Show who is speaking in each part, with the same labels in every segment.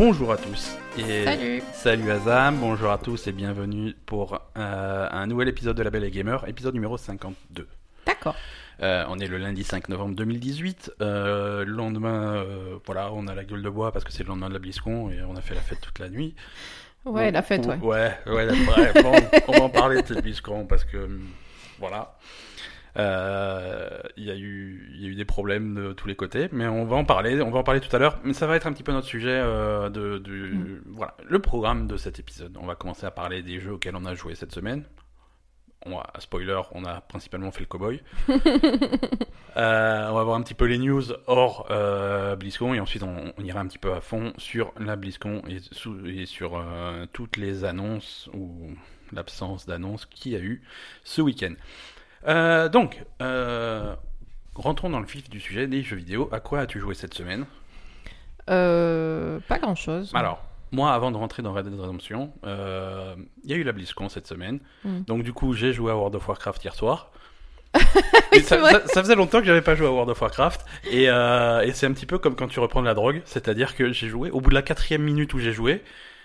Speaker 1: bonjour à tous. Et
Speaker 2: Salut.
Speaker 1: Salut Azam, bonjour à tous et bienvenue pour euh, un nouvel épisode de La Belle et Gamer, épisode numéro 52.
Speaker 2: D'accord.
Speaker 1: Euh, on est le lundi 5 novembre 2018. Euh, le lendemain, voilà, on a la gueule de bois parce que c'est le lendemain de la BlizzCon et on a fait la fête toute la nuit.
Speaker 2: Ouais, la fête, ouais.
Speaker 1: Ouais, ouais, la- ouais, bon, on va en parler de cette BlizzCon parce que, hum, Euh, Il y, a eu, il y a eu des problèmes de tous les côtés, mais on va en parler, on va en parler tout à l'heure. Mais ça va être un petit peu notre sujet euh, de, du-
Speaker 2: Mm.
Speaker 1: voilà, le programme de cet épisode. On va commencer à parler des jeux auxquels on a joué cette semaine. On spoiler, on a principalement fait le cowboy. Euh, on va voir un petit peu les news hors BlizzCon et ensuite on, on ira un petit peu à fond sur la BlizzCon et, sous- et sur toutes les annonces ou l'absence d'annonces qu'il y a eu ce week-end. Euh, donc, euh, rentrons dans le vif du sujet des jeux vidéo. À quoi as-tu joué cette semaine?
Speaker 2: Euh, pas grand chose.
Speaker 1: Alors, moi, avant de rentrer dans Red Dead Redemption, il y a eu la BlizzCon cette semaine.
Speaker 2: Mm.
Speaker 1: Donc, du coup, j'ai joué à World of Warcraft hier soir.
Speaker 2: Oui,
Speaker 1: ça,
Speaker 2: vrai.
Speaker 1: ça- ça faisait longtemps que j'avais pas joué à World of Warcraft. Et, et c'est un petit peu comme quand tu reprends de la drogue. C'est-à-dire que j'ai joué, au bout de la quatrième minute où j'ai joué,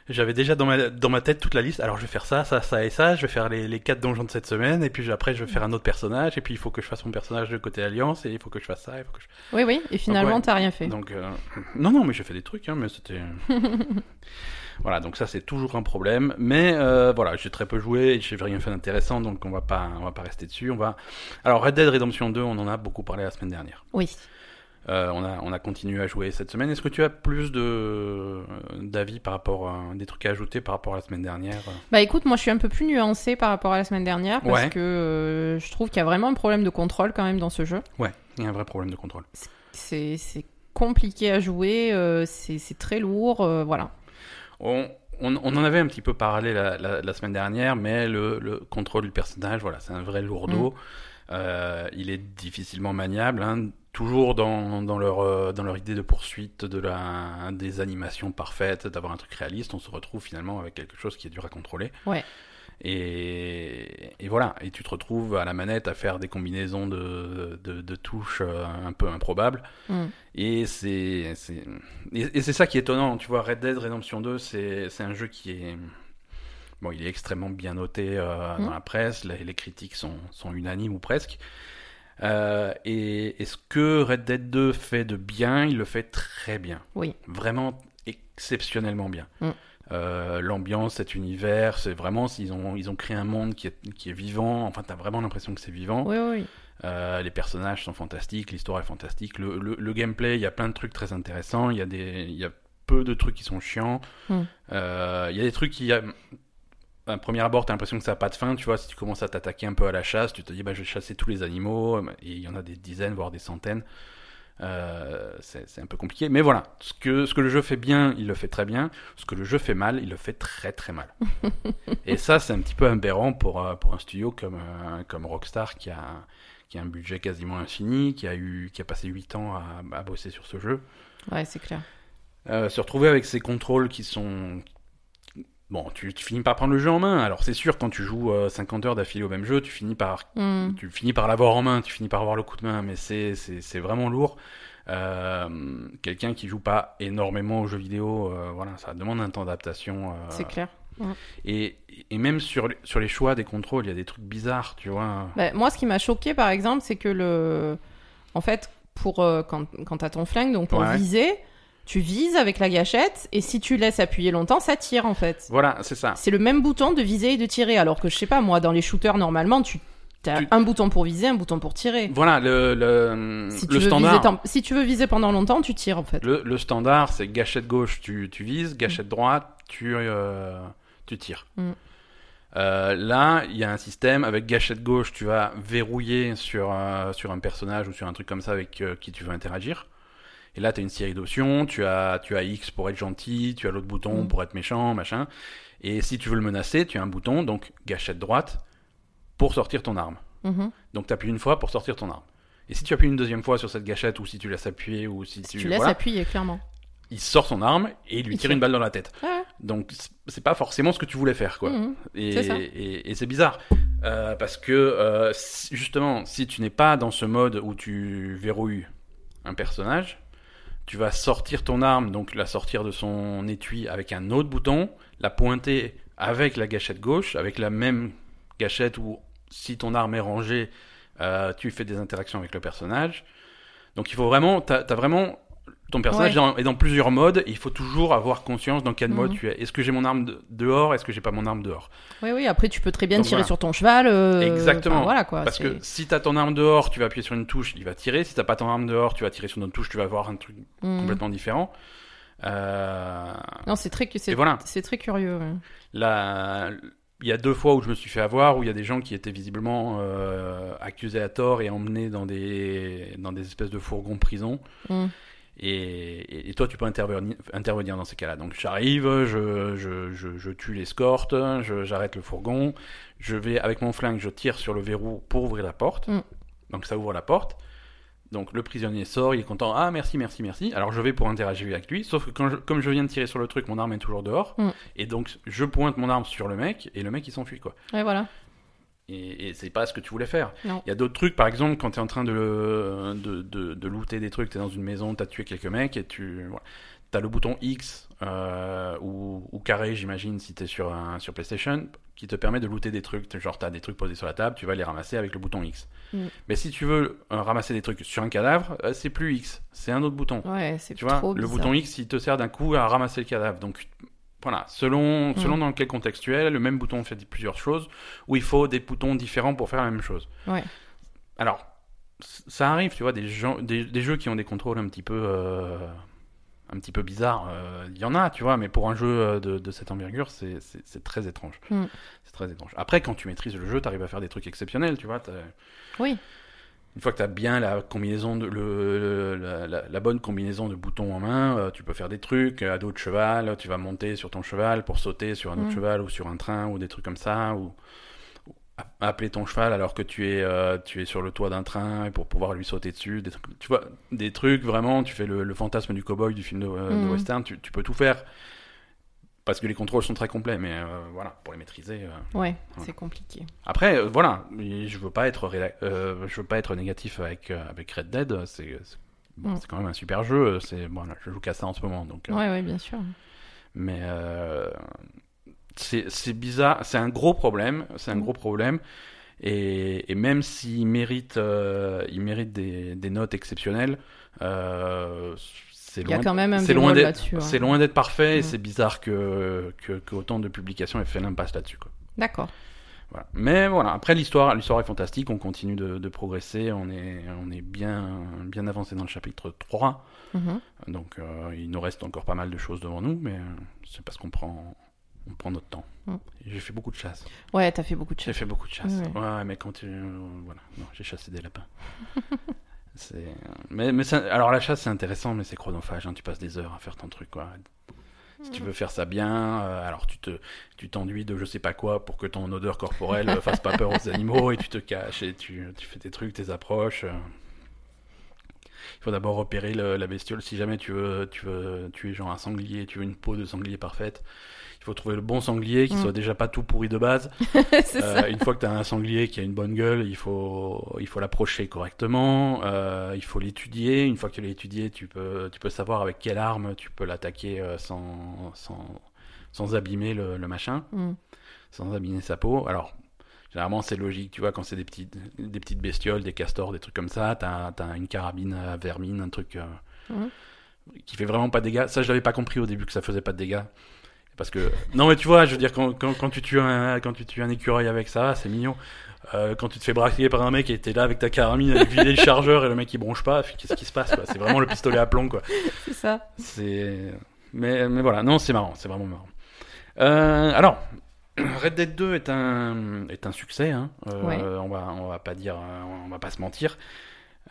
Speaker 1: j'avais déjà dans ma, dans ma tête toute la liste. Alors, je vais faire ça, ça, ça et ça. Je vais faire les, les quatre donjons de cette semaine. Et puis après, je vais faire un autre personnage. Et puis, il faut que je fasse mon personnage de côté Alliance. Et il faut que je fasse ça. Il faut que je...
Speaker 2: Oui, oui. Et finalement,
Speaker 1: ouais.
Speaker 2: t'as rien fait.
Speaker 1: Donc, euh, non, non, mais j'ai fait des trucs, hein, mais c'était. voilà, donc ça c'est toujours un problème. Mais euh, voilà, j'ai très peu joué, et j'ai rien fait d'intéressant, donc on va pas, on va pas rester dessus. On va. Alors Red Dead Redemption 2, on en a beaucoup parlé la semaine dernière.
Speaker 2: Oui.
Speaker 1: Euh, on a, on a continué à jouer cette semaine. Est-ce que tu as plus de d'avis par rapport à des trucs à ajouter par rapport à la semaine dernière
Speaker 2: Bah écoute, moi je suis un peu plus nuancée par rapport à la semaine dernière parce
Speaker 1: Ouais.
Speaker 2: que euh, je trouve qu'il y a vraiment un problème de contrôle quand même dans ce jeu.
Speaker 1: Ouais, il y a un vrai problème de contrôle.
Speaker 2: C'est compliqué à jouer, euh, c'est très lourd, euh, voilà.
Speaker 1: On, on, on en avait un petit peu parlé la, la, la semaine dernière, mais le, le contrôle du personnage, voilà, c'est un vrai lourdeau. Euh, il est difficilement maniable, hein, toujours dans, dans, leur, euh, dans leur idée de poursuite de la, des animations parfaites, d'avoir un truc réaliste. On se retrouve finalement avec quelque chose qui est dur à contrôler.
Speaker 2: Ouais.
Speaker 1: Et, et voilà, et tu te retrouves à la manette à faire des combinaisons de, de, de touches euh, un peu improbables.
Speaker 2: Mm.
Speaker 1: Et c'est c'est- et, et c'est ça qui est étonnant. Tu vois, Red Dead Redemption 2, c'est c'est un jeu qui est bon, il est extrêmement bien noté euh,
Speaker 2: Mm.
Speaker 1: dans la presse. Les, les critiques sont sont unanimes ou presque. Euh, et, et ce que Red Dead 2 fait de bien, il le fait très bien.
Speaker 2: Oui.
Speaker 1: Vraiment exceptionnellement bien.
Speaker 2: Mm.
Speaker 1: Euh, L'ambiance, cet univers, c'est vraiment ils ont ils ont créé un monde qui est qui est vivant. Enfin, t'as vraiment l'impression que c'est vivant.
Speaker 2: Oui, oui.
Speaker 1: Euh, les personnages sont fantastiques, l'histoire est fantastique, le, le- le gameplay, il y a plein de trucs très intéressants, il y a des, il y a peu de trucs qui sont chiants.
Speaker 2: Mm.
Speaker 1: Il y a des trucs qui, à un premier abord, t'as l'impression que ça n'a pas de fin, tu vois, si tu commences à t'attaquer un peu à la chasse, tu te dis, bah, je vais chasser tous les animaux, et il y en a des dizaines, voire des centaines. Euh, c'est un peu compliqué, mais voilà, ce que, ce que le jeu fait bien, il le fait très bien, ce que le jeu fait mal, il le fait très très mal. et ça, c'est un petit peu aberrant pour, euh, pour un studio comme, euh, comme Rockstar qui a, qui a un budget quasiment infini, qui a, eu, qui a passé 8 ans à, à bosser sur ce jeu.
Speaker 2: Ouais, c'est clair.
Speaker 1: Euh, se retrouver avec ces contrôles qui sont... Bon, tu, tu finis par prendre le jeu en main. Alors c'est sûr, quand tu joues euh, 50 heures d'affilée au même jeu, tu finis par
Speaker 2: Mm.
Speaker 1: tu finis par l'avoir en main, tu finis par avoir le coup de main, mais c'est c'est c'est vraiment lourd. Euh, Quelqu'un qui joue pas énormément aux jeux vidéo, euh, voilà, ça demande un temps d'adaptation. euh,
Speaker 2: C'est clair.
Speaker 1: et, et même sur les, sur les choix des contrôles, il y a des trucs bizarres, tu vois.
Speaker 2: Bah, moi, ce qui m'a choqué, par exemple, c'est que le. En fait, pour quand, quand t'as ton flingue, donc pour
Speaker 1: Ouais.
Speaker 2: viser, tu vises avec la gâchette, et si tu laisses appuyer longtemps, ça tire en fait.
Speaker 1: Voilà, c'est ça.
Speaker 2: C'est le même bouton de viser et de tirer, alors que je sais pas, moi, dans les shooters, normalement, tu as
Speaker 1: Tu-
Speaker 2: un bouton pour viser, un bouton pour tirer.
Speaker 1: Voilà, le, le,
Speaker 2: Si tu,
Speaker 1: le
Speaker 2: veux
Speaker 1: standard.
Speaker 2: viser si tu veux viser pendant longtemps, tu tires en fait.
Speaker 1: Le, le standard, c'est gâchette gauche, tu, tu vises, gâchette droite, tu, euh, tu tires.
Speaker 2: Mm.
Speaker 1: Euh, là, il y a un système avec gâchette gauche, tu vas verrouiller sur, euh, sur un personnage ou sur un truc comme ça avec qui tu veux interagir. Et là, tu as une série d'options, tu as, tu as X pour être gentil, tu as l'autre bouton
Speaker 2: Mm.
Speaker 1: pour être méchant, machin. Et si tu veux le menacer, tu as un bouton, donc gâchette droite, pour sortir ton arme.
Speaker 2: Mhm.
Speaker 1: Donc tu appuies une fois pour sortir ton arme. Et si tu appuies une deuxième fois sur cette gâchette ou si tu laisses appuyer ou si,
Speaker 2: Si tu laisses
Speaker 1: voilà,
Speaker 2: appuyer, clairement.
Speaker 1: il sort son arme et il lui
Speaker 2: Il
Speaker 1: tire une balle dans la tête.
Speaker 2: Ouais.
Speaker 1: Donc c'est pas forcément ce que tu voulais faire quoi.
Speaker 2: Mhm.
Speaker 1: Et,
Speaker 2: C'est ça.
Speaker 1: et- et c'est bizarre Euh, parce que euh, justement si tu n'es pas dans ce mode où tu verrouilles un personnage, tu vas sortir ton arme, donc la sortir de son étui avec un autre bouton, la pointer avec la gâchette gauche, avec la même gâchette où si ton arme est rangée, euh, tu fais des interactions avec le personnage. Donc il faut vraiment, t'as as vraiment ton personnage
Speaker 2: Ouais.
Speaker 1: est dans- est dans plusieurs modes. Et il faut toujours avoir conscience dans quel
Speaker 2: Mhm.
Speaker 1: mode tu es. Est-ce que j'ai mon arme de- dehors Est-ce que j'ai pas mon arme dehors
Speaker 2: Oui, oui, après tu peux très bien
Speaker 1: Donc,
Speaker 2: tirer
Speaker 1: voilà.
Speaker 2: sur ton cheval. euh,
Speaker 1: Exactement.
Speaker 2: enfin, voilà quoi.
Speaker 1: Parce que si t'as ton arme dehors, tu vas appuyer sur une touche, il va tirer. Si t'as pas ton arme dehors, tu vas tirer sur une touche, tu vas avoir un truc
Speaker 2: Hmm.
Speaker 1: complètement différent. Euh,
Speaker 2: Non, c'est très, c'est,
Speaker 1: voilà.
Speaker 2: c'est très curieux. ouais.
Speaker 1: Là, il y a deux fois où je me suis fait avoir, où il y a des gens qui étaient visiblement euh, accusés à tort et emmenés dans des, dans des espèces de fourgons prison.
Speaker 2: Hmm.
Speaker 1: Et, et- et toi, tu peux intervenir, intervenir dans ces cas-là. Donc j'arrive, je, je, je, je tue l'escorte, je- j'arrête le fourgon, je vais avec mon flingue, je tire sur le verrou pour ouvrir la porte.
Speaker 2: Mm.
Speaker 1: Donc ça ouvre la porte. Donc le prisonnier sort, il est content. Ah merci, merci, merci. Alors je vais pour interagir avec lui. Sauf que quand je- comme je viens de tirer sur le truc, mon arme est toujours dehors.
Speaker 2: Mm.
Speaker 1: Et donc je pointe mon arme sur le mec et le mec il s'enfuit quoi.
Speaker 2: Ouais, voilà.
Speaker 1: Et, et c'est pas ce que tu voulais faire.
Speaker 2: Non.
Speaker 1: Il y a d'autres trucs, par exemple, quand tu es en train de, de, de, de looter des trucs, tu es dans une maison, tu as tué quelques mecs et tu as le bouton X euh, ou, ou carré, j'imagine, si tu es sur, un, sur PlayStation, qui te permet de looter des trucs. Genre, tu as des trucs posés sur la table, tu vas les ramasser avec le bouton X.
Speaker 2: Mm.
Speaker 1: Mais si tu veux euh, ramasser des trucs sur un cadavre, euh, c'est plus X, c'est un autre bouton.
Speaker 2: Ouais, c'est
Speaker 1: Tu vois,
Speaker 2: trop
Speaker 1: le bouton X, il te sert d'un coup à ramasser le cadavre. Donc, voilà, selon,
Speaker 2: Mm.
Speaker 1: selon dans quel contexte tu es, le même bouton fait plusieurs choses, ou il faut des boutons différents pour faire la même chose.
Speaker 2: Ouais.
Speaker 1: Alors, ça arrive, tu vois, des, gens, des, des jeux qui ont des contrôles un petit peu, euh, un petit peu bizarres. euh, Il y en a, tu vois, mais pour un jeu euh, de, de cette envergure, c'est- c'est c'est très étrange.
Speaker 2: Mm.
Speaker 1: C'est très étrange. Après, quand tu maîtrises le jeu, tu arrives à faire des trucs exceptionnels, tu vois. t'as-
Speaker 2: Oui.
Speaker 1: Une fois que tu as bien la combinaison de le, la, la- la bonne combinaison de boutons en main, euh, tu peux faire des trucs à dos de cheval, tu vas monter sur ton cheval pour sauter sur un autre
Speaker 2: Mm.
Speaker 1: cheval ou sur un train ou des trucs comme ça ou, appeler ton cheval alors que tu es euh, tu es sur le toit d'un train pour pouvoir lui sauter dessus, des trucs, tu vois des trucs vraiment, tu fais le, le fantasme du cowboy du film de, euh, de
Speaker 2: Mm.
Speaker 1: western, tu, tu peux tout faire parce que les contrôles sont très complets mais euh, voilà, pour les maîtriser euh,
Speaker 2: Ouais,
Speaker 1: Voilà.
Speaker 2: c'est compliqué.
Speaker 1: après, euh, voilà, je veux pas être je veux pas être négatif avec avec Red Dead. C'est bon,
Speaker 2: Mm.
Speaker 1: c'est quand même un super jeu. C'est bon, là, je joue qu'à ça en ce moment, donc.
Speaker 2: Ouais, ouais, bien sûr.
Speaker 1: Mais c'est c'est bizarre. C'est un gros problème. C'est un
Speaker 2: Mm.
Speaker 1: gros problème. Et, et même s'il mérite, il mérite des, des notes exceptionnelles, euh, c'est
Speaker 2: Il y a
Speaker 1: loin.
Speaker 2: quand même un
Speaker 1: c'est loin d'être-
Speaker 2: là-dessus. hein.
Speaker 1: C'est loin d'être parfait. Et c'est bizarre que, que que autant de publications aient fait l'impasse là-dessus. quoi.
Speaker 2: D'accord.
Speaker 1: Voilà. Mais voilà, après l'histoire, l'histoire est fantastique, on continue de, de progresser, on est, on est bien, bien avancé dans le chapitre 3,
Speaker 2: Mhm.
Speaker 1: donc euh, il nous reste encore pas mal de choses devant nous, mais euh, c'est parce qu'on prend, on prend notre temps.
Speaker 2: Mm.
Speaker 1: J'ai fait beaucoup de chasse.
Speaker 2: Ouais, t'as fait beaucoup de
Speaker 1: J'ai
Speaker 2: choses.
Speaker 1: fait beaucoup de chasse.
Speaker 2: Ouais.
Speaker 1: Ouais, mais quand tu, euh, voilà, j'ai chassé des lapins. mais, mais ça- alors la chasse c'est intéressant, mais c'est chronophage. hein, tu passes des heures à faire ton truc, quoi. Si tu veux faire ça bien, euh, alors tu te, tu t'enduis de je sais pas quoi pour que ton odeur corporelle fasse pas peur aux animaux et tu te caches et tu, tu fais tes trucs, tes approches. euh. Il faut d'abord repérer le- la bestiole. Si jamais tu veux, tu veux tuer genre un sanglier, tu veux une peau de sanglier parfaite, faut trouver le bon sanglier qui
Speaker 2: Mm.
Speaker 1: soit déjà pas tout pourri de base. Euh, une fois que tu as un sanglier qui a une bonne gueule, il faut, il faut l'approcher correctement, euh, il faut l'étudier. Une fois que tu l'as étudié, tu peux, tu peux savoir avec quelle arme tu peux l'attaquer euh, sans, sans, sans abîmer le, le machin,
Speaker 2: Mm.
Speaker 1: sans abîmer sa peau. Alors, généralement, c'est logique, tu vois, quand c'est des petites, des petites bestioles, des castors, des trucs comme ça, tu as, une carabine à vermine, un truc euh,
Speaker 2: Mhm.
Speaker 1: qui fait vraiment pas de dégâts. Ça, je l'avais pas compris au début que ça faisait pas de dégâts. Parce que non mais tu vois, je veux dire quand, quand, quand tu tues un quand tu tues un écureuil avec ça, c'est mignon. Euh, quand tu te fais braquer par un mec et t'es là avec ta carabine avec le chargeur et le mec il bronche pas, qu'est-ce qui se passe C'est vraiment le pistolet à plomb quoi.
Speaker 2: C'est ça.
Speaker 1: C'est mais mais voilà, non c'est marrant, c'est vraiment marrant. Euh, alors Red Dead 2 est un est un succès. Hein. Euh,
Speaker 2: Ouais.
Speaker 1: On va on va pas dire on va pas se mentir.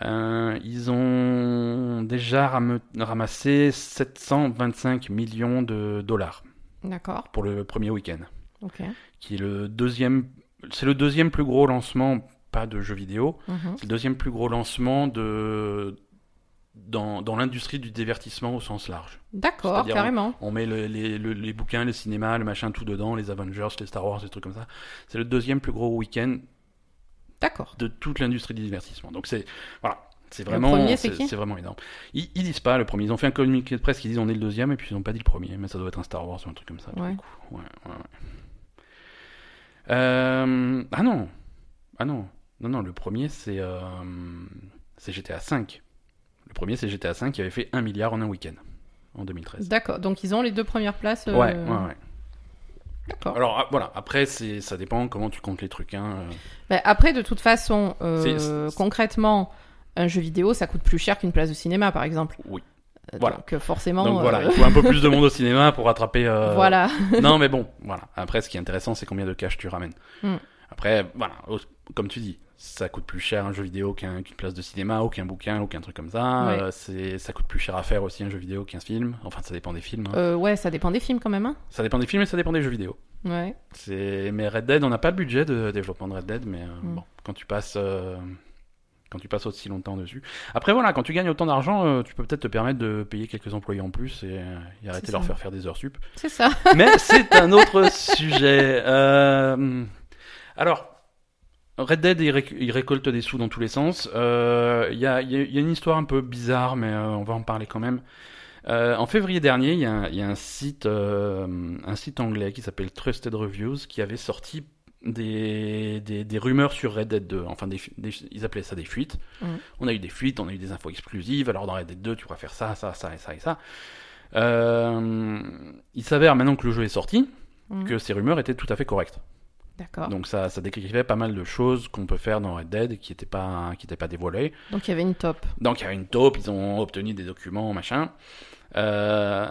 Speaker 1: Euh, ils ont déjà ram- ramassé 725 millions de dollars
Speaker 2: D'accord.
Speaker 1: pour le premier week-end,
Speaker 2: Ok.
Speaker 1: qui est le deuxième. C'est le deuxième plus gros lancement, pas de jeux vidéo,
Speaker 2: Mhm.
Speaker 1: c'est le deuxième plus gros lancement de dans, dans l'industrie du divertissement au sens large.
Speaker 2: D'accord, carrément.
Speaker 1: On met le- les, le- les bouquins, le cinéma, le machin tout dedans, les Avengers, les Star Wars, les trucs comme ça. C'est le deuxième plus gros week-end
Speaker 2: D'accord.
Speaker 1: de toute l'industrie du divertissement. Donc c'est voilà, C'est vraiment,
Speaker 2: c'est
Speaker 1: vraiment énorme. Ils, ils disent pas le premier. Ils ont fait un communiqué de presse qui disent on est le deuxième et puis ils ont pas dit le premier, mais ça doit être un Star Wars ou un truc comme ça.
Speaker 2: Ouais.
Speaker 1: Ouais, ouais. Euh, Ah non, ah non, non, non. Le premier c'est euh, c'est GTA 5. Le premier c'est GTA 5 qui avait fait 1 milliard en un week-end en 2013.
Speaker 2: D'accord. Donc ils ont les deux premières places. euh,
Speaker 1: Ouais, ouais, ouais.
Speaker 2: D'accord.
Speaker 1: Alors ah, voilà. Après ça dépend comment tu comptes les trucs. Hein. euh.
Speaker 2: Bah, après, de toute façon, euh, concrètement, un jeu vidéo, ça coûte plus cher qu'une place de cinéma, par exemple.
Speaker 1: Oui.
Speaker 2: Euh,
Speaker 1: Voilà.
Speaker 2: Donc euh, forcément.
Speaker 1: Donc voilà,
Speaker 2: euh,
Speaker 1: il faut un peu plus de monde au cinéma pour rattraper.
Speaker 2: Voilà.
Speaker 1: non, mais bon, voilà. Après, ce qui est intéressant, c'est combien de cash tu ramènes.
Speaker 2: Hmm.
Speaker 1: Après, voilà, comme tu dis, ça coûte plus cher un jeu vidéo qu'un- qu'une place de cinéma, ou qu'un bouquin, ou qu'un truc comme ça.
Speaker 2: Ouais.
Speaker 1: Euh, c'est, ça coûte plus cher à faire aussi un jeu vidéo qu'un film. Enfin, ça dépend des films. hein.
Speaker 2: Euh, ouais, ça dépend des films quand même. Hein
Speaker 1: Ça dépend des films et ça dépend des jeux vidéo.
Speaker 2: ouais.
Speaker 1: C'est... Mais Red Dead, on n'a pas le budget de développement de Red Dead, mais euh,
Speaker 2: Hmm.
Speaker 1: bon, quand tu passes. Quand tu passes aussi longtemps dessus. Après, voilà, quand tu gagnes autant d'argent, euh, tu peux peut-être te permettre de payer quelques employés en plus et, euh, et arrêter de leur faire faire des heures sup.
Speaker 2: C'est ça.
Speaker 1: Mais c'est un autre sujet. Euh, Alors, Red Dead, il, réc- il récolte des sous dans tous les sens. Euh, Il y, a, y une histoire un peu bizarre, mais on va en parler quand même. Euh, en février dernier, il y a un, il y a un site, un site anglais qui s'appelle Trusted Reviews qui avait sorti des, des, des rumeurs sur Red Dead 2. Enfin, des, ils appelaient ça des fuites.
Speaker 2: Mhm.
Speaker 1: On a eu des fuites, on a eu des infos exclusives. Alors dans Red Dead 2, tu pourras faire ça, ça, ça et ça et ça. Euh, il s'avère maintenant que le jeu est sorti,
Speaker 2: Mhm.
Speaker 1: que ces rumeurs étaient tout à fait correctes.
Speaker 2: D'accord. Donc...
Speaker 1: Donc ça, ça décrivait pas mal de choses qu'on peut faire dans Red Dead qui n'étaient pas, qui étaient pas dévoilées.
Speaker 2: il y avait une top.
Speaker 1: Donc il y avait une taupe, ils ont obtenu des documents, machin. Euh,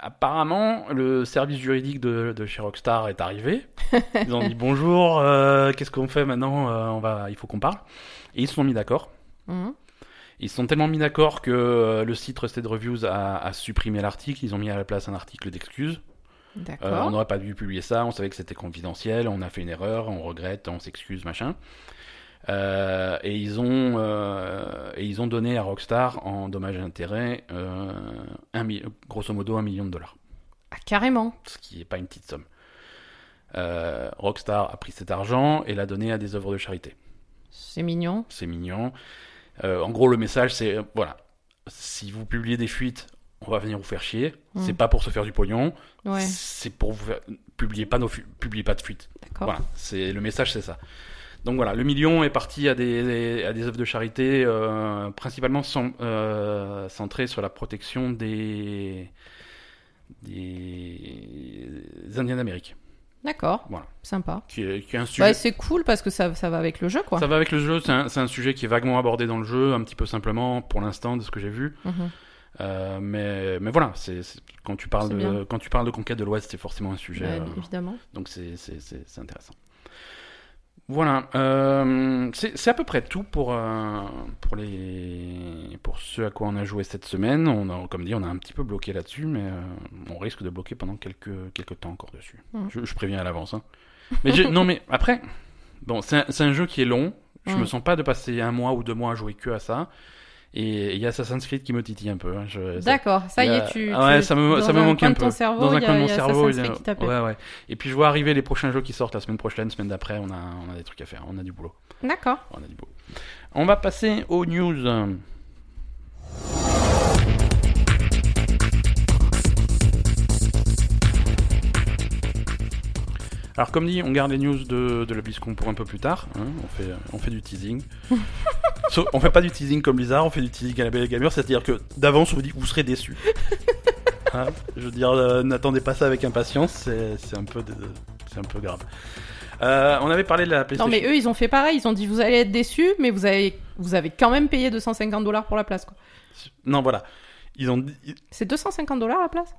Speaker 1: apparemment, le service juridique de, de chez Rockstar est arrivé. Ils ont dit bonjour, euh, qu'est-ce qu'on fait maintenant Euh, On va, il faut qu'on parle. Et ils se sont mis d'accord.
Speaker 2: Mhm.
Speaker 1: Ils se sont tellement mis d'accord que le site Trusted Reviews a, a supprimé l'article. Ils ont mis à la place un article d'excuses. Euh, on n'aurait pas dû publier ça, on savait que c'était confidentiel, on a fait une erreur, on regrette, on s'excuse, machin. Euh, et ils ont euh, et ils ont donné à Rockstar en dommages et intérêts un grosso modo un million de dollars,
Speaker 2: Ah, carrément.
Speaker 1: ce qui est pas une petite somme. Rockstar a pris cet argent et l'a donné à des œuvres de charité.
Speaker 2: C'est mignon.
Speaker 1: C'est mignon. En gros, le message c'est voilà, si vous publiez des fuites, on va venir vous faire chier.
Speaker 2: Mm.
Speaker 1: C'est pas pour se faire du pognon,
Speaker 2: Ouais.
Speaker 1: c'est pour vous faire... publiez pas nos fu- publiez pas de.
Speaker 2: D'accord.
Speaker 1: Voilà, c'est le message, c'est ça. Donc voilà, le million est parti à des, à des œuvres de charité, euh, principalement euh, centrées sur la protection des, des Indiens d'Amérique.
Speaker 2: D'accord.
Speaker 1: Voilà.
Speaker 2: Sympa.
Speaker 1: Qui est, qui est un sujet.
Speaker 2: Ouais, c'est cool parce que ça, ça va avec le jeu, quoi.
Speaker 1: ça va avec le jeu, c'est un, un sujet qui est vaguement abordé dans le jeu, un petit peu simplement pour l'instant de ce que j'ai vu.
Speaker 2: Mhm.
Speaker 1: Euh, mais, mais voilà, c'est quand tu parles de quand tu parles de conquête de l'Ouest, c'est forcément un sujet. Euh,
Speaker 2: évidemment.
Speaker 1: Donc c'est c'est- c'est- c'est intéressant. Voilà, euh, c'est c'est à peu près tout pour, euh, pour, les, pour ce à quoi on a joué cette semaine. On a, comme dit, on a un petit peu bloqué là-dessus, mais euh, on risque de bloquer pendant quelques, quelques temps encore dessus. Je, je préviens à l'avance. hein. Mais non, mais après, bon, c'est un, c'est un jeu qui est long. Je
Speaker 2: Mm.
Speaker 1: me sens pas de passer un mois ou deux mois à jouer que à ça. Et il y a Assassin's Creed qui me titille un peu. hein.
Speaker 2: D'accord, ça y est, tu.
Speaker 1: Ah ouais,
Speaker 2: tu-
Speaker 1: ça me,
Speaker 2: dans
Speaker 1: ça me
Speaker 2: un
Speaker 1: manque un peu.
Speaker 2: cerveau,
Speaker 1: dans un coin de mon cerveau. Y a-
Speaker 2: Creed qui t'appelle.
Speaker 1: Ouais, ouais. Et puis je vois arriver les prochains jeux qui sortent la semaine prochaine, semaine d'après. On a, on a des trucs à faire. On a du boulot.
Speaker 2: D'accord.
Speaker 1: On a du boulot. On va passer aux news. Alors comme dit, on garde les news de, de la BlizzCon pour un peu plus tard. hein. On, fait, on fait du teasing. Sauf- on fait pas du teasing comme Blizzard, on fait du teasing à la Belle Gamer, c'est-à-dire que d'avance on vous dit vous serez déçus. Hein Je veux dire, euh, n'attendez pas ça avec impatience, c'est c'est un peu, de- c'est un peu grave. Euh, on avait parlé de la
Speaker 2: Non,
Speaker 1: PlayStation.
Speaker 2: mais eux, ils ont fait pareil. Ils ont dit vous allez être déçus, mais vous avez, vous avez quand même payé 250 dollars pour la place. Quoi.
Speaker 1: Non, voilà. Ils ont dit,
Speaker 2: C'est 250 dollars la place?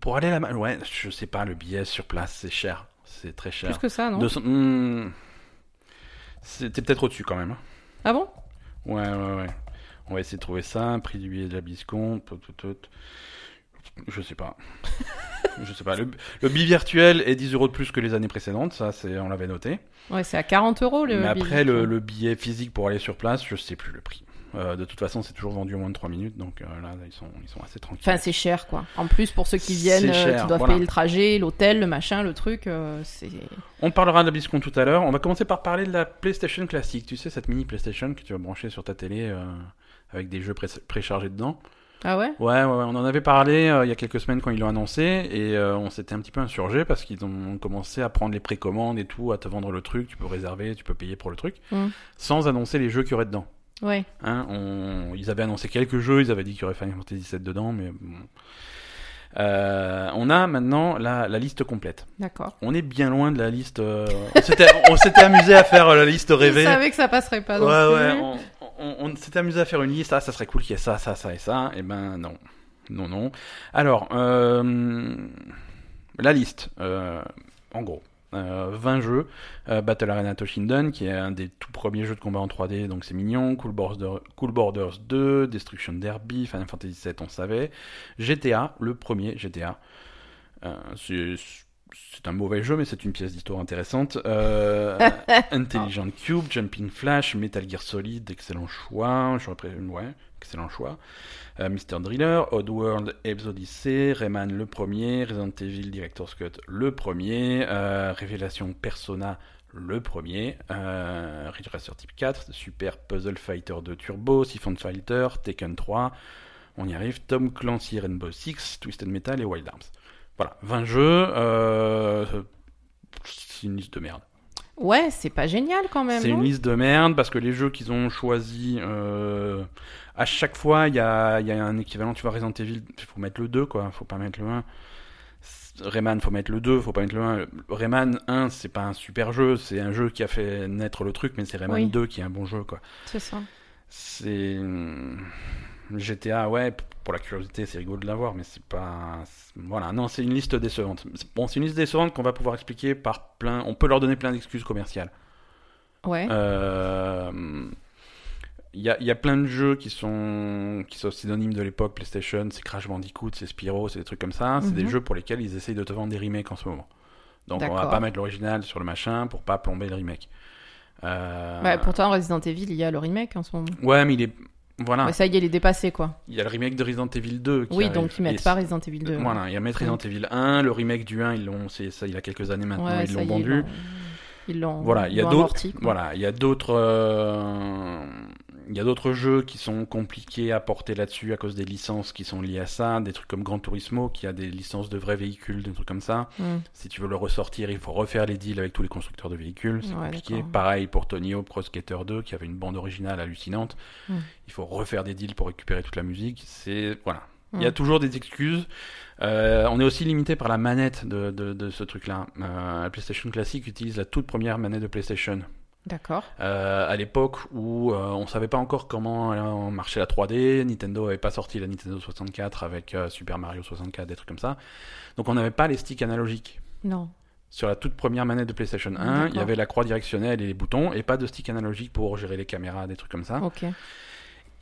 Speaker 1: Pour aller là-bas, ouais, je sais pas, le billet sur place, c'est cher. C'est très cher.
Speaker 2: Plus que ça, non?
Speaker 1: 200 hmm, C'était peut-être au-dessus quand même. hein.
Speaker 2: Ah bon?
Speaker 1: Ouais, ouais, ouais. On va essayer de trouver ça, prix du billet de la BlizzCon. tout, tout, tout. Je sais pas. je sais pas. Le, le billet virtuel est 10 euros de plus que les années précédentes, ça, c'est, on l'avait noté.
Speaker 2: Ouais, c'est à 40 euros le
Speaker 1: Mais
Speaker 2: billet.
Speaker 1: après, le, le billet physique pour aller sur place, je sais plus le prix. Euh, de toute façon, c'est toujours vendu en moins de 3 minutes, donc euh, là, ils sont, ils sont assez tranquilles.
Speaker 2: Enfin, c'est cher, quoi. En plus, pour ceux qui viennent, euh,
Speaker 1: cher,
Speaker 2: qui doivent
Speaker 1: voilà.
Speaker 2: payer le trajet, l'hôtel, le machin, le truc, euh, c'est...
Speaker 1: On parlera de la BlizzCon tout à l'heure. On va commencer par parler de la PlayStation classique. Tu sais, cette mini PlayStation que tu vas brancher sur ta télé euh, avec des jeux pré- préchargés dedans.
Speaker 2: Ah ouais?
Speaker 1: Ouais, ouais, ouais, on en avait parlé euh, il y a quelques semaines quand ils l'ont annoncé et euh, on s'était un petit peu insurgé parce qu'ils ont commencé à prendre les précommandes et tout, à te vendre le truc, tu peux réserver, tu peux payer pour le truc,
Speaker 2: Mm.
Speaker 1: sans annoncer les jeux qu'il y aurait dedans.
Speaker 2: Ouais.
Speaker 1: Hein, on... Ils avaient annoncé quelques jeux, ils avaient dit qu'il y aurait Final Fantasy VII dedans, mais bon. Euh, on a maintenant la, la liste complète.
Speaker 2: D'accord.
Speaker 1: On est bien loin de la liste. euh, On s'était amusé à faire euh, la liste
Speaker 2: Je
Speaker 1: rêvée.
Speaker 2: savais que ça passerait pas.
Speaker 1: Ouais, ouais, on, on- on s'était amusé à faire une liste. Ah, ça serait cool qu'il y ait ça, ça, ça et ça. Et ben non. Non, non. Alors, euh, la liste, euh, en gros. Euh, 20 jeux, Euh, Battle Arena Toshinden qui est un des tout premiers jeux de combat en 3D, donc c'est mignon, cool, Border- Cool Borders 2, Destruction Derby, Final Fantasy VII on savait, GTA, le premier GTA, Euh, c'est c'est un mauvais jeu mais c'est une pièce d'histoire intéressante, Euh, Intelligent Cube, Jumping Flash, Metal Gear Solid, excellent choix, j'aurais ouais, excellent choix. Euh, Mr. Driller, Oddworld, Apes Odyssey, Rayman le premier, Resident Evil Director's Cut le premier, euh, Révélation Persona le premier, euh, Ridge Racer Type 4, Super Puzzle Fighter 2 Turbo, Siphon Fighter, Tekken 3, on y arrive, Tom Clancy Rainbow Six, Twisted Metal et Wild Arms. Voilà, 20 jeux, euh, c'est une liste de merde.
Speaker 2: Ouais, c'est pas génial quand même.
Speaker 1: C'est une liste de merde parce que les jeux qu'ils ont choisis, euh, à chaque fois, il y a, il y a un équivalent. Tu vois, Resident Evil, il faut mettre le 2, quoi. faut pas mettre le 1. Rayman, faut mettre le 2, faut pas mettre le 1. Rayman 1, c'est pas un super jeu, c'est un jeu qui a fait naître le truc, mais c'est Rayman
Speaker 2: Oui.
Speaker 1: 2 qui est un bon jeu, quoi.
Speaker 2: C'est ça.
Speaker 1: C'est. GTA, ouais, pour la curiosité, c'est rigolo de l'avoir, mais c'est pas. Voilà, non, c'est une liste décevante. Bon, c'est une liste décevante qu'on va pouvoir expliquer par plein. On peut leur donner plein d'excuses commerciales.
Speaker 2: Ouais.
Speaker 1: Euh, Il y, a, y a plein de jeux qui sont, qui sont synonymes de l'époque PlayStation, c'est Crash Bandicoot, c'est Spyro, c'est des trucs comme ça. C'est des
Speaker 2: Mhm.
Speaker 1: jeux pour lesquels ils essayent de te vendre des remakes en ce moment. Donc on va pas mettre l'original sur le machin pour pas plomber le remake. Euh,
Speaker 2: Bah, pourtant, Resident Evil, il y a le remake en ce moment.
Speaker 1: Ouais, mais il est. Voilà,
Speaker 2: ça y est, il est dépassé, quoi.
Speaker 1: il y a le remake de Resident Evil 2. Qui
Speaker 2: Oui,
Speaker 1: arrive.
Speaker 2: donc ils
Speaker 1: Et
Speaker 2: mettent pas Resident Evil 2.
Speaker 1: Voilà, il y a mettre Resident Evil 1, le remake du 1, ils l'ont, c'est ça, il y a quelques années maintenant,
Speaker 2: Ouais,
Speaker 1: ils l'ont vendu.
Speaker 2: Ils l'ont.
Speaker 1: Voilà, il y a d'autres. Voilà, il y a d'autres. euh, Il y a d'autres jeux qui sont compliqués à porter là-dessus à cause des licences qui sont liées à ça, des trucs comme Gran Turismo qui a des licences de vrais véhicules, des trucs comme ça.
Speaker 2: Mm.
Speaker 1: Si tu veux le ressortir, il faut refaire les deals avec tous les constructeurs de véhicules, c'est
Speaker 2: Ouais,
Speaker 1: compliqué. Pareil pour Tony Hawk Pro Skater 2 qui avait une bande originale hallucinante.
Speaker 2: Mm.
Speaker 1: Il faut refaire des deals pour récupérer toute la musique. C'est voilà. Il y a
Speaker 2: Mm.
Speaker 1: toujours des excuses. Euh, on est aussi limité par la manette de, de, de ce truc-là. Euh, la PlayStation classique utilise la toute première manette de PlayStation.
Speaker 2: D'accord.
Speaker 1: Euh, à l'époque où euh, on savait pas encore comment euh, marchait la 3D, Nintendo avait pas sorti la Nintendo 64 avec euh, Super Mario 64, des trucs comme ça. Donc on n'avait pas les sticks analogiques.
Speaker 2: Non.
Speaker 1: Sur la toute première manette de PlayStation 1, il y avait la croix directionnelle et les boutons, et pas de stick analogique pour gérer les caméras, des trucs comme ça.
Speaker 2: Ok.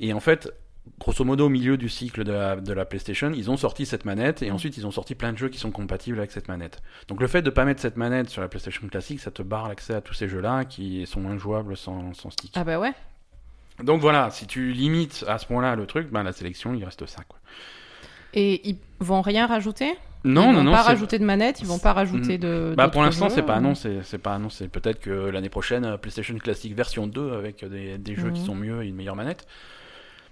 Speaker 1: Et en fait, grosso modo, au milieu du cycle de la, de la PlayStation, ils ont sorti cette manette et
Speaker 2: Mm.
Speaker 1: ensuite ils ont sorti plein de jeux qui sont compatibles avec cette manette. Donc le fait de pas mettre cette manette sur la PlayStation classique, ça te barre l'accès à tous ces jeux-là qui sont injouables sans, sans stick.
Speaker 2: Ah bah ouais.
Speaker 1: Donc voilà, si tu limites à ce point-là le truc, ben la sélection, il reste ça. Quoi.
Speaker 2: Et ils vont rien rajouter?
Speaker 1: Non,
Speaker 2: Ils
Speaker 1: non,
Speaker 2: vont
Speaker 1: non.
Speaker 2: pas rajouter de manette, ils vont pas rajouter de.
Speaker 1: Bah pour l'instant, c'est pas
Speaker 2: ou-
Speaker 1: annoncé. C'est pas annoncé. Peut-être que l'année prochaine, euh, PlayStation Classic version 2 avec des, des jeux qui
Speaker 2: Mhm.
Speaker 1: sont mieux et une meilleure manette.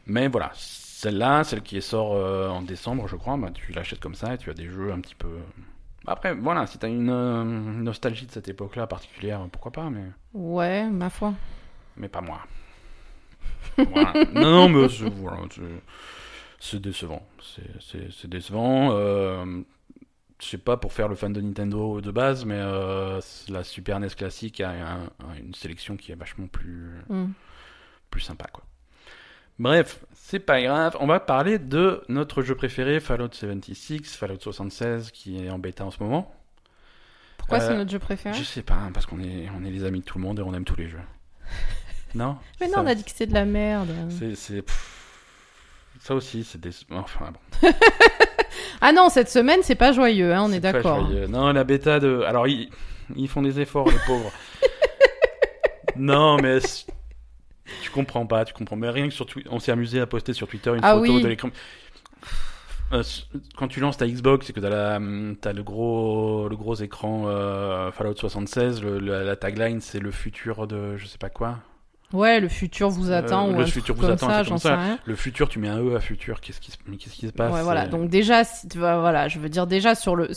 Speaker 1: Mais voilà, celle-là, celle qui sort euh, en décembre, je crois, bah, tu l'achètes comme ça et tu as des jeux un petit peu. Après, voilà, si t'as une euh, nostalgie de cette époque-là particulière, pourquoi pas, mais,
Speaker 2: Ouais, ma foi.
Speaker 1: mais pas moi. Voilà. Non, non, mais c'est voilà, décevant. C'est- décevant. Euh, je sais pas pour faire le fan de Nintendo de base, mais euh, la Super NES classique a un- a une sélection qui est vachement plus,
Speaker 2: Mm.
Speaker 1: plus sympa, quoi. Bref, c'est pas grave. On va parler de notre jeu préféré, Fallout 76, Fallout 76, qui est en bêta en ce moment.
Speaker 2: Pourquoi
Speaker 1: Euh,
Speaker 2: c'est notre jeu préféré?
Speaker 1: Je sais pas, parce qu'on est, on est les amis de tout le monde et on aime tous les jeux. non?
Speaker 2: Mais non,
Speaker 1: Ça-
Speaker 2: on a dit que c'était de la merde.
Speaker 1: c'est, ça aussi, c'est des. Enfin bon.
Speaker 2: Ah non, cette semaine, c'est pas joyeux, hein, on est, d'accord.
Speaker 1: joyeux. Non, la bêta de. Alors, ils, ils font des efforts, les pauvres. non, mais. Tu comprends pas, tu comprends. Mais rien que sur Twitter, on s'est amusé à poster sur Twitter une
Speaker 2: Ah
Speaker 1: photo
Speaker 2: oui.
Speaker 1: de l'écran. Euh, quand tu lances ta Xbox, c'est que t'as la, t'as le gros, le gros écran euh, Fallout 76. le- le- la tagline, c'est le futur de, je sais pas quoi.
Speaker 2: Ouais, le futur vous attend
Speaker 1: Euh,
Speaker 2: ou
Speaker 1: le
Speaker 2: un
Speaker 1: futur
Speaker 2: truc
Speaker 1: vous
Speaker 2: comme
Speaker 1: attend,
Speaker 2: ça, j'en sais rien.
Speaker 1: Le futur, tu mets un E à futur. Qu'est-ce qui se, mais qu'est-ce qui se passe
Speaker 2: Ouais, voilà. Donc déjà, si tu vas- voilà, je veux dire déjà sur le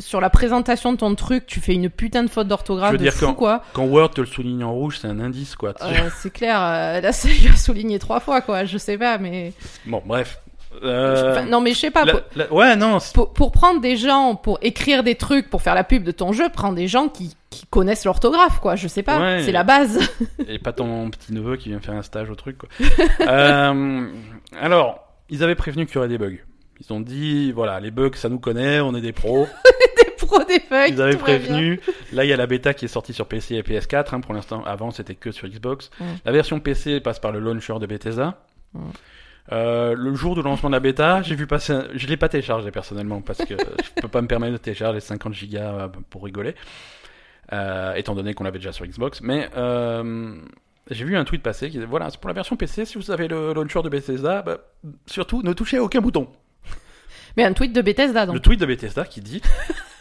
Speaker 2: sur la présentation de ton truc, tu fais une putain de faute
Speaker 1: Je
Speaker 2: d'orthographe
Speaker 1: veux
Speaker 2: de
Speaker 1: dire
Speaker 2: fou
Speaker 1: quand-
Speaker 2: quoi.
Speaker 1: Quand Word te le souligne en rouge, c'est un indice, quoi.
Speaker 2: Euh, c'est clair. euh, là, ça il a souligné trois fois quoi. Je sais pas, mais
Speaker 1: Bon, bref. Euh,
Speaker 2: Enfin, non, mais je sais pas.
Speaker 1: la-
Speaker 2: pour-
Speaker 1: la- ouais, non.
Speaker 2: pour, pour prendre des gens, pour écrire des trucs, pour faire la pub de ton jeu, prends des gens qui, qui connaissent l'orthographe, quoi. Je sais pas,
Speaker 1: Ouais.
Speaker 2: c'est la base.
Speaker 1: Et pas ton petit neveu qui vient faire un stage au truc, quoi. Euh, alors, ils avaient prévenu qu'il y aurait des bugs. Ils ont dit, voilà, les bugs, ça nous connaît, on est des pros.
Speaker 2: des pros des bugs.
Speaker 1: Ils avaient prévenu. Là, il y a la bêta qui est sortie sur PC et PS4. hein, pour l'instant, avant, c'était que sur Xbox.
Speaker 2: Mm.
Speaker 1: La version PC passe par le launcher de Bethesda.
Speaker 2: Mm.
Speaker 1: Euh, le jour du lancement de la bêta, j'ai vu passer. un- Je l'ai pas téléchargé personnellement parce que je peux pas me permettre de télécharger 50 gigas euh, pour rigoler, euh, étant donné qu'on l'avait déjà sur Xbox. Mais euh, j'ai vu un tweet passer qui disait voilà, c'est pour la version PC. Si vous avez le launcher de Bethesda, bah, surtout ne touchez à aucun bouton.
Speaker 2: Mais un tweet de Bethesda, donc.
Speaker 1: Le tweet de Bethesda qui dit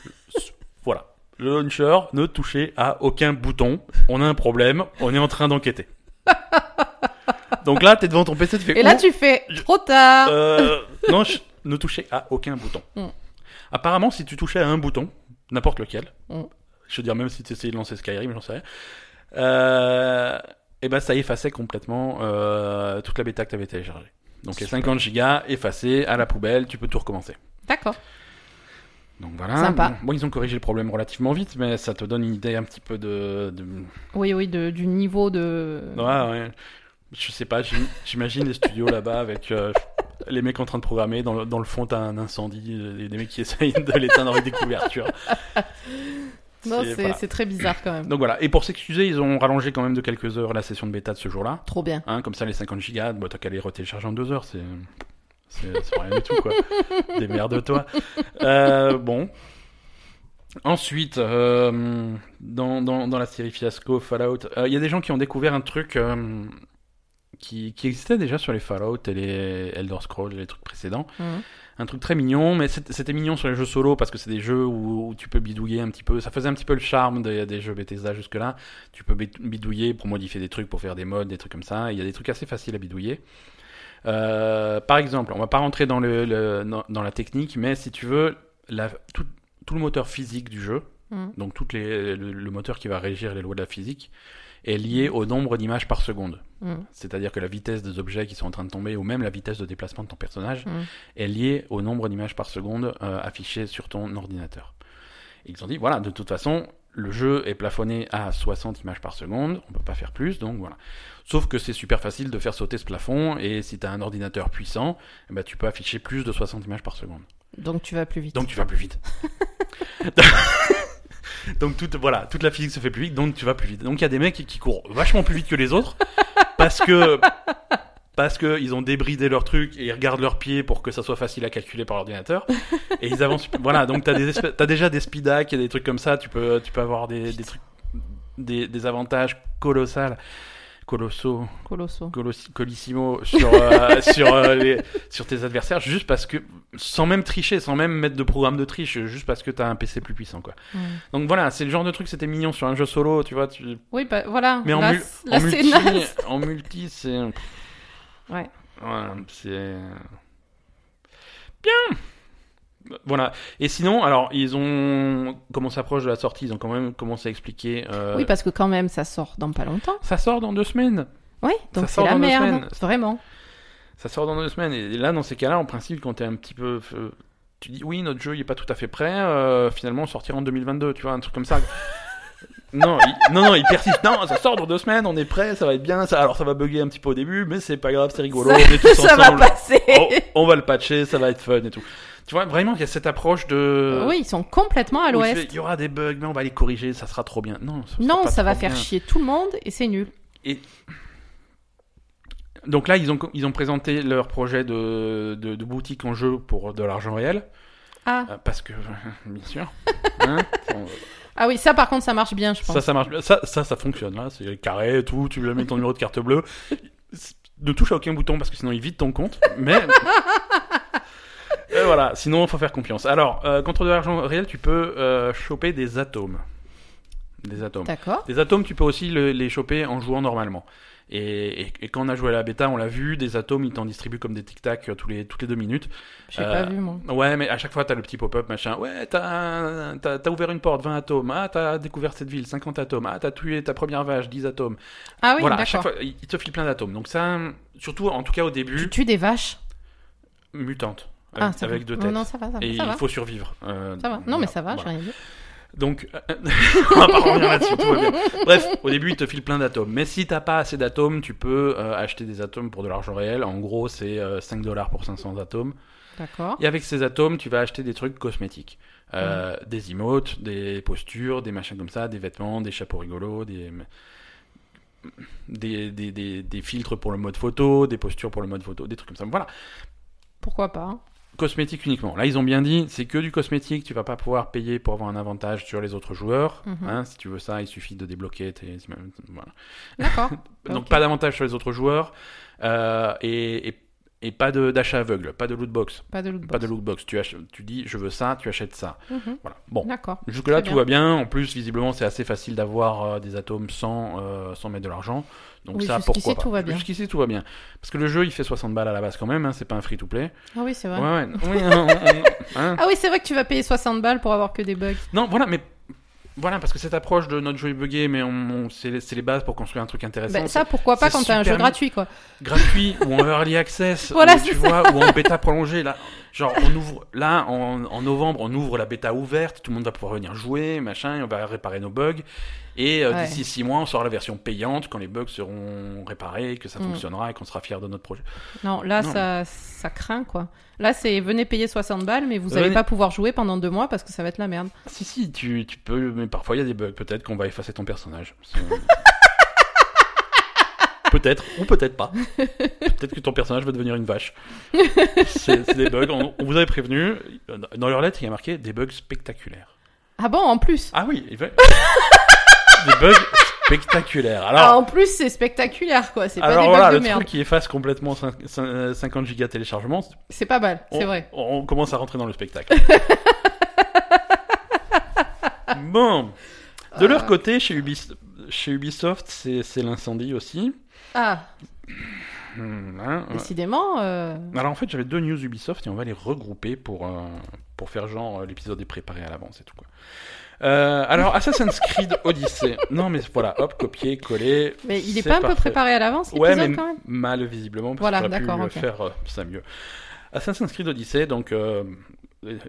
Speaker 1: voilà, le launcher, ne touchez à aucun bouton. On a un problème, on est en train d'enquêter. Donc là, t'es devant ton PC, tu fais
Speaker 2: Et là,
Speaker 1: oh,
Speaker 2: tu fais trop tard.
Speaker 1: euh, non, je- ne touchez à aucun bouton.
Speaker 2: Mm.
Speaker 1: Apparemment, si tu touchais à un bouton, n'importe lequel,
Speaker 2: Mm.
Speaker 1: je veux dire même si tu essayais de lancer Skyrim, j'en sais rien, euh, et ben ça effaçait complètement euh, toute la bêta que tu avais téléchargée. Donc les 50 gigas effacés à la poubelle, tu peux tout recommencer.
Speaker 2: D'accord.
Speaker 1: Donc voilà.
Speaker 2: Sympa.
Speaker 1: Bon, ils ont corrigé le problème relativement vite, mais ça te donne une idée un petit peu de. de...
Speaker 2: Oui, oui, de, du niveau de.
Speaker 1: Ouais, ouais. Je sais pas, j'im- j'imagine les studios là-bas avec euh, les mecs en train de programmer. Dans le, dans le fond, t'as un incendie, et des mecs qui essayent de l'éteindre avec des couvertures.
Speaker 2: Non,
Speaker 1: C'est- voilà.
Speaker 2: très bizarre quand même.
Speaker 1: Donc voilà. Et pour s'excuser, ils ont rallongé quand même de quelques heures la session de bêta de ce jour-là.
Speaker 2: Trop bien.
Speaker 1: Hein, comme ça, les 50 gigas, bah, t'as qu'à les retélécharger en deux heures. C'est. C'est rien du tout, quoi. Démerde-toi. Euh, bon. Ensuite, euh, dans, dans, dans la série Fiasco, Fallout, euh, il y a des gens qui ont découvert un truc euh, qui, qui existait déjà sur les Fallout et les Elder Scrolls et les trucs précédents.
Speaker 2: Mhm.
Speaker 1: Un truc très mignon, mais c'était mignon sur les jeux solo parce que c'est des jeux où, où tu peux bidouiller un petit peu. Ça faisait un petit peu le charme des, des jeux Bethesda jusque-là. Tu peux bid- bidouiller pour modifier des trucs, pour faire des modes, des trucs comme ça. Il y a des trucs assez faciles à bidouiller. Euh, par exemple, on va pas rentrer dans, le, le- dans, dans la technique, mais si tu veux, la, tout, tout le moteur physique du jeu,
Speaker 2: Mhm.
Speaker 1: donc toutes les, le, le moteur qui va régir les lois de la physique, est lié au nombre d'images par seconde.
Speaker 2: Mhm.
Speaker 1: C'est-à-dire que la vitesse des objets qui sont en train de tomber, ou même la vitesse de déplacement de ton personnage,
Speaker 2: Mhm.
Speaker 1: est liée au nombre d'images par seconde euh, affichées sur ton ordinateur. Et ils ont dit, voilà, de toute façon, le jeu est plafonné à 60 images par seconde, on peut pas faire plus, donc voilà. Sauf que c'est super facile de faire sauter ce plafond, et si tu as un ordinateur puissant, eh ben, tu peux afficher plus de 60 images par seconde.
Speaker 2: Donc tu vas plus vite.
Speaker 1: Donc tu vas plus vite. donc toute, voilà, toute la physique se fait plus vite, donc tu vas plus vite. Donc il y a des mecs qui, courent vachement plus vite que les autres parce que parce que ils ont débridé leur truc et ils regardent leurs pieds pour que ça soit facile à calculer par l'ordinateur et ils avancent. Voilà, donc t'as des t'as déjà des speed hacks et des trucs comme ça. Tu peux tu peux avoir des, des trucs des, des avantages colossaux colossaux
Speaker 2: Colosso.
Speaker 1: colossi- colissimo sur euh, sur euh, les- sur tes adversaires juste parce que sans même tricher sans même mettre de programme de triche juste parce que t'as un PC plus puissant quoi donc voilà c'est le genre de truc c'était mignon sur un jeu solo tu vois tu...
Speaker 2: Oui, bah voilà.
Speaker 1: mais en,
Speaker 2: là, là,
Speaker 1: en multi en multi c'est
Speaker 2: Ouais.
Speaker 1: voilà, c'est bien voilà et sinon alors ils ont comme on s'approche de la sortie? Ils ont quand même commencé à expliquer euh,
Speaker 2: Oui, parce que quand même, ça sort dans pas longtemps.
Speaker 1: ça sort dans deux semaines
Speaker 2: Oui, donc c'est
Speaker 1: sort
Speaker 2: la
Speaker 1: dans deux
Speaker 2: merde.
Speaker 1: semaines.
Speaker 2: Vraiment.
Speaker 1: Ça sort dans deux semaines. Et là, dans ces cas-là, en principe, quand t'es un petit peu. euh, tu dis, oui, notre jeu, il est pas tout à fait prêt. euh, finalement, on sortira en 2022, tu vois, un truc comme ça. non, il, non, non, il persiste. Non, ça sort dans deux semaines, on est prêt, ça va être bien. Ça, alors, ça va bugger un petit peu au début, mais c'est pas grave, c'est rigolo.
Speaker 2: Ça-
Speaker 1: on est tous
Speaker 2: ça va passer.
Speaker 1: On va le patcher, ça va être fun et tout. Tu vois, vraiment, il y a cette approche de.
Speaker 2: Oui, ils sont complètement à l'ouest.
Speaker 1: Il y aura des bugs, mais on va les corriger, ça sera trop bien. Non, ça,
Speaker 2: Non, ça va faire chier tout le monde et c'est nul.
Speaker 1: Donc là, ils ont, ils ont présenté leur projet de, de, de boutique en jeu pour de l'argent réel.
Speaker 2: Ah.
Speaker 1: Euh, Parce que, bien sûr. hein, on-
Speaker 2: ah oui, ça par contre, ça marche bien, je pense.
Speaker 1: ça, ça marche bien. Ça, ça, ça fonctionne. Là, c'est carré et tout. Tu lui mets ton numéro de carte bleue. Ne touche à aucun bouton parce que sinon il vide ton compte. Mais. Et voilà, sinon il faut faire confiance. Alors, euh, contre de l'argent réel, tu peux euh, choper des atomes. Des atomes.
Speaker 2: D'accord.
Speaker 1: Des atomes, tu peux aussi le- les choper en jouant normalement. Et, et- et quand on a joué à la bêta, on l'a vu, des atomes, ils t'en distribuent comme des tic-tac euh, tous les, toutes les deux minutes.
Speaker 2: J'ai
Speaker 1: Euh,
Speaker 2: pas vu, moi.
Speaker 1: Ouais, mais à chaque fois, t'as le petit pop-up, machin. Ouais, t'as t'as- t'as ouvert une porte, 20 atomes. Ah, t'as découvert cette ville, 50 atomes. Ah, t'as tué ta première vache, 10 atomes.
Speaker 2: Ah oui,
Speaker 1: voilà, à chaque
Speaker 2: d'accord.
Speaker 1: fois, il il te file plein d'atomes. Donc ça, surtout, en tout cas au début,
Speaker 2: Tu tues des vaches?
Speaker 1: mutante.
Speaker 2: Ah,
Speaker 1: Avec,
Speaker 2: ça
Speaker 1: avec deux têtes.
Speaker 2: non, ça va, ça va.
Speaker 1: Et
Speaker 2: ça
Speaker 1: il
Speaker 2: va.
Speaker 1: faut survivre. Euh,
Speaker 2: Ça va. Non, mais ça va,
Speaker 1: voilà.
Speaker 2: j'ai rien dit.
Speaker 1: Donc, euh, on va pas revenir là-dessus, tout va bien. Bref, au début, il te file plein d'atomes. Mais si t'as pas assez d'atomes, tu peux euh, acheter des atomes pour de l'argent réel. En gros, c'est euh, 5 dollars pour 500 atomes.
Speaker 2: D'accord.
Speaker 1: Et avec ces atomes, tu vas acheter des trucs cosmétiques. Euh, Des emotes, des postures, des machins comme ça, des vêtements, des chapeaux rigolos, des... Des, des, des, des filtres pour le mode photo, des postures pour le mode photo, des trucs comme ça. Voilà,
Speaker 2: Pourquoi pas.
Speaker 1: Cosmétique uniquement. Là, ils ont bien dit, c'est que du cosmétique, tu vas pas pouvoir payer pour avoir un avantage sur les autres joueurs.
Speaker 2: Mhm.
Speaker 1: Hein, si tu veux ça, il suffit de débloquer tes... Voilà.
Speaker 2: D'accord.
Speaker 1: Donc pas d'avantage sur les autres joueurs euh, et, et, et pas de- d'achat aveugle, pas de loot box.
Speaker 2: Pas de loot box.
Speaker 1: Pas de loot box. Tu, tu dis je veux ça, tu achètes ça.
Speaker 2: Mhm.
Speaker 1: Voilà. Bon.
Speaker 2: D'accord.
Speaker 1: Jusque-là, tout va bien. En plus, visiblement, c'est assez facile d'avoir euh, des atomes sans, euh, sans mettre de l'argent. Donc
Speaker 2: Oui,
Speaker 1: ça, pourquoi pas.
Speaker 2: tout va bien.
Speaker 1: Jusqu'ici, tout va bien. Parce que le jeu, il fait 60 balles à la base quand même. Hein, c'est pas un free-to-play.
Speaker 2: Ah oui, c'est vrai.
Speaker 1: Ouais, ouais. Oui, hein, on- on- hein.
Speaker 2: Ah oui, c'est vrai que tu vas payer 60 balles pour avoir que des bugs.
Speaker 1: Non, voilà, mais... Voilà, parce que cette approche de notre jeu est buggé, mais on, on- c'est les- bases pour construire un truc intéressant.
Speaker 2: Bah, ça, pourquoi pas quand t'as un jeu gratuit, quoi.
Speaker 1: gratuit ou en early access
Speaker 2: Voilà,
Speaker 1: ou, tu vois ou en bêta prolongée là genre on ouvre là en, en novembre on ouvre la bêta ouverte tout le monde va pouvoir venir jouer machin et on va réparer nos bugs et euh,
Speaker 2: Ouais.
Speaker 1: d'ici six mois on sort la version payante quand les bugs seront réparés que ça
Speaker 2: Mm.
Speaker 1: fonctionnera et qu'on sera fier de notre projet
Speaker 2: Non, là,
Speaker 1: Non.
Speaker 2: ça, ça craint, quoi. Là, c'est venez payer 60 balles, mais vous
Speaker 1: Venez-
Speaker 2: allez pas pouvoir jouer pendant deux mois parce que ça va être la merde.
Speaker 1: si si tu, tu peux mais parfois il y a des bugs peut-être qu'on va effacer ton personnage Peut-être, ou peut-être pas. Peut-être que ton personnage va devenir une vache. C'est des bugs. On, on vous avait prévenu. Dans leur lettre, il y a marqué des bugs spectaculaires.
Speaker 2: Ah bon, en plus?
Speaker 1: Ah oui, il va- des bugs spectaculaires.
Speaker 2: Ah,
Speaker 1: Alors,
Speaker 2: en plus, c'est spectaculaire, quoi. C'est pas
Speaker 1: alors
Speaker 2: des
Speaker 1: voilà, le
Speaker 2: de merde.
Speaker 1: truc qui efface complètement cin- cin- euh, 50 gigas téléchargement,
Speaker 2: C'est pas mal, c'est vrai.
Speaker 1: on commence à rentrer dans le spectacle. bon, de leur
Speaker 2: Euh.
Speaker 1: côté, chez, Ubis- chez Ubisoft, c'est l'incendie aussi.
Speaker 2: Ah,
Speaker 1: Hmm, hein,
Speaker 2: décidément. euh,
Speaker 1: Alors en fait, j'avais deux news Ubisoft et on va les regrouper pour, euh, pour faire genre euh, l'épisode est préparé à l'avance et tout quoi. Euh, alors Assassin's Creed Odyssey. Non mais voilà, hop, copier, coller.
Speaker 2: Mais il est pas un peu préparé à l'avance,
Speaker 1: Ouais,
Speaker 2: l'épisode,
Speaker 1: mais
Speaker 2: quand même?
Speaker 1: mal visiblement parce
Speaker 2: Voilà,
Speaker 1: que j'aurais pu
Speaker 2: d'accord,
Speaker 1: euh,
Speaker 2: ok.
Speaker 1: faire ça mieux. Assassin's Creed Odyssey, donc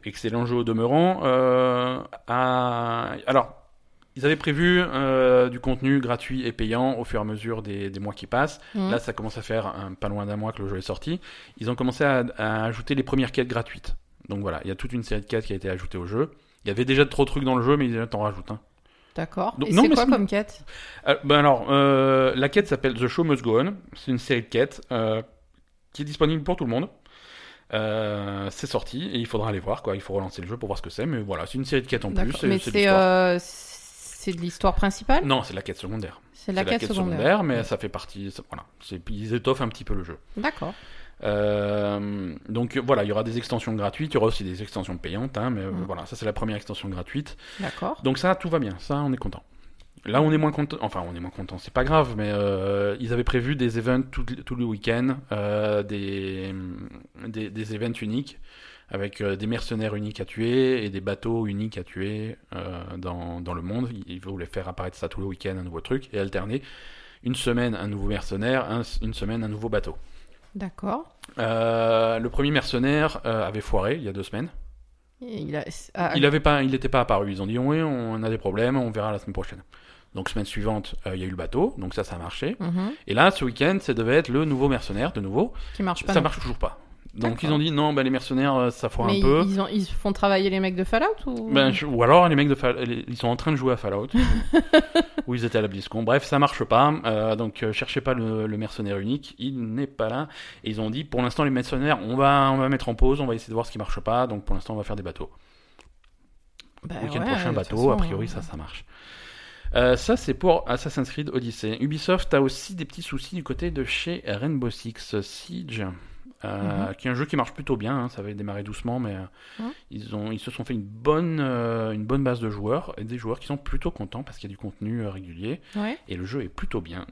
Speaker 1: excellent jeu au demeurant. a- Alors, ils avaient prévu euh, du contenu gratuit et payant au fur et à mesure des, des mois qui passent.
Speaker 2: Mhm.
Speaker 1: Là, ça commence à faire un- pas loin d'un mois que le jeu est sorti. Ils ont commencé à, à ajouter les premières quêtes gratuites. Donc voilà, il y a toute une série de quêtes qui a été ajoutée au jeu. Il y avait déjà trop de trucs dans le jeu, mais ils t'en rajoutent un.
Speaker 2: D'accord.
Speaker 1: Donc,
Speaker 2: Et c'est quoi comme quête?
Speaker 1: Euh, ben alors, euh, la quête s'appelle The Show Must Go On. C'est une série de quêtes euh, qui est disponible pour tout le monde. Euh, c'est sorti et il faudra aller voir quoi. Il faut relancer le jeu pour voir ce que c'est. Mais voilà, c'est une série de quêtes en plus.
Speaker 2: Mais
Speaker 1: c'est
Speaker 2: euh, c'est de l'histoire principale?
Speaker 1: Non, c'est la quête secondaire.
Speaker 2: C'est la quête secondaire.
Speaker 1: mais ça fait partie. ça- Voilà, ils étoffent un petit peu le jeu.
Speaker 2: D'accord.
Speaker 1: Euh, donc voilà, il y aura des extensions gratuites, il y aura aussi des extensions payantes, hein, mais euh,
Speaker 2: Mhm.
Speaker 1: voilà, ça c'est la première extension gratuite.
Speaker 2: D'accord.
Speaker 1: Donc ça, tout va bien, ça on est content. Là on est moins content, enfin on est moins content, c'est pas grave, mais euh, ils avaient prévu des events tout, tout le week-end, euh, des, des, des events uniques, avec euh, des mercenaires uniques à tuer et des bateaux uniques à tuer euh, dans, dans le monde. Ils, ils voulaient faire apparaître ça tout le week-end, un nouveau truc, et alterner une semaine un nouveau mercenaire, un- une semaine un nouveau bateau.
Speaker 2: D'accord.
Speaker 1: Euh, le premier mercenaire avait foiré il y a deux semaines.
Speaker 2: Il a... ah,
Speaker 1: Il avait pas, il n'était pas apparu. Ils ont dit oui, on a des problèmes, on verra la semaine prochaine. Donc semaine suivante, euh, il y a eu le bateau, donc ça, ça a marché.
Speaker 2: mhm.
Speaker 1: Et là, ce week-end, ça devait être le nouveau mercenaire de nouveau.
Speaker 2: Qui marche pas.
Speaker 1: ça marche toujours pas. Donc ils ont dit non, bah, les mercenaires, euh, ça foire
Speaker 2: Mais
Speaker 1: un peu.
Speaker 2: ils, ont, ils font travailler les mecs de Fallout ou?
Speaker 1: Ben, je- ou alors les mecs de Fall- les- ils sont en train de jouer à Fallout où ils étaient à la BlizzCon. Bref, ça marche pas. euh, donc euh, cherchez pas le, le mercenaire unique, il n'est pas là. Et ils ont dit pour l'instant les mercenaires, on va on va mettre en pause, on va essayer de voir ce qui marche pas. Donc pour l'instant on va faire des bateaux.
Speaker 2: Bah
Speaker 1: Week-end
Speaker 2: ouais,
Speaker 1: prochain
Speaker 2: de
Speaker 1: bateau, a priori
Speaker 2: euh,
Speaker 1: ça ça marche. Euh, ça c'est pour Assassin's Creed Odyssey. Ubisoft a aussi des petits soucis du côté de chez Rainbow Six Siege. Euh,
Speaker 2: Mhm.
Speaker 1: qui est un jeu qui marche plutôt bien, hein, ça avait démarré doucement, mais euh, ils, ont, ils se sont fait une bonne, euh, une bonne base de joueurs, et des joueurs qui sont plutôt contents parce qu'il y a du contenu euh, régulier,
Speaker 2: Ouais,
Speaker 1: et le jeu est plutôt bien.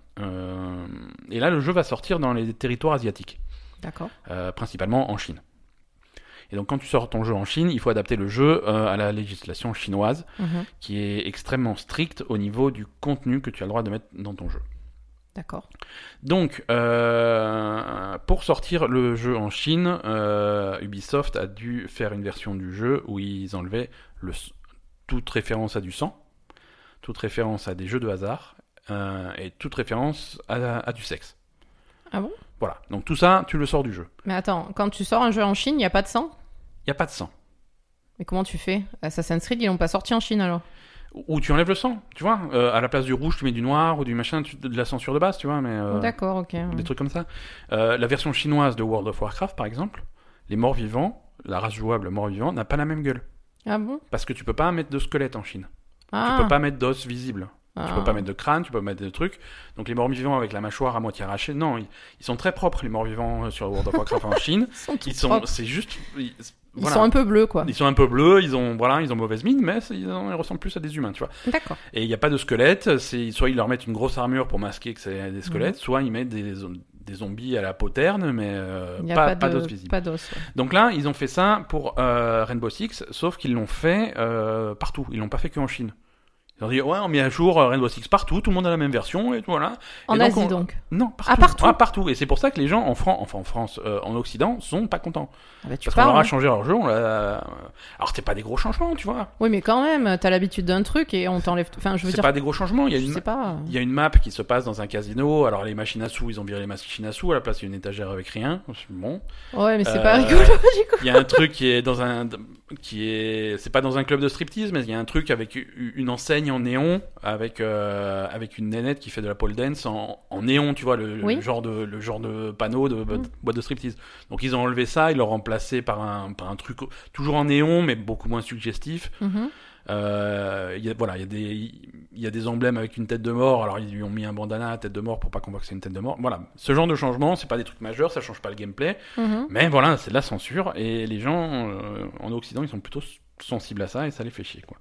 Speaker 1: Et là, le jeu va sortir dans les territoires asiatiques,
Speaker 2: d'accord.
Speaker 1: principalement en Chine. Et donc quand tu sors ton jeu en Chine, il faut adapter le jeu à la législation chinoise,
Speaker 2: Mhm,
Speaker 1: qui est extrêmement stricte au niveau du contenu que tu as le droit de mettre dans ton jeu.
Speaker 2: D'accord.
Speaker 1: Donc, euh, pour sortir le jeu en Chine, euh, Ubisoft a dû faire une version du jeu où ils enlevaient le, toute référence à du sang, toute référence à des jeux de hasard euh, et toute référence à, à du sexe.
Speaker 2: Ah bon?
Speaker 1: Voilà. Donc tout ça, tu le sors du jeu.
Speaker 2: Mais attends, quand tu sors un jeu en Chine, il n'y a pas de sang?
Speaker 1: Il y a pas de sang.
Speaker 2: Mais comment tu fais? Assassin's Creed, ils l'ont pas sorti en Chine alors?
Speaker 1: Ou tu enlèves le sang, tu vois. Euh, à la place du rouge, tu mets du noir ou du machin, tu- de la censure de base, tu vois. Mais euh,
Speaker 2: D'accord, ok.
Speaker 1: des trucs comme ça. Euh, la version chinoise de World of Warcraft, par exemple, les morts vivants, la race jouable mort vivant, n'a pas la même gueule.
Speaker 2: Ah bon?
Speaker 1: Parce que tu peux pas mettre de squelette en Chine.
Speaker 2: ah.
Speaker 1: Tu peux pas mettre d'os visible. Tu
Speaker 2: Ah.
Speaker 1: peux pas mettre de crâne, tu peux pas mettre de trucs. Donc les morts vivants avec la mâchoire à moitié arrachée, non, ils, ils sont très propres les morts vivants sur World of Warcraft en Chine.
Speaker 2: Ils sont,
Speaker 1: Ils sont, c'est juste, ils,
Speaker 2: Ils
Speaker 1: voilà.
Speaker 2: sont un peu bleus, quoi.
Speaker 1: Ils sont un peu bleus, ils ont, voilà, ils ont mauvaise mine, mais ils, ils ressemblent plus à des humains, tu vois.
Speaker 2: D'accord.
Speaker 1: Et il n'y a pas de squelette, c'est soit ils leur mettent une grosse armure pour masquer que c'est des squelettes, soit ils mettent des, zo- des zombies à la poterne, mais euh, pas,
Speaker 2: pas,
Speaker 1: d'os visible.
Speaker 2: Pas ouais.
Speaker 1: Donc là, ils ont fait ça pour euh, Rainbow Six, sauf qu'ils l'ont fait euh, partout. Ils l'ont pas fait que en Chine. Ils ont dit ouais, on met à jour euh, Rainbow Six partout, tout le monde a la même version et voilà.
Speaker 2: En
Speaker 1: Et donc,
Speaker 2: Asie,
Speaker 1: on-
Speaker 2: donc.
Speaker 1: Non, partout.
Speaker 2: Ah, partout.
Speaker 1: partout. Et c'est pour ça que les gens en France, enfin en France, euh, en Occident, sont pas contents.
Speaker 2: Ah bah, tu
Speaker 1: Parce qu'on leur a changé leur jeu. On l'a... Alors c'était pas des gros changements, tu vois.
Speaker 2: Oui, mais quand même, t'as l'habitude d'un truc et on t'enlève. Enfin, je veux
Speaker 1: C'est
Speaker 2: dire.
Speaker 1: pas des gros changements. Il y a
Speaker 2: Je
Speaker 1: une,
Speaker 2: sais pas.
Speaker 1: il y a une map qui se passe dans un casino. Alors les machines à sous, ils ont viré les machines à sous. À la place, il y a une étagère avec rien. Bon.
Speaker 2: Ouais, mais c'est
Speaker 1: Euh,
Speaker 2: pas rigolo, du coup.
Speaker 1: Il y a un truc qui est dans un, qui est, c'est pas dans un club de striptease, mais il y a un truc avec une enseigne en néon, avec euh, avec une nénette qui fait de la pole dance en, en néon, tu vois, le, le genre de le genre de panneau de, de
Speaker 2: Mm.
Speaker 1: boîte de striptease. Donc ils ont enlevé ça, ils l'ont remplacé par un par un truc toujours en néon, mais beaucoup moins suggestif.
Speaker 2: Mhm.
Speaker 1: Euh, y a, voilà, il y a des il y a des emblèmes avec une tête de mort. Alors ils lui ont mis un bandana à tête de mort pour pas qu'on voit que c'est une tête de mort. Voilà, ce genre de changement, c'est pas des trucs majeurs, ça change pas le gameplay.
Speaker 2: Mhm.
Speaker 1: Mais voilà, c'est de la censure et les gens euh, en Occident ils sont plutôt sensibles à ça et ça les fait chier quoi.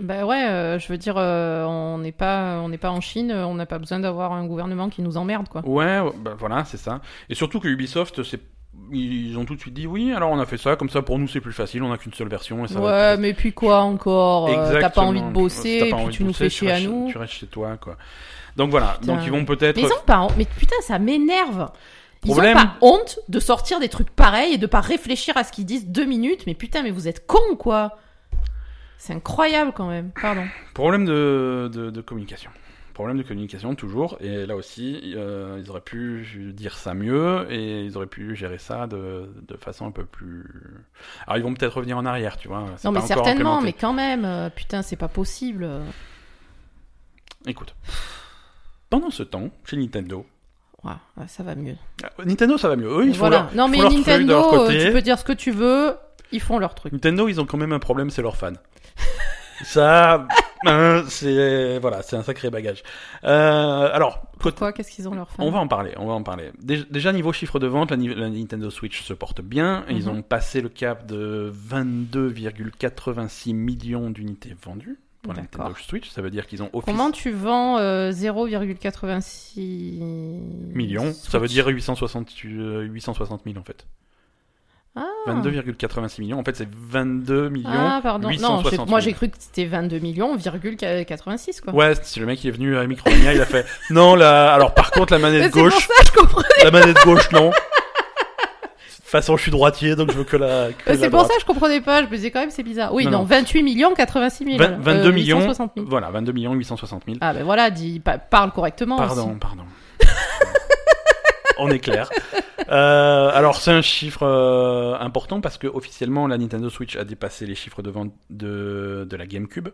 Speaker 2: Bah ouais, euh, je veux dire, euh, on n'est pas, on n'est pas en Chine, on n'a pas besoin d'avoir un gouvernement qui nous emmerde, quoi.
Speaker 1: Ouais, ouais, bah voilà, c'est ça. Et surtout que Ubisoft, c'est ils ont tout de suite dit oui, alors on a fait ça, comme ça pour nous c'est plus facile, on a qu'une seule version et ça va
Speaker 2: Ouais, mais puis quoi encore euh, T'as pas envie de bosser, et puis tu nous
Speaker 1: bosser,
Speaker 2: fais chier à nous.
Speaker 1: Tu restes chez toi quoi. Donc voilà,
Speaker 2: Putain.
Speaker 1: donc ils vont peut-être
Speaker 2: Mais ils ont pas honte. Mais putain, ça m'énerve. Ils
Speaker 1: Problème-
Speaker 2: ont pas honte de sortir des trucs pareils et de pas réfléchir à ce qu'ils disent deux minutes. Mais putain, mais vous êtes cons, quoi. C'est incroyable quand même. Pardon.
Speaker 1: Problème de, de, de communication. Problème de communication toujours. Et là aussi, euh, ils auraient pu dire ça mieux et ils auraient pu gérer ça de, de façon un peu plus. Alors ils vont peut-être revenir en arrière, tu vois.
Speaker 2: Non, mais certainement, mais quand même. euh, putain, c'est pas possible.
Speaker 1: Écoute. Pendant ce temps, chez Nintendo.
Speaker 2: Ouais, ça va mieux.
Speaker 1: euh, Nintendo, ça va mieux. Eux, ils font
Speaker 2: voilà.
Speaker 1: leur,
Speaker 2: non,
Speaker 1: ils
Speaker 2: mais
Speaker 1: leur truc de
Speaker 2: Nintendo,
Speaker 1: leur
Speaker 2: euh,
Speaker 1: côté.
Speaker 2: tu peux dire ce que tu veux. Ils font leur truc.
Speaker 1: Nintendo, ils ont quand même un problème, c'est leurs fans. ça, c'est voilà, c'est un sacré bagage. Euh, alors, côté-
Speaker 2: Quoi Qu'est-ce qu'ils ont leur fans
Speaker 1: On va en parler, on va en parler. Dé- Déjà niveau chiffre de vente, la, ni- la Nintendo Switch se porte bien. Ils
Speaker 2: Mhm.
Speaker 1: ont passé le cap de 22,86 millions d'unités vendues pour la. Nintendo Switch. Ça veut dire qu'ils ont office
Speaker 2: Comment tu vends euh, 0,86
Speaker 1: millions. Ça veut dire 860, euh, 860 000 en fait.
Speaker 2: Ah.
Speaker 1: 22,86 millions. En fait, c'est 22 millions.
Speaker 2: Ah, pardon. Non, j'ai-
Speaker 1: 860
Speaker 2: moi
Speaker 1: 000.
Speaker 2: j'ai cru que c'était 22 millions, virgule 86 quoi.
Speaker 1: Ouais, c'est le mec qui est venu à Micromania, il a fait non là. Alors par contre la manette
Speaker 2: c'est pour
Speaker 1: gauche,
Speaker 2: ça je comprends.
Speaker 1: la manette gauche non. De toute façon, je suis droitier, donc je veux que la. la
Speaker 2: C'est pour ça que je comprenais pas. Je me disais quand même c'est bizarre. Oui,
Speaker 1: Non,
Speaker 2: non,
Speaker 1: non.
Speaker 2: 28 millions 86 000.
Speaker 1: Vingt- 22
Speaker 2: Euh,
Speaker 1: millions.
Speaker 2: 860 000.
Speaker 1: Voilà, 22 millions 860 000.
Speaker 2: Ah ben voilà, dis, pa- parle correctement.
Speaker 1: pardon,
Speaker 2: aussi.
Speaker 1: pardon. On est clair. Euh, alors c'est un chiffre euh, important parce que officiellement la Nintendo Switch a dépassé les chiffres de vente de, de la GameCube.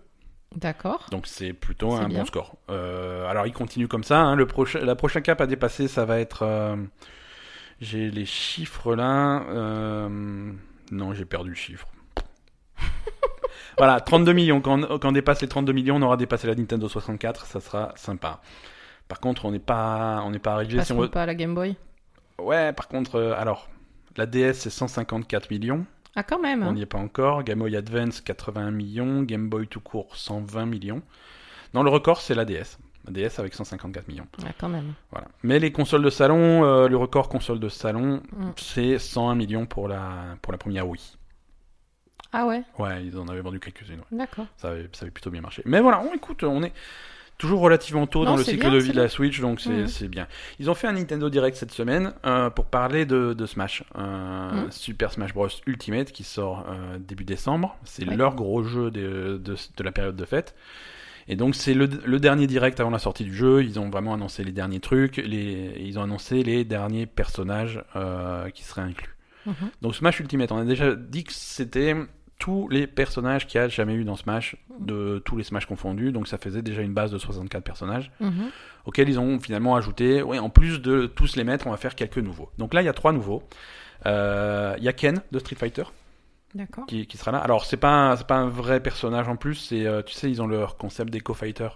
Speaker 2: D'accord.
Speaker 1: Donc c'est plutôt un
Speaker 2: bien.
Speaker 1: bon score. Euh, alors il continue comme ça. hein. Le prochain, la prochaine cap à dépasser, ça va être. j'ai les chiffres là. non, j'ai perdu le chiffre. voilà, 32 millions. Quand, on- quand on dépasse les 32 millions, on aura dépassé la Nintendo 64. Ça sera sympa. Par contre, on n'est pas, on n'est pas arrivé. Si on veut...
Speaker 2: pas à la Game Boy.
Speaker 1: Ouais, par contre, euh, alors la DS c'est 154 millions.
Speaker 2: Ah, quand même.
Speaker 1: On
Speaker 2: hein.
Speaker 1: n'y est pas encore. Game Boy Advance 81 millions. Game Boy tout court 120 millions. Non, le record c'est la DS. La DS avec 154 millions.
Speaker 2: Ah, quand même.
Speaker 1: Voilà. Mais les consoles de salon, euh, le record console de salon,
Speaker 2: Mm.
Speaker 1: c'est 101 millions pour la, pour la première Wii.
Speaker 2: Ah ouais,
Speaker 1: Ouais, ils en avaient vendu quelques-unes. ouais.
Speaker 2: d'accord.
Speaker 1: Ça, avait, ça avait plutôt bien marché. Mais voilà, on écoute, on est toujours relativement tôt
Speaker 2: Non,
Speaker 1: dans le cycle
Speaker 2: bien,
Speaker 1: de vie de la Switch, donc c'est c'est bien. Ils ont fait un Nintendo Direct cette semaine euh, pour parler de, de Smash.
Speaker 2: Mhm.
Speaker 1: Super Smash Bros Ultimate qui sort euh, début décembre. C'est
Speaker 2: Ouais.
Speaker 1: leur gros jeu de, de, de la période de fête. Et donc c'est le, le dernier direct avant la sortie du jeu. Ils ont vraiment annoncé les derniers trucs. Les, ils ont annoncé les derniers personnages euh, qui seraient inclus.
Speaker 2: Mhm.
Speaker 1: Donc Smash Ultimate, on a déjà dit que c'était tous les personnages qu'il y a jamais eu dans Smash, de tous les Smash confondus. Donc ça faisait déjà une base de 64 personnages,
Speaker 2: Mhm.
Speaker 1: auxquels ils ont finalement ajouté, ouais, en plus de tous les mettre, on va faire quelques nouveaux. Donc là, il y a trois nouveaux. Euh, Il y a Ken de Street Fighter qui, qui sera là. Alors c'est pas un- pas un vrai personnage en plus, c'est euh, tu sais ils ont leur concept d'Eco Fighter.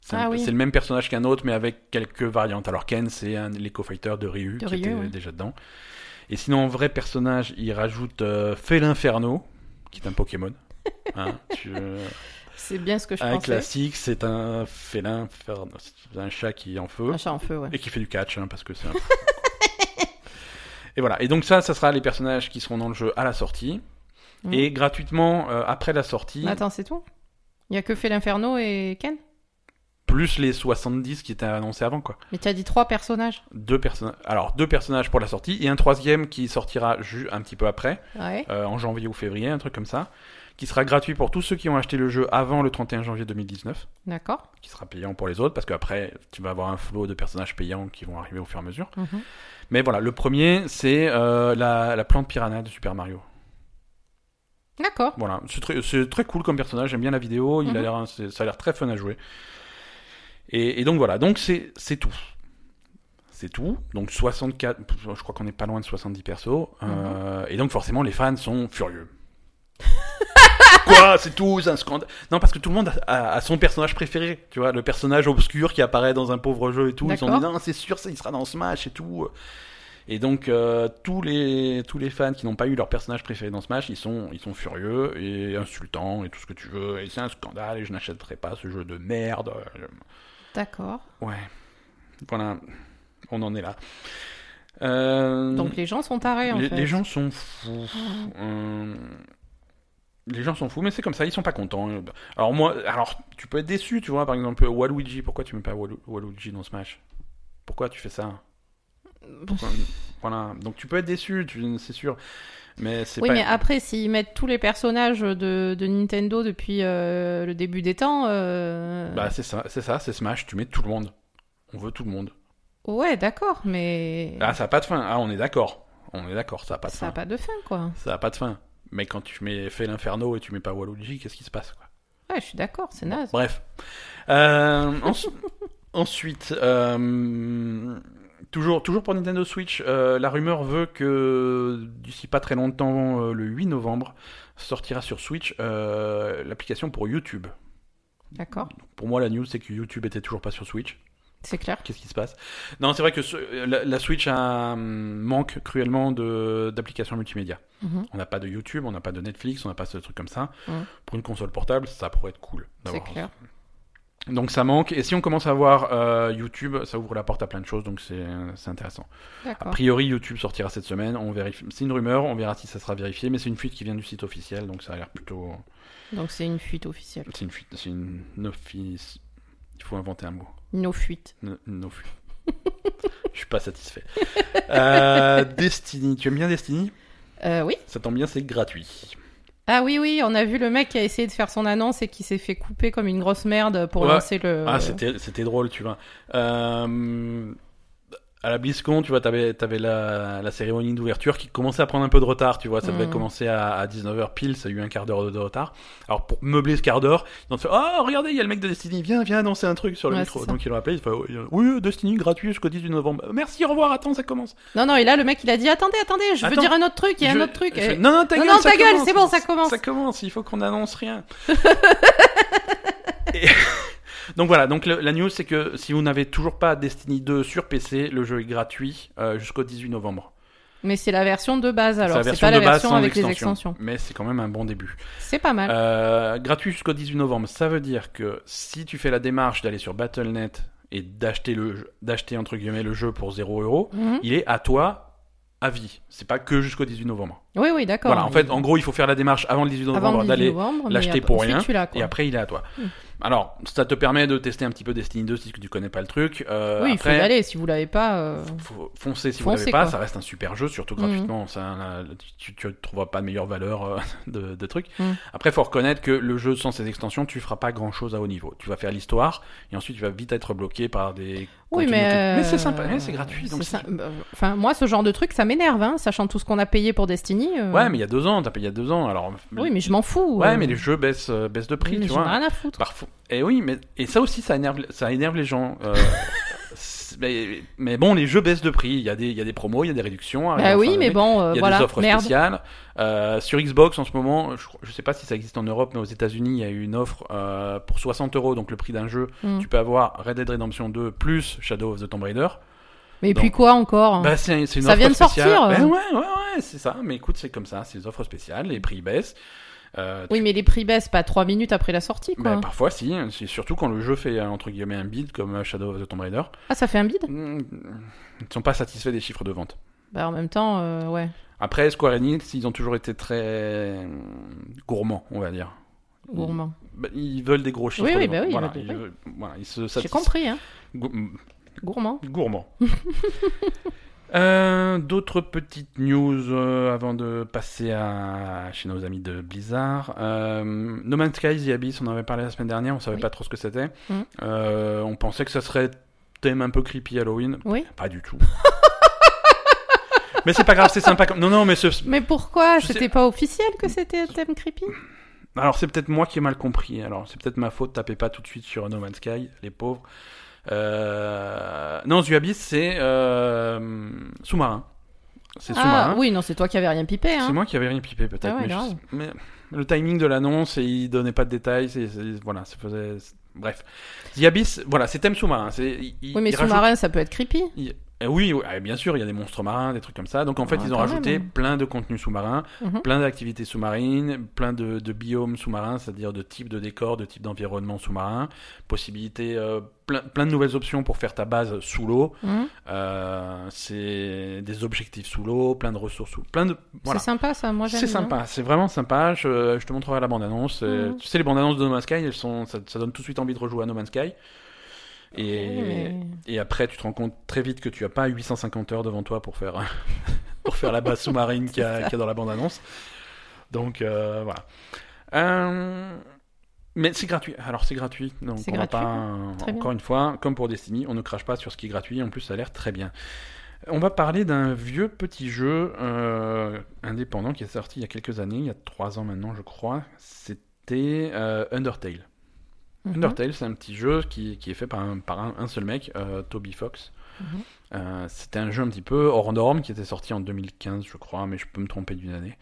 Speaker 1: C'est un-
Speaker 2: Ah oui.
Speaker 1: c'est le même personnage qu'un autre mais avec quelques variantes. Alors Ken c'est un l'Eco Fighter de Ryu
Speaker 2: De
Speaker 1: qui
Speaker 2: Ryu,
Speaker 1: était
Speaker 2: ouais.
Speaker 1: déjà dedans. Et sinon en vrai personnage ils rajoutent euh, Félinferno qui est un Pokémon. Hein, tu-
Speaker 2: C'est bien ce que je
Speaker 1: un
Speaker 2: pensais.
Speaker 1: classique c'est un félin Inferno. c'est un chat qui est en feu
Speaker 2: Un chat en feu, ouais.
Speaker 1: et qui fait du catch hein, parce que c'est un Et voilà. Et donc ça, ça sera les personnages qui seront dans le jeu à la sortie.
Speaker 2: Mhm.
Speaker 1: Et gratuitement euh, après la sortie,
Speaker 2: Attends, c'est tout? Il y a que fait l'Inferno et Ken?
Speaker 1: Plus les 70 qui étaient annoncés avant quoi.
Speaker 2: Mais tu as dit trois personnages.
Speaker 1: Deux personnages. Alors deux personnages pour la sortie et un troisième qui sortira ju- un petit peu après,
Speaker 2: Ouais.
Speaker 1: euh, en janvier ou février, un truc comme ça, qui sera gratuit pour tous ceux qui ont acheté le jeu avant le 31 janvier 2019,
Speaker 2: D'accord.
Speaker 1: qui sera payant pour les autres parce qu'après tu vas avoir un flot de personnages payants qui vont arriver au fur et à mesure.
Speaker 2: Mhm.
Speaker 1: Mais voilà, le premier c'est euh, la, la plante piranha de Super Mario.
Speaker 2: D'accord.
Speaker 1: Voilà, c'est très, cool comme personnage, j'aime bien la vidéo, il a
Speaker 2: Mhm.
Speaker 1: l'air, ça a l'air très fun à jouer. Et, et donc voilà, donc c'est, tout. C'est tout. Donc 64, je crois qu'on n'est pas loin de 70 persos. euh, et donc forcément les fans sont furieux. Quoi? C'est tout, c'est un scandale. Non, parce que tout le monde a, a- a son personnage préféré. Tu vois, le personnage obscur qui apparaît dans un pauvre jeu et tout. Ils ont
Speaker 2: D'accord.
Speaker 1: dit non, c'est sûr, ça, il sera dans Smash et tout. Et donc euh, tous les tous les fans qui n'ont pas eu leur personnage préféré dans Smash, ils sont ils sont furieux et insultants et tout ce que tu veux. Et c'est un scandale et je n'achèterai pas ce jeu de merde.
Speaker 2: D'accord.
Speaker 1: Ouais, voilà, on en est là. Euh,
Speaker 2: Donc les gens sont tarés en
Speaker 1: les,
Speaker 2: fait.
Speaker 1: les gens sont fous. Euh, les gens sont fous, mais c'est comme ça, ils sont pas contents. Alors moi, alors tu peux être déçu, tu vois, par exemple Waluigi, pourquoi tu mets pas Walu- Waluigi dans Smash? Pourquoi tu fais ça? Pourquoi- Voilà, donc tu peux être déçu, tu- c'est sûr, mais
Speaker 2: Oui,
Speaker 1: pas.
Speaker 2: mais après, s'ils mettent tous les personnages de, de Nintendo depuis euh, le début des temps. euh,
Speaker 1: Bah c'est ça, c'est ça, c'est Smash, tu mets tout le monde. On veut tout le monde.
Speaker 2: Ouais, d'accord, mais.
Speaker 1: Ah, ça a pas de fin. Ah, on est d'accord. On est d'accord, ça a pas de
Speaker 2: ça
Speaker 1: fin.
Speaker 2: n'a pas de fin, quoi.
Speaker 1: Ça a pas de fin. Mais quand tu mets fait l'inferno et tu mets pas Waluigi, qu'est-ce qui se passe quoi?
Speaker 2: Ouais, je suis d'accord, c'est naze.
Speaker 1: Bref. Euh, ens- ensuite, toujours, toujours pour Nintendo Switch, euh, la rumeur veut que d'ici pas très longtemps, euh, le 8 novembre, sortira sur Switch euh, l'application pour YouTube.
Speaker 2: D'accord,
Speaker 1: Pour moi, la news, c'est que YouTube était toujours pas sur Switch.
Speaker 2: c'est clair.
Speaker 1: Qu'est-ce qui se passe? Non, c'est vrai que ce- la, la Switch a, manque cruellement d'applications multimédia.
Speaker 2: Mhm,
Speaker 1: On n'a pas de YouTube, on n'a pas de Netflix, on n'a pas ce truc comme ça.
Speaker 2: Mhm.
Speaker 1: Pour une console portable, ça pourrait être cool.
Speaker 2: C'est clair.
Speaker 1: Donc ça manque. Et si on commence à voir euh, YouTube, ça ouvre la porte à plein de choses, donc c'est intéressant. A priori, YouTube sortira cette semaine. On vérifie. C'est une rumeur, on verra si ça sera vérifié, mais c'est une fuite qui vient du site officiel, donc ça a l'air plutôt.
Speaker 2: Donc c'est une fuite officielle.
Speaker 1: C'est une fuite, c'est une office. Il faut inventer un mot.
Speaker 2: Nos fuites.
Speaker 1: No, no fuite. Je suis pas satisfait. Euh, Destiny, tu aimes bien Destiny?
Speaker 2: Euh, oui.
Speaker 1: Ça tombe bien, c'est gratuit.
Speaker 2: Ah oui, oui, on a vu le mec qui a essayé de faire son annonce et qui s'est fait couper comme une grosse merde pour
Speaker 1: Ouais.
Speaker 2: lancer le.
Speaker 1: Ah, c'était c'était drôle, tu vois. Euh, à la BlizzCon, tu vois, t'avais avais la, la cérémonie d'ouverture qui commençait à prendre un peu de retard, tu vois, ça devait
Speaker 2: Mhm.
Speaker 1: commencer à, à 19h pile, ça a eu un quart d'heure de, de retard. Alors pour meubler ce quart d'heure, ils ont fait "Oh, regardez, il y a le mec de Destiny, viens, viens annoncer un truc sur le
Speaker 2: Ouais,
Speaker 1: micro." Donc ils l'ont appelé, il fait "Oui, Destiny gratuit jusqu'au 18 novembre." Merci, au revoir, attends, ça commence.
Speaker 2: Non, non, et là, le mec, il a dit Attendez, attendez, je veux dire un autre truc, il y a
Speaker 1: Je-
Speaker 2: un autre truc.
Speaker 1: je
Speaker 2: Et-
Speaker 1: fais, non, non, ta
Speaker 2: Non,
Speaker 1: gueule,
Speaker 2: non, ta gueule, c'est bon, ça commence.
Speaker 1: Ça commence, il faut qu'on annonce rien. Et- Donc voilà, donc le- la news c'est que si vous n'avez toujours pas Destiny 2 sur PC, le jeu est gratuit euh, jusqu'au 18 novembre.
Speaker 2: Mais c'est la version de base, alors. C'est pas la version avec les
Speaker 1: extension.
Speaker 2: extensions.
Speaker 1: Mais c'est quand même un bon début.
Speaker 2: C'est pas mal.
Speaker 1: Euh, gratuit jusqu'au 18 novembre, ça veut dire que si tu fais la démarche d'aller sur Battle.net et d'acheter le d'acheter entre guillemets le jeu pour 0 euros,
Speaker 2: Mhm.
Speaker 1: il est à toi à vie. C'est pas que jusqu'au 18 novembre.
Speaker 2: Oui, oui, d'accord.
Speaker 1: Voilà, en fait, en gros, il faut faire la démarche avant le 18 novembre
Speaker 2: Avant le 18
Speaker 1: d'aller l'acheter pour rien,
Speaker 2: tu
Speaker 1: et après il est à toi.
Speaker 2: Mm.
Speaker 1: Alors, ça te permet de tester un petit peu Destiny 2 si tu connais pas le truc. Euh,
Speaker 2: Oui, il faut y aller. Si vous l'avez pas. euh,
Speaker 1: faut foncer si
Speaker 2: Foncez,
Speaker 1: vous l'avez pas, ça reste un super jeu, surtout
Speaker 2: Mhm.
Speaker 1: graphiquement. Ça, là, tu, tu trouveras pas de meilleure valeur euh, de, de trucs.
Speaker 2: Mhm.
Speaker 1: Après, faut reconnaître que le jeu sans ses extensions, tu feras pas grand chose à haut niveau. Tu vas faire l'histoire et ensuite tu vas vite être bloqué par des.
Speaker 2: Oui, mais.
Speaker 1: Mais c'est
Speaker 2: euh,
Speaker 1: sympa, mais c'est gratuit. Donc
Speaker 2: ça- bah, Enfin, moi, ce genre de truc, ça m'énerve, hein, sachant tout ce qu'on a payé pour Destiny.
Speaker 1: Ouais, mais il y a deux ans, t'as payé il y a deux ans. Alors.
Speaker 2: Oui, mais je m'en fous.
Speaker 1: Ouais, mais les jeux baissent, baissent de prix,
Speaker 2: mais
Speaker 1: tu vois.
Speaker 2: rien à foutre.
Speaker 1: Parfois. Et oui, mais et ça aussi, ça énerve, ça énerve les gens. euh, mais, mais bon, les jeux baissent de prix. Il y a des, il y a des promos, il y a des réductions.
Speaker 2: Bah
Speaker 1: en fin
Speaker 2: oui, mais bon, euh,
Speaker 1: Il y a
Speaker 2: voilà,
Speaker 1: des offres
Speaker 2: merde.
Speaker 1: spéciales. Euh, sur Xbox en ce moment, je, je sais pas si ça existe en Europe, mais aux États-Unis, il y a eu une offre euh, pour 60 euros, donc le prix d'un jeu.
Speaker 2: Mm.
Speaker 1: Tu peux avoir Red Dead Redemption 2 plus Shadow of the Tomb Raider.
Speaker 2: Mais
Speaker 1: Donc-
Speaker 2: puis quoi encore
Speaker 1: Bah, c'est une
Speaker 2: Ça
Speaker 1: offre
Speaker 2: vient de sortir,
Speaker 1: Ben ouais, ouais, ouais, c'est ça. Mais écoute, c'est comme ça, c'est des offres spéciales, les prix baissent. Euh,
Speaker 2: Oui, mais les prix baissent pas trois minutes après la sortie, quoi.
Speaker 1: bah, parfois, si. C'est surtout quand le jeu fait euh, entre guillemets un bid comme euh, Shadow of the Tomb Raider.
Speaker 2: Ah, ça fait un bide
Speaker 1: Mm, Ils ne sont pas satisfaits des chiffres de vente.
Speaker 2: Bah, en même temps, euh, ouais.
Speaker 1: Après, Square Enix, ils ont toujours été très gourmands, on va dire.
Speaker 2: Gourmand.
Speaker 1: Bah, ils veulent des gros chiffres.
Speaker 2: Oui, oui, bah oui,
Speaker 1: voilà,
Speaker 2: bah,
Speaker 1: ils veulent- voilà, ils se
Speaker 2: J'ai compris, hein.
Speaker 1: Gou-
Speaker 2: Gourmand.
Speaker 1: Gourmand. Euh, D'autres petites news euh, avant de passer à chez nos amis de Blizzard. Euh, no Man's Sky, The Abyss, on en avait parlé la semaine dernière, on savait
Speaker 2: Oui.
Speaker 1: pas trop ce que c'était.
Speaker 2: Mhm.
Speaker 1: Euh, on pensait que ça serait thème un peu creepy Halloween.
Speaker 2: Oui.
Speaker 1: Pas du tout. mais c'est pas grave, c'est sympa. Comme... Non, non, mais ce...
Speaker 2: Mais pourquoi
Speaker 1: sais-
Speaker 2: C'était pas officiel que c'était un thème creepy?
Speaker 1: Alors c'est peut-être moi qui ai mal compris. Alors c'est peut-être ma faute. Tapez pas tout de suite sur No Man's Sky, les pauvres. Euh... Non, Abyss, c'est euh... sous-marin. C'est
Speaker 2: Ah,
Speaker 1: sous-marin.
Speaker 2: oui, non, c'est toi qui avais rien pipé, hein.
Speaker 1: C'est moi qui avais rien pipé peut-être.
Speaker 2: Ah ouais,
Speaker 1: mais, je-
Speaker 2: grave.
Speaker 1: mais le timing de l'annonce il donnait pas de détails. voilà, ça faisait. Bref, The Abyss, voilà, c'est thème sous-marin.
Speaker 2: Oui, mais
Speaker 1: rajoute-
Speaker 2: sous-marin, ça peut être creepy.
Speaker 1: il- eh oui, oui, eh, bien sûr, il y a des monstres marins, des trucs comme ça. Donc en fait,
Speaker 2: Ah,
Speaker 1: ils ont rajouté
Speaker 2: même.
Speaker 1: plein de contenus sous-marins,
Speaker 2: Mhm.
Speaker 1: plein d'activités sous-marines, plein de, de biomes sous-marins, c'est-à-dire de types de décors, de types d'environnement sous-marin, possibilité, euh, plein, plein de nouvelles options pour faire ta base sous l'eau.
Speaker 2: Mhm.
Speaker 1: Euh, c'est des objectifs sous l'eau, plein de ressources sous, plein de voilà.
Speaker 2: C'est sympa, ça. Moi, j'aime
Speaker 1: C'est sympa, c'est vraiment sympa. Je, je te montrerai la bande-annonce. Euh,
Speaker 2: Mhm.
Speaker 1: Tu sais, les bandes-annonces de No Man's Sky, elles sont, ça, ça donne tout de suite envie de rejouer à No Man's Sky. Et,
Speaker 2: Oui, mais-
Speaker 1: et après, tu te rends compte très vite que tu as pas 850 heures devant toi pour faire, pour faire la base sous-marine qu'il y, a- qu'il y a dans la bande-annonce. Donc, euh, voilà. Euh, mais c'est gratuit. Alors, c'est gratuit. Donc, on va
Speaker 2: gratuit,
Speaker 1: pas,
Speaker 2: Très
Speaker 1: encore une fois, comme pour Destiny, on ne crache pas sur ce qui est gratuit. En plus, ça a l'air très bien. On va parler d'un vieux petit jeu euh, indépendant qui est sorti il y a quelques années, il y a trois ans maintenant, je crois. C'était euh, Undertale.
Speaker 2: Mhm.
Speaker 1: Undertale, c'est un petit jeu qui, qui est fait par un, par un, un seul mec, euh, Toby Fox.
Speaker 2: Mhm.
Speaker 1: Euh, C'était un jeu un petit peu hors norme qui était sorti en 2015, je crois, mais je peux me tromper d'une année.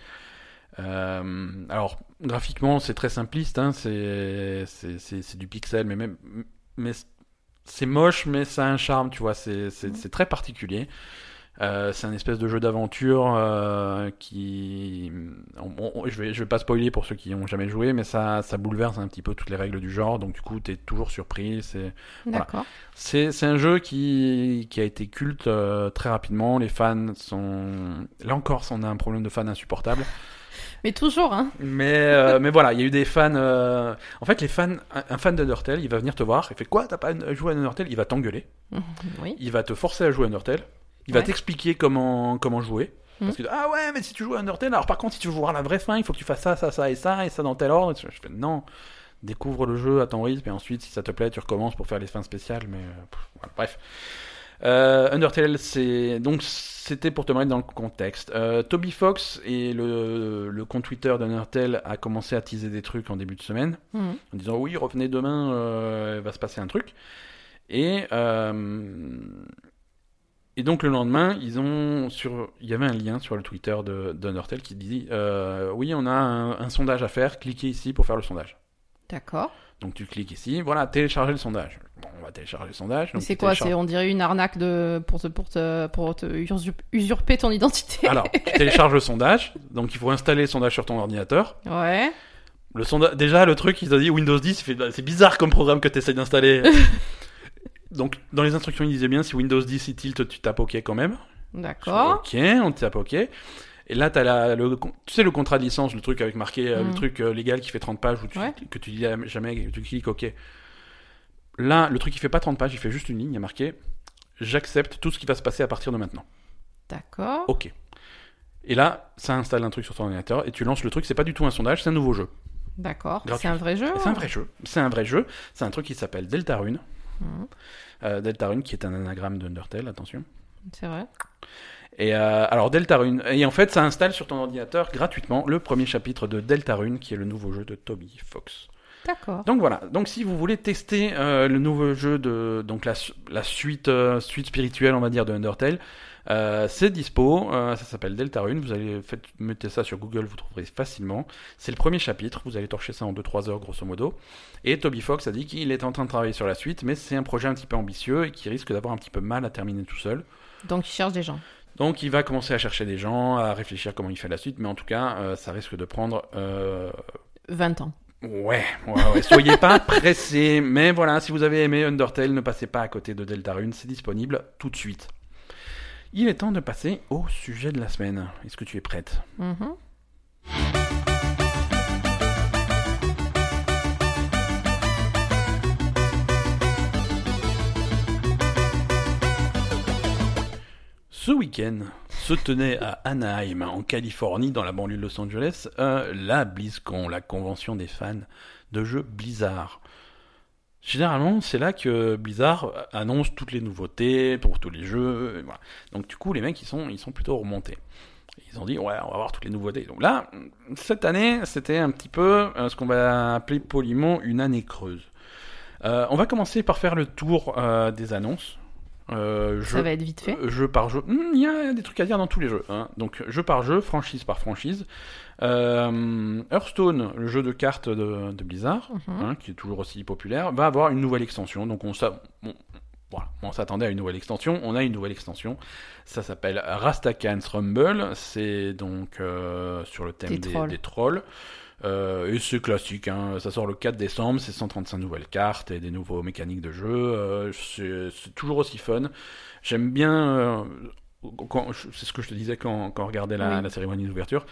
Speaker 1: Euh, alors, graphiquement, c'est très simpliste, hein, c'est du pixel, mais même. Mais c'est moche, mais ça a un charme, tu vois, c'est c'est très particulier. Euh, c'est un espèce de jeu d'aventure euh, qui. on- on- je, vais, je vais pas spoiler pour ceux qui ont jamais joué, mais ça, ça bouleverse un petit peu toutes les règles du genre, donc du coup, t'es toujours surpris. C'est c'est c'est un jeu qui, qui a été culte euh, très rapidement. Les fans sont. Là encore, on a un problème de fans insupportable.
Speaker 2: Mais toujours, hein.
Speaker 1: Mais, euh, mais voilà, il y a eu des fans. euh, En fait, les fans, un, un fan d'Undertale, il va venir te voir, il fait quoi T'as pas joué à Undertale? Il va t'engueuler,
Speaker 2: Oui.
Speaker 1: il va te forcer à jouer à Undertale, il va t'expliquer comment, comment jouer. Parce
Speaker 2: Mhm.
Speaker 1: que, ah ouais, mais si tu joues à Undertale, alors par contre, si tu veux voir la vraie fin, il faut que tu fasses ça, ça, ça et ça, et ça dans tel ordre. Je fais, non, découvre le jeu à ton rythme, et ensuite, si ça te plaît, tu recommences pour faire les fins spéciales, mais euh, pff, voilà, bref. Euh, Undertale, c'est donc c'était pour te mettre dans le contexte. Euh, Toby Fox et le, le compte Twitter d'Undertale a commencé à teaser des trucs en début de semaine
Speaker 2: Mhm.
Speaker 1: en disant oui revenez demain, euh, il va se passer un truc. Et euh, et donc le lendemain, ils ont sur il y avait un lien sur le Twitter de d'Undertale qui dit euh, oui on a un, un sondage à faire, cliquez ici pour faire le sondage.
Speaker 2: D'accord.
Speaker 1: Donc tu cliques ici, voilà, télécharger le sondage. Bon, on va télécharger le sondage.
Speaker 2: C'est quoi
Speaker 1: télécharges-
Speaker 2: C'est on dirait une arnaque de pour te pour te pour te usurp- usurper ton identité.
Speaker 1: Alors, tu télécharges le sondage, donc il faut installer le sondage sur ton ordinateur.
Speaker 2: Ouais.
Speaker 1: Le sonda... Déjà, le truc, ils ont dit Windows 10, il fait- bah, c'est bizarre comme programme que tu essaies d'installer. donc, dans les instructions, ils disaient bien si Windows 10 il tilt, tu tapes OK quand même.
Speaker 2: D'accord.
Speaker 1: OK, on tape OK. Et là, tu as le, tu sais, le contrat de licence, le truc avec marqué, euh, le
Speaker 2: Mm.
Speaker 1: truc euh, légal qui fait 30 pages, où tu,
Speaker 2: Ouais.
Speaker 1: que tu dis jamais, tu cliques OK. Là, le truc, il fait pas 30 pages, il fait juste une ligne, il y a marqué J'accepte tout ce qui va se passer à partir de maintenant.
Speaker 2: D'accord.
Speaker 1: OK. Et là, ça installe un truc sur ton ordinateur et tu lances le truc. C'est pas du tout un sondage, c'est un nouveau jeu.
Speaker 2: D'accord. C'est un vrai jeu.
Speaker 1: C'est un vrai jeu. C'est un vrai jeu. C'est un truc qui s'appelle Deltarune. Euh, Deltarune, qui est un anagramme d'Undertale, attention.
Speaker 2: C'est vrai.
Speaker 1: Et euh, alors Deltarune, et en fait, ça installe sur ton ordinateur gratuitement le premier chapitre de Deltarune, qui est le nouveau jeu de Toby Fox.
Speaker 2: D'accord.
Speaker 1: Donc voilà. Donc si vous voulez tester euh, le nouveau jeu de donc la, la suite euh, suite spirituelle, on va dire de Undertale, euh, c'est dispo. euh, ça s'appelle Deltarune. Vous allez faites, mettez ça sur Google, vous trouverez facilement. C'est le premier chapitre. Vous allez torcher ça en 2-3 heures grosso modo. Et Toby Fox a dit qu'il est en train de travailler sur la suite, mais c'est un projet un petit peu ambitieux et qui risque d'avoir un petit peu mal à terminer tout seul.
Speaker 2: Donc il cherche des gens.
Speaker 1: Donc il va commencer à chercher des gens, à réfléchir comment il fait la suite, mais en tout cas, euh, ça risque de prendre euh,
Speaker 2: 20 ans.
Speaker 1: Ouais, ouais, ouais. Soyez pas pressés, mais voilà, si vous avez aimé Undertale, ne passez pas à côté de Deltarune, c'est disponible tout de suite. Il est temps de passer au sujet de la semaine. Est-ce que tu es prête?
Speaker 2: Mhm.
Speaker 1: Ce week-end se tenait à Anaheim, en Californie, dans la banlieue de Los Angeles, euh, la BlizzCon, la convention des fans de jeux Blizzard. Généralement, c'est là que Blizzard annonce toutes les nouveautés pour tous les jeux. Donc du coup, les mecs, ils sont, ils sont plutôt remontés. Ils ont dit, ouais, on va voir toutes les nouveautés. Donc là, cette année, c'était un petit peu euh, ce qu'on va appeler poliment une année creuse. Euh, on va commencer par faire le tour euh, des annonces. Euh,
Speaker 2: Ça va être vite fait.
Speaker 1: euh, jeu par jeu. Hmm, Il y a des trucs à dire dans tous les jeux. hein. Donc jeu par jeu, franchise par franchise. Euh, Hearthstone, le jeu de cartes de, de Blizzard,
Speaker 2: Mhm.
Speaker 1: hein, qui est toujours aussi populaire, va avoir une nouvelle extension. Donc on, voilà, s'attendait à une nouvelle extension. On a une nouvelle extension. Ça s'appelle Rastakan's Rumble. C'est donc euh, sur le thème
Speaker 2: Des
Speaker 1: des,
Speaker 2: trolls.
Speaker 1: des trolls. Euh, et c'est classique, hein. ça sort le 4 décembre, c'est 135 nouvelles cartes et des nouveaux mécaniques de jeu. euh, c'est toujours aussi fun. J'aime bien, euh, c'est ce que je te disais quand, quand on regardait la,
Speaker 2: Oui.
Speaker 1: la cérémonie d'ouverture.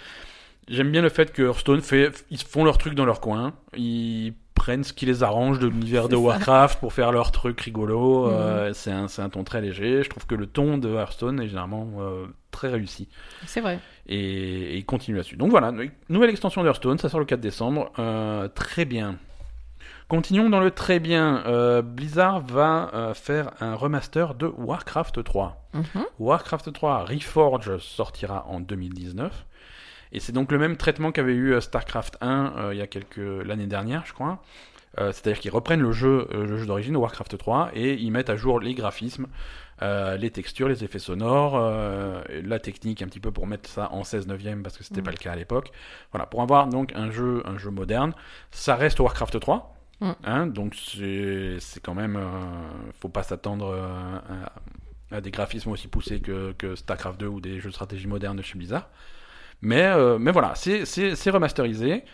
Speaker 1: J'aime bien le fait que Hearthstone fait, ils font leur truc dans leur coin, ils prennent ce qui les arrange de l'univers de. Warcraft pour faire leur truc rigolo.
Speaker 2: Mhm.
Speaker 1: euh, c'est un, ton très léger. Je trouve que le ton de Hearthstone est généralement euh, très réussi
Speaker 2: C'est vrai.
Speaker 1: et, et il continue là-dessus. Donc voilà, nouvelle extension d'Hearthstone, ça sort le 4 décembre. Euh, très bien. Continuons dans le très bien. Euh, Blizzard va euh, faire un remaster de Warcraft 3.
Speaker 2: Mhm.
Speaker 1: Warcraft 3 Reforge sortira en 2019. Et c'est donc le même traitement qu'avait eu euh, StarCraft 1 euh, il y a quelques l'année dernière, je crois. Euh, C'est-à-dire qu'ils reprennent le jeu, euh, le jeu d'origine Warcraft 3 et ils mettent à jour les graphismes, les textures, les effets sonores, la technique un petit peu pour mettre ça en 16 neuvième parce que c'était
Speaker 2: Mhm.
Speaker 1: pas le cas à l'époque. Voilà, pour avoir donc un jeu, un jeu moderne, ça reste Warcraft 3.
Speaker 2: Mhm.
Speaker 1: Hein, donc c'est quand même, faut pas s'attendre à, à des graphismes aussi poussés que, que StarCraft 2 ou des jeux de stratégie modernes de chez Blizzard. Mais, euh, mais voilà, c'est- remasterisé.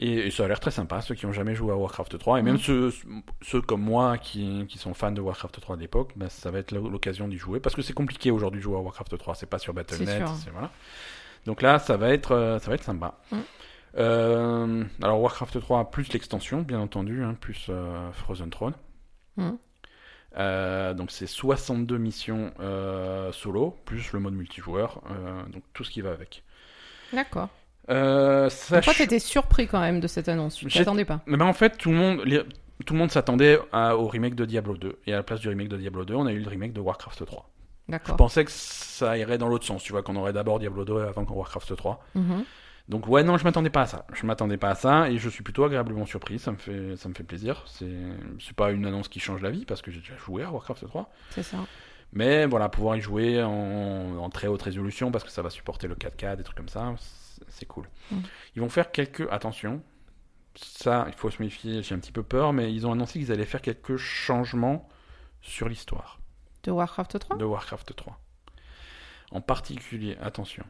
Speaker 1: Et, et ça a l'air très sympa, ceux qui ont jamais joué à Warcraft 3. Et même
Speaker 2: Mhm.
Speaker 1: ceux, ceux comme moi qui, qui sont fans de Warcraft 3 à l'époque, bah, ça va être l'o- l'occasion d'y jouer. Parce que c'est compliqué aujourd'hui de jouer à Warcraft 3. C'est pas sur Battle.net. Voilà. Donc là, ça va être, euh, ça va être sympa.
Speaker 2: Mhm.
Speaker 1: Euh, alors Warcraft 3 plus l'extension, bien entendu, hein, plus euh, Frozen Throne. Euh, donc c'est 62 missions solo, plus le mode multijoueur, donc tout ce qui va avec.
Speaker 2: D'accord.
Speaker 1: Euh,
Speaker 2: Pourquoi
Speaker 1: sach-
Speaker 2: t'étais surpris quand même de cette annonce Je t'attendais pas.
Speaker 1: Mais ben, en fait, tout le monde, les- tout le monde s'attendait à- au remake de Diablo 2. Et à la place du remake de Diablo 2, on a eu le remake de Warcraft 3. Je
Speaker 2: D'accord.
Speaker 1: pensais que ça irait dans l'autre sens, tu vois, qu'on aurait d'abord Diablo 2 avant qu'on Warcraft 3.
Speaker 2: Mhm.
Speaker 1: Donc ouais, non, je m'attendais pas à ça. Je m'attendais pas à ça et je suis plutôt agréablement surpris. Ça me fait, ça me fait plaisir. C'est, c'est pas une annonce qui change la vie parce que j'ai déjà joué à Warcraft 3.
Speaker 2: C'est ça.
Speaker 1: Mais voilà, pouvoir y jouer en, en très haute résolution parce que ça va supporter le 4K, des trucs comme ça, c'est- c'est cool.
Speaker 2: Mm.
Speaker 1: Ils vont faire quelques, attention, ça, il faut se méfier. J'ai un petit peu peur, mais ils ont annoncé qu'ils allaient faire quelques changements sur l'histoire
Speaker 2: De Warcraft 3
Speaker 1: de Warcraft 3. En particulier, attention.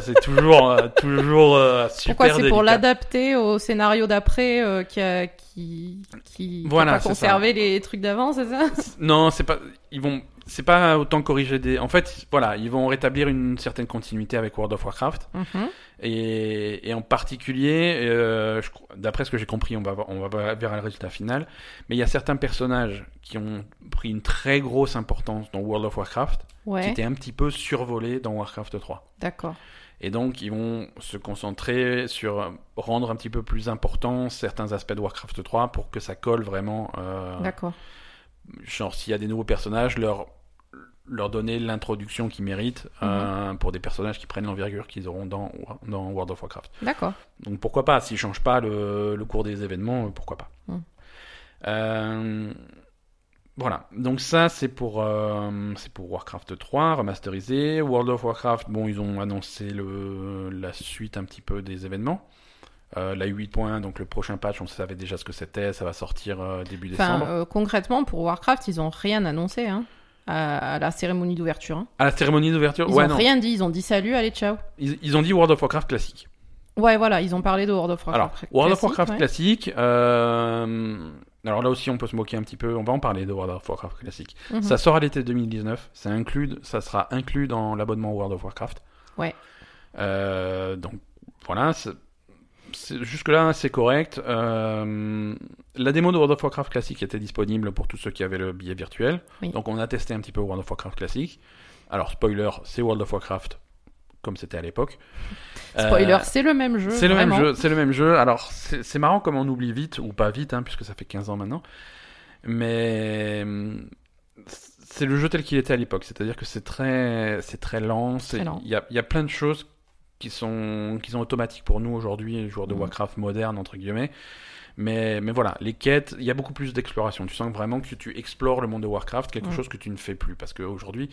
Speaker 1: C'est toujours, euh, toujours euh, super
Speaker 2: Pourquoi c'est pour l'adapter au scénario d'après euh, qui a qui qui, qui
Speaker 1: Voilà,
Speaker 2: a pas les trucs d'avant, c'est ça
Speaker 1: Non, c'est pas. Ils vont. C'est pas autant corriger des. En fait, voilà, ils vont rétablir une certaine continuité avec World of Warcraft
Speaker 2: Mhm.
Speaker 1: et, et en particulier, euh, d'après ce que j'ai compris, on va on va vers le résultat final. Mais il y a certains personnages qui ont pris une très grosse importance dans World of Warcraft, qui étaient un petit peu survolés dans Warcraft 3.
Speaker 2: d'accord.
Speaker 1: Et donc, ils vont se concentrer sur rendre un petit peu plus important certains aspects de Warcraft 3 pour que ça colle vraiment. euh,
Speaker 2: D'accord.
Speaker 1: genre s'il y a des nouveaux personnages, leur, leur donner l'introduction qu'ils méritent euh, pour des personnages qui prennent l'envergure qu'ils auront dans, dans World of Warcraft.
Speaker 2: D'accord.
Speaker 1: Donc pourquoi pas, s'ils changent pas le, le cours des événements, euh, pourquoi pas?
Speaker 2: Mm.
Speaker 1: Euh, voilà, donc ça c'est pour, euh, c'est pour Warcraft 3 remasterisé. World of Warcraft, bon, ils ont annoncé le, la suite un petit peu des événements. Euh, la 8.1, donc le prochain patch, on savait déjà ce que c'était, ça va sortir euh, début
Speaker 2: Enfin,
Speaker 1: décembre.
Speaker 2: euh, concrètement, pour Warcraft, ils ont rien annoncé hein, à, à la cérémonie d'ouverture. hein.
Speaker 1: À la cérémonie d'ouverture,
Speaker 2: Ils
Speaker 1: ouais,
Speaker 2: ont
Speaker 1: non.
Speaker 2: rien dit, ils ont dit salut, allez, ciao.
Speaker 1: Ils, ils ont dit World of Warcraft classique.
Speaker 2: Ouais, voilà, ils ont parlé de World of
Speaker 1: Alors,
Speaker 2: Warcraft.
Speaker 1: World of Warcraft
Speaker 2: ouais.
Speaker 1: classique, euh, alors là aussi on peut se moquer un petit peu, on va en parler de World of Warcraft classique.
Speaker 2: Mhm.
Speaker 1: Ça sort à l'été 2019, ça, inclut, ça sera inclus dans l'abonnement World of Warcraft.
Speaker 2: Ouais.
Speaker 1: Euh, donc voilà, jusque-là c'est correct. Euh, la démo de World of Warcraft classique était disponible pour tous ceux qui avaient le billet virtuel.
Speaker 2: Oui.
Speaker 1: Donc on a testé un petit peu World of Warcraft classique. Alors spoiler, c'est World of Warcraft comme c'était à l'époque.
Speaker 2: Spoiler,
Speaker 1: Euh,
Speaker 2: c'est le même jeu.
Speaker 1: c'est le même jeu, c'est le même jeu. Alors c'est marrant comme on oublie vite ou pas vite, hein, puisque ça fait 15 ans maintenant. Mais c'est le jeu tel qu'il était à l'époque, c'est-à-dire que c'est très, c'est très lent. Il y a, y a plein de choses qui sont, qui sont automatiques pour nous aujourd'hui, les joueurs de
Speaker 2: Mhm.
Speaker 1: Warcraft modernes entre guillemets. Mais, mais voilà, les quêtes, il y a beaucoup plus d'exploration. Tu sens vraiment que tu explores le monde de Warcraft, quelque
Speaker 2: Mhm.
Speaker 1: chose que tu ne fais plus. Parce qu'aujourd'hui,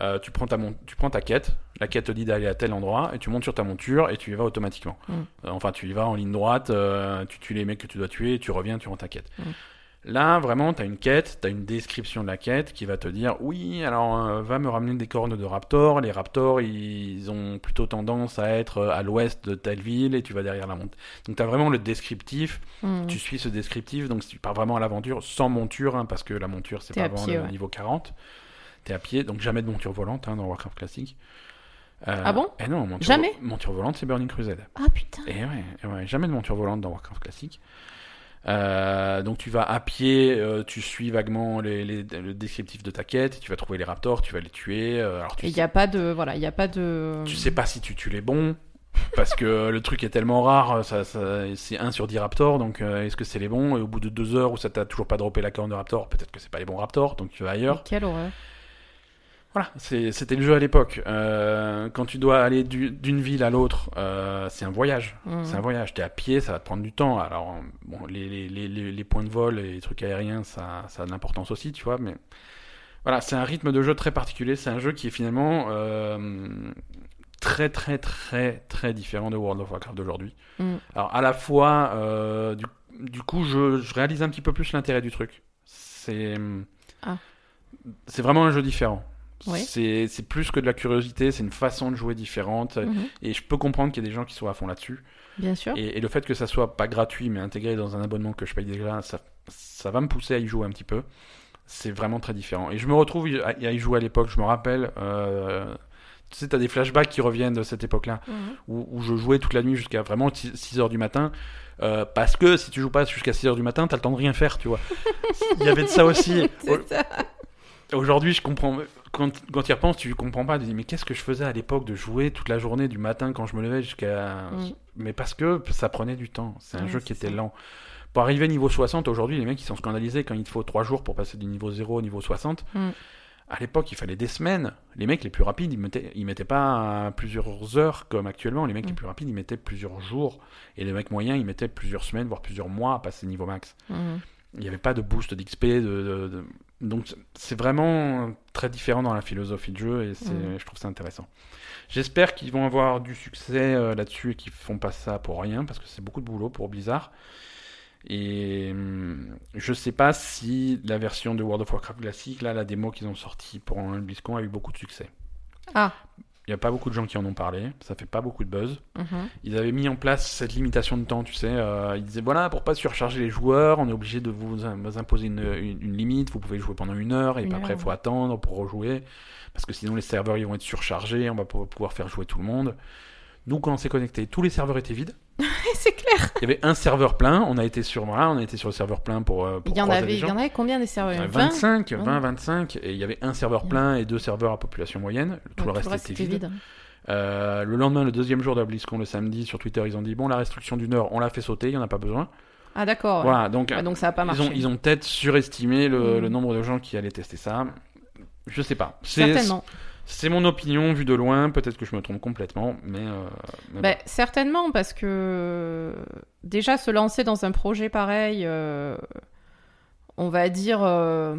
Speaker 1: euh, tu, prends ta mon- tu prends ta quête, la quête te dit d'aller à tel endroit, et tu montes sur ta monture et tu y vas automatiquement.
Speaker 2: Mhm.
Speaker 1: Euh, Enfin, tu y vas en ligne droite, euh, tu tues les mecs que tu dois tuer, tu reviens, tu rends ta quête.
Speaker 2: Mhm.
Speaker 1: Là, vraiment, tu as une quête, tu as une description de la quête qui va te dire oui, alors euh, va me ramener des cornes de raptor. Les raptors, ils ont plutôt tendance à être euh, à l'ouest de telle ville et tu vas derrière la montagne. Donc, tu as vraiment le descriptif
Speaker 2: Mhm.
Speaker 1: tu suis ce descriptif, donc tu pars vraiment à l'aventure sans monture, hein, parce que la monture c'est pas avant
Speaker 2: pied,
Speaker 1: le
Speaker 2: ouais.
Speaker 1: niveau 40. T'es à pied, donc jamais de monture volante hein, dans Warcraft classique. Euh,
Speaker 2: Ah bon?
Speaker 1: Eh non, monture,
Speaker 2: Jamais?
Speaker 1: monture volante c'est Burning Crusade.
Speaker 2: Ah putain.
Speaker 1: Et ouais, et ouais, jamais de monture volante dans Warcraft classique. Euh, donc tu vas à pied, euh, tu suis vaguement les, les- le descriptif de ta quête, tu vas trouver les raptors, tu vas les tuer. euh, alors tu
Speaker 2: Et il
Speaker 1: sais-
Speaker 2: n'y a pas de. Voilà, il a pas de.
Speaker 1: tu sais pas si tu tues les bons, parce que le truc est tellement rare, ça, ça- c'est 1 sur 10 raptors, donc est-ce que c'est les bons? Et au bout de 2 heures où ça t'a toujours pas droppé la corne de raptor, peut-être que c'est pas les bons raptors, donc tu vas ailleurs.
Speaker 2: Quelle horreur.
Speaker 1: Voilà, c'était le jeu à l'époque. Euh, quand tu dois aller du- d'une ville à l'autre, euh, c'est un voyage.
Speaker 2: Mhm.
Speaker 1: C'est un voyage. T'es à pied, ça va te prendre du temps. Alors, bon, les, les, les, les- les points de vol et les trucs aériens, ça, ça a de l'importance aussi, tu vois, mais voilà, c'est un rythme de jeu très particulier. C'est un jeu qui est finalement euh, très, très, très, très différent de World of Warcraft d'aujourd'hui.
Speaker 2: Mhm.
Speaker 1: Alors, à la fois, du, du coup, je, je réalise un petit peu plus l'intérêt du truc. C'est
Speaker 2: Ah.
Speaker 1: c'est vraiment un jeu différent. C'est plus que de la curiosité, c'est une façon de jouer différente.
Speaker 2: Mhm.
Speaker 1: Et je peux comprendre qu'il y a des gens qui soient à fond là-dessus.
Speaker 2: Bien sûr.
Speaker 1: Et, et le fait que ça soit pas gratuit, mais intégré dans un abonnement que je paye déjà, ça, ça va me pousser à y jouer un petit peu. C'est vraiment très différent. Et je me retrouve à, à y jouer à l'époque. Je me rappelle, euh, tu sais, t'as des flashbacks qui reviennent de cette époque-là,
Speaker 2: Mhm.
Speaker 1: où, où je jouais toute la nuit jusqu'à vraiment 6 heures du matin. euh, parce que si tu joues pas jusqu'à 6 heures du matin, t'as le temps de rien faire, tu vois. Il y avait de ça aussi. Aujourd'hui, je comprends. Quand, quand tu y repenses, tu comprends pas. Tu dis, mais qu'est-ce que je faisais à l'époque de jouer toute la journée, du matin quand je me levais jusqu'à.
Speaker 2: Mm.
Speaker 1: Mais parce que ça prenait du temps. C'est un
Speaker 2: Ouais,
Speaker 1: jeu qui était
Speaker 2: ça.
Speaker 1: lent. Pour arriver niveau 60, aujourd'hui, les mecs, ils sont scandalisés quand il te faut 3 jours pour passer du niveau 0 au niveau 60.
Speaker 2: Mm.
Speaker 1: À l'époque, il fallait des semaines. Les mecs les plus rapides, ils mettaient, ils mettaient pas plusieurs heures comme actuellement. Les mecs les
Speaker 2: Mm.
Speaker 1: plus rapides, ils mettaient plusieurs jours. Et les mecs moyens, ils mettaient plusieurs semaines, voire plusieurs mois à passer niveau max. Il n'y avait pas de boost d'XP. De, de- de- Donc c'est vraiment très différent dans la philosophie de jeu et
Speaker 2: Mhm.
Speaker 1: je trouve ça intéressant. J'espère qu'ils vont avoir du succès euh, là-dessus et qu'ils font pas ça pour rien parce que c'est beaucoup de boulot pour Blizzard. Et hum, je sais pas si la version de World of Warcraft classique, là, la démo qu'ils ont sortie pour un BlizzCon a eu beaucoup de succès.
Speaker 2: Ah.
Speaker 1: Il n'y a pas beaucoup de gens qui en ont parlé, ça fait pas beaucoup de buzz.
Speaker 2: Mhm.
Speaker 1: Ils avaient mis en place cette limitation de temps, tu sais. euh, ils disaient voilà, pour pas surcharger les joueurs, on est obligé de vous, im- vous imposer une, une- une limite. Vous pouvez jouer pendant une heure et
Speaker 2: Une
Speaker 1: après, il faut attendre pour rejouer. Parce que sinon, les serveurs ils vont être surchargés, on va pas pouvoir faire jouer tout le monde. Nous, quand on s'est connecté, tous les serveurs étaient vides.
Speaker 2: c'est clair.
Speaker 1: Il y avait un serveur plein. On a été sur, voilà, on a été sur le serveur plein pour, euh, pour
Speaker 2: Il y en avait, il y en avait combien des serveurs
Speaker 1: Euh,
Speaker 2: 20
Speaker 1: 25,
Speaker 2: Ouais.
Speaker 1: 20, 25, et il y avait un serveur plein et deux serveurs à population moyenne. Tout
Speaker 2: Ouais,
Speaker 1: le reste était
Speaker 2: était
Speaker 1: vide. Euh, le lendemain, le deuxième jour de la BlizzCon, le samedi, sur Twitter, ils ont dit bon, la restriction d'une heure, on l'a fait sauter, il y en a pas besoin.
Speaker 2: Ah d'accord.
Speaker 1: Voilà, donc,
Speaker 2: Ouais, donc ça a pas
Speaker 1: ils
Speaker 2: marché.
Speaker 1: ont, ils ont peut-être surestimé le,
Speaker 2: Mm.
Speaker 1: le nombre de gens qui allaient tester ça. Je sais pas.
Speaker 2: Certainement.
Speaker 1: C'est mon opinion vue de loin. Peut-être que je me trompe complètement, mais. euh, mais
Speaker 2: Ben, certainement, parce que déjà se lancer dans un projet pareil, euh, on va dire, euh,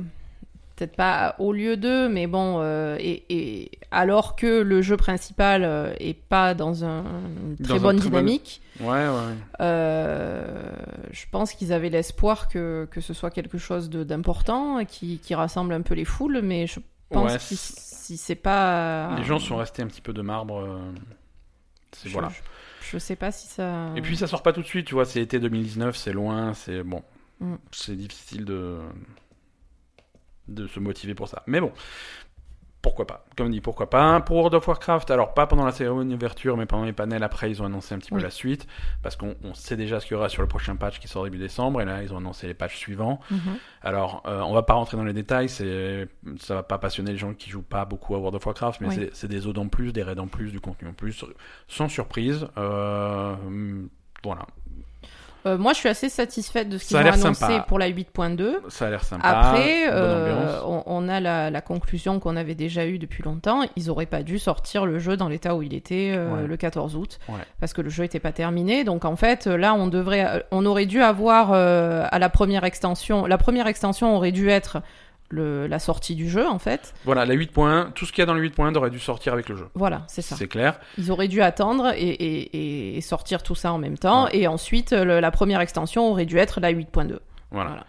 Speaker 2: peut-être pas au lieu d'eux, mais bon, et, et alors que le jeu principal est pas dans un, une très
Speaker 1: Dans un
Speaker 2: bonne
Speaker 1: très
Speaker 2: dynamique,
Speaker 1: bon. Ouais, ouais.
Speaker 2: je pense qu'ils avaient l'espoir que, que ce soit quelque chose d'important, qui, qui rassemble un peu les foules, mais je pense
Speaker 1: Ouais,
Speaker 2: que si, c'est pas...
Speaker 1: Les gens sont restés un petit peu de marbre. euh,
Speaker 2: Je-
Speaker 1: voilà.
Speaker 2: Je, je sais pas si ça...
Speaker 1: Et puis ça sort pas tout de suite, tu vois. C'est été 2019, c'est loin, c'est bon.
Speaker 2: Mm.
Speaker 1: C'est difficile de de se motiver pour ça. Mais bon, pourquoi pas Comme dit, pourquoi pas Pour World of Warcraft, alors pas pendant la cérémonie d'ouverture, mais pendant les panels après, ils ont annoncé un petit peu la suite, parce qu'on on sait déjà ce qu'il y aura sur le prochain patch qui sort début décembre, et là, ils ont annoncé les patchs suivants.
Speaker 2: Mhm.
Speaker 1: Alors, euh, on va pas rentrer dans les détails, ça va pas passionner les gens qui jouent pas beaucoup à World of Warcraft, mais
Speaker 2: Oui.
Speaker 1: c'est des odes en plus, des raids en plus, du contenu en plus, sans surprise. Euh, voilà,
Speaker 2: Euh, moi, je suis assez satisfaite de ce qu'ils ont annoncé
Speaker 1: sympa.
Speaker 2: pour la 8.2.
Speaker 1: ça a l'air sympa.
Speaker 2: Après, euh, on, on a la, la conclusion qu'on avait déjà eue depuis longtemps. Ils auraient pas dû sortir le jeu dans l'état où il était euh,
Speaker 1: Ouais.
Speaker 2: le 14 août,
Speaker 1: Ouais.
Speaker 2: parce que le jeu était pas terminé. Donc en fait, là, on devrait, on aurait dû avoir euh, à la première extension. La première extension aurait dû être le, la sortie du jeu, en fait.
Speaker 1: Voilà, la 8 points, tout ce qu'il y a dans le 8 points aurait dû sortir avec le jeu.
Speaker 2: Voilà, c'est ça.
Speaker 1: C'est clair.
Speaker 2: Ils auraient dû attendre et, et- et sortir tout ça en même temps.
Speaker 1: Ouais.
Speaker 2: Et ensuite, le- la première extension aurait dû être la 8.2.
Speaker 1: Voilà.
Speaker 2: Voilà.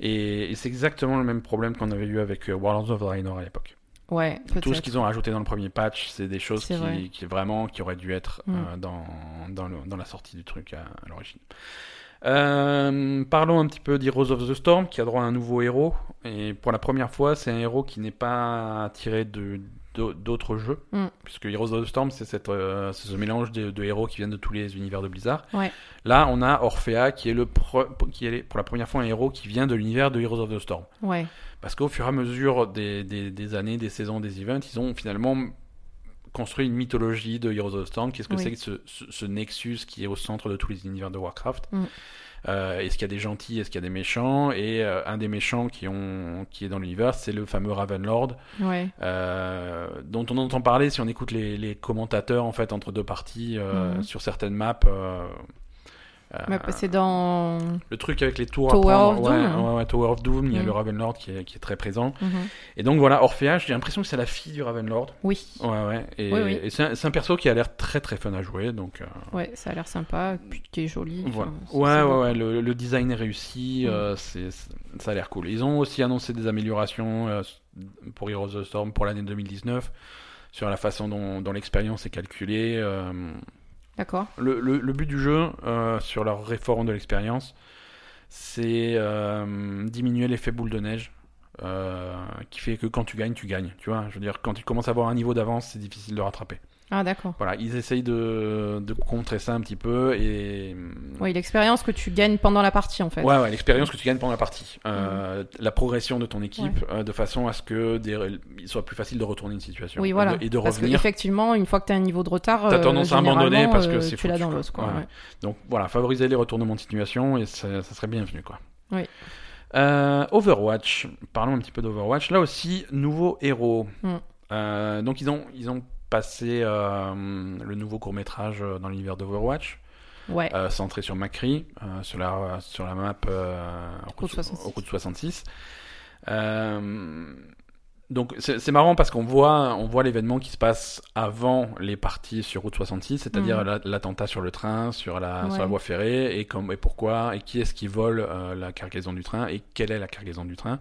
Speaker 1: Et, et c'est exactement le même problème qu'on avait eu avec euh, Warlords of Draenor à l'époque.
Speaker 2: Ouais.
Speaker 1: Tout ce qu'ils ont rajouté dans le premier patch, c'est des choses
Speaker 2: vrai.
Speaker 1: qui, qui vraiment qui auraient dû être
Speaker 2: Mm.
Speaker 1: euh, dans, dans, le- dans la sortie du truc à, à l'origine. Euh, parlons un petit peu d'Heroes of the Storm qui a droit à un nouveau héros. Et pour la première fois, c'est un héros qui n'est pas tiré de d'au- d'autres jeux.
Speaker 2: Mm.
Speaker 1: Puisque Heroes of the Storm, c'est euh, ce mélange de, de héros qui viennent de tous les univers de Blizzard.
Speaker 2: Ouais.
Speaker 1: Là, on a Orphea qui est, le pre- qui est pour la première fois un héros qui vient de l'univers de Heroes of the Storm.
Speaker 2: Ouais.
Speaker 1: Parce qu'au fur et à mesure des, des, des années, des saisons, des events, ils ont finalement construit une mythologie de Heroes of the Storm. Qu'est-ce que
Speaker 2: Oui.
Speaker 1: c'est que ce, ce, ce nexus qui est au centre de tous les univers de Warcraft
Speaker 2: Mm.
Speaker 1: Euh, Est-ce qu'il y a des gentils Est-ce qu'il y a des méchants? Et euh, un des méchants qui, ont, qui est dans l'univers, c'est le fameux Ravenlord,
Speaker 2: Ouais.
Speaker 1: euh, dont on entend parler si on écoute les, les commentateurs en fait entre deux parties euh,
Speaker 2: Mhm.
Speaker 1: sur certaines maps. Euh,
Speaker 2: Ouais, c'est dans.
Speaker 1: le truc avec les tours à
Speaker 2: Tower
Speaker 1: prendre,
Speaker 2: of
Speaker 1: ouais,
Speaker 2: Doom.
Speaker 1: ouais, ouais, Tower of Doom, il y a
Speaker 2: Mm.
Speaker 1: le Ravenlord qui est, qui est très présent.
Speaker 2: Mhm.
Speaker 1: Et donc voilà, Orphea, j'ai l'impression que c'est la fille du Ravenlord.
Speaker 2: Oui.
Speaker 1: Ouais, ouais. Et,
Speaker 2: Oui, oui.
Speaker 1: et c'est un, perso qui a l'air très très fun à jouer. Donc, euh,
Speaker 2: Ouais, ça a l'air sympa, puis qui est joli.
Speaker 1: voilà.
Speaker 2: enfin, c'est-
Speaker 1: Ouais, ouais, ouais. Le, le design est réussi.
Speaker 2: Mm.
Speaker 1: euh, c'est, ça a l'air cool. Ils ont aussi annoncé des améliorations pour Heroes of the Storm pour l'année 2019 sur la façon dont, dont l'expérience est calculée.
Speaker 2: D'accord.
Speaker 1: le, le- le but du jeu, euh, sur leur réforme de l'expérience, c'est euh, diminuer l'effet boule de neige euh, qui fait que quand tu gagnes, tu gagnes. Tu vois, je veux dire, quand tu commences à avoir un niveau d'avance, c'est difficile de rattraper.
Speaker 2: Ah, d'accord.
Speaker 1: Voilà, ils essayent de, de contrer ça un petit peu et.
Speaker 2: Oui, l'expérience que tu gagnes pendant la partie, en fait.
Speaker 1: Ouais, ouais, l'expérience que tu gagnes pendant la partie. Euh, La progression de ton équipe, euh, de façon à ce que des, il soit plus facile de retourner une situation.
Speaker 2: Oui, voilà.
Speaker 1: Et de, et de
Speaker 2: Parce
Speaker 1: revenir.
Speaker 2: qu'effectivement, une fois que tu as un niveau de retard,
Speaker 1: T'as
Speaker 2: euh,
Speaker 1: tendance à abandonner parce que c'est
Speaker 2: tu l'as dans l'os, quoi.
Speaker 1: Ouais. Donc voilà, favoriser les retournements de situation et ça, ça serait bienvenu quoi.
Speaker 2: Oui.
Speaker 1: Overwatch, parlons un petit peu d'Overwatch. Là aussi, nouveau héros.
Speaker 2: Mm.
Speaker 1: Euh, donc ils ont ils ont passé euh, le nouveau court métrage dans l'univers d'Overwatch,
Speaker 2: Ouais.
Speaker 1: euh, centré sur Macri, euh, sur la sur la map euh,
Speaker 2: Route 66.
Speaker 1: au route 66. Euh, donc c'est marrant parce qu'on voit on voit l'événement qui se passe avant les parties sur route 66, c'est-à-dire la- l'attentat sur le train, sur la sur la voie ferrée et comme et pourquoi et qui est-ce qui vole euh, la cargaison du train et quelle est la cargaison du train.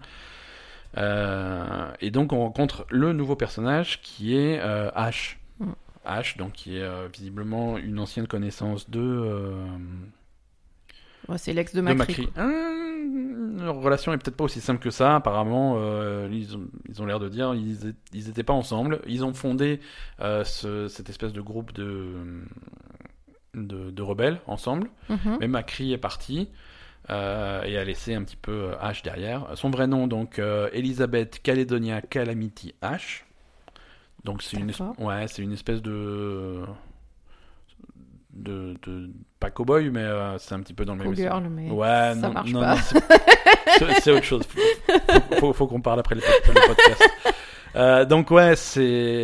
Speaker 1: Euh, et donc on rencontre le nouveau personnage qui est euh, Ash.
Speaker 2: Mhm.
Speaker 1: Ash, donc qui est euh, visiblement une ancienne connaissance de euh,
Speaker 2: Ouais, c'est l'ex de Macri.
Speaker 1: Hum, leur relation est peut-être pas aussi simple que ça. Apparemment, ils ont, ils ont l'air de dire ils, ils étaient pas ensemble. Ils ont fondé ce- cette espèce de groupe de, de, de rebelles ensemble.
Speaker 2: Mhm.
Speaker 1: Mais Macri est parti euh, et a laissé un petit peu euh, H derrière. Son vrai nom, donc, euh, Elisabeth Caledonia Calamity H. Donc, c'est une, ouais, c'est une espèce de. De, de. Pas cowboy, mais euh, c'est un petit peu dans le même.
Speaker 2: Cowgirl, mais
Speaker 1: Ouais,
Speaker 2: ça
Speaker 1: non,
Speaker 2: marche
Speaker 1: non,
Speaker 2: pas.
Speaker 1: non, c'est- autre chose. Faut, faut- qu'on parle après le, pod- le podcast. Euh, donc ouais, c'est,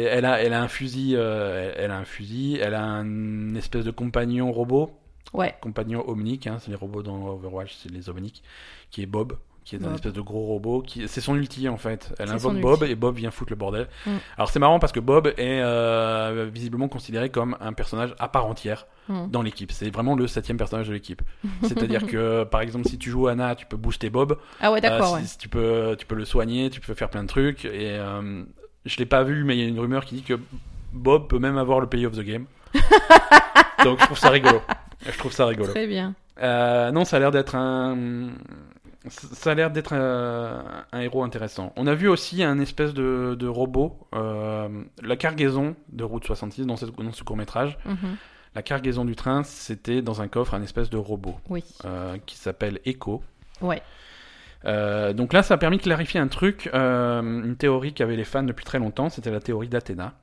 Speaker 1: elle a, elle a un fusil, elle, elle a un fusil, elle a un espèce de compagnon robot,
Speaker 2: Ouais.
Speaker 1: compagnon omnique, hein, c'est les robots dans Overwatch, c'est les omniques, qui est Bob, qui est un espèce de gros robot, qui, c'est son ulti en fait. Elle invoque Bob
Speaker 2: ulti.
Speaker 1: et Bob vient foutre le bordel.
Speaker 2: Mm.
Speaker 1: Alors c'est marrant parce que Bob est euh, visiblement considéré comme un personnage à part entière
Speaker 2: Mm.
Speaker 1: dans l'équipe. C'est vraiment le septième personnage de l'équipe. C'est-à-dire que, par exemple, si tu joues Anna, tu peux booster Bob.
Speaker 2: Ah ouais,
Speaker 1: Euh,
Speaker 2: d'accord,
Speaker 1: si-
Speaker 2: ouais.
Speaker 1: si tu peux, tu peux le soigner, tu peux faire plein de trucs. Et euh, je l'ai pas vu, mais il y a une rumeur qui dit que Bob peut même avoir le Play of the Game. Donc je trouve ça rigolo. Je trouve ça rigolo.
Speaker 2: Très bien.
Speaker 1: Euh, non, ça a l'air d'être un, ça a l'air d'être un, un héros intéressant. On a vu aussi un espèce de, de robot, euh, la cargaison de Route 66 dans, cette- dans ce court métrage.
Speaker 2: Mhm.
Speaker 1: La cargaison du train, c'était dans un coffre un espèce de robot
Speaker 2: Oui.
Speaker 1: euh, qui s'appelle Echo.
Speaker 2: Ouais.
Speaker 1: Euh, donc là, ça a permis de clarifier un truc, euh, une théorie qu'avaient les fans depuis très longtemps, c'était la théorie d'Athéna.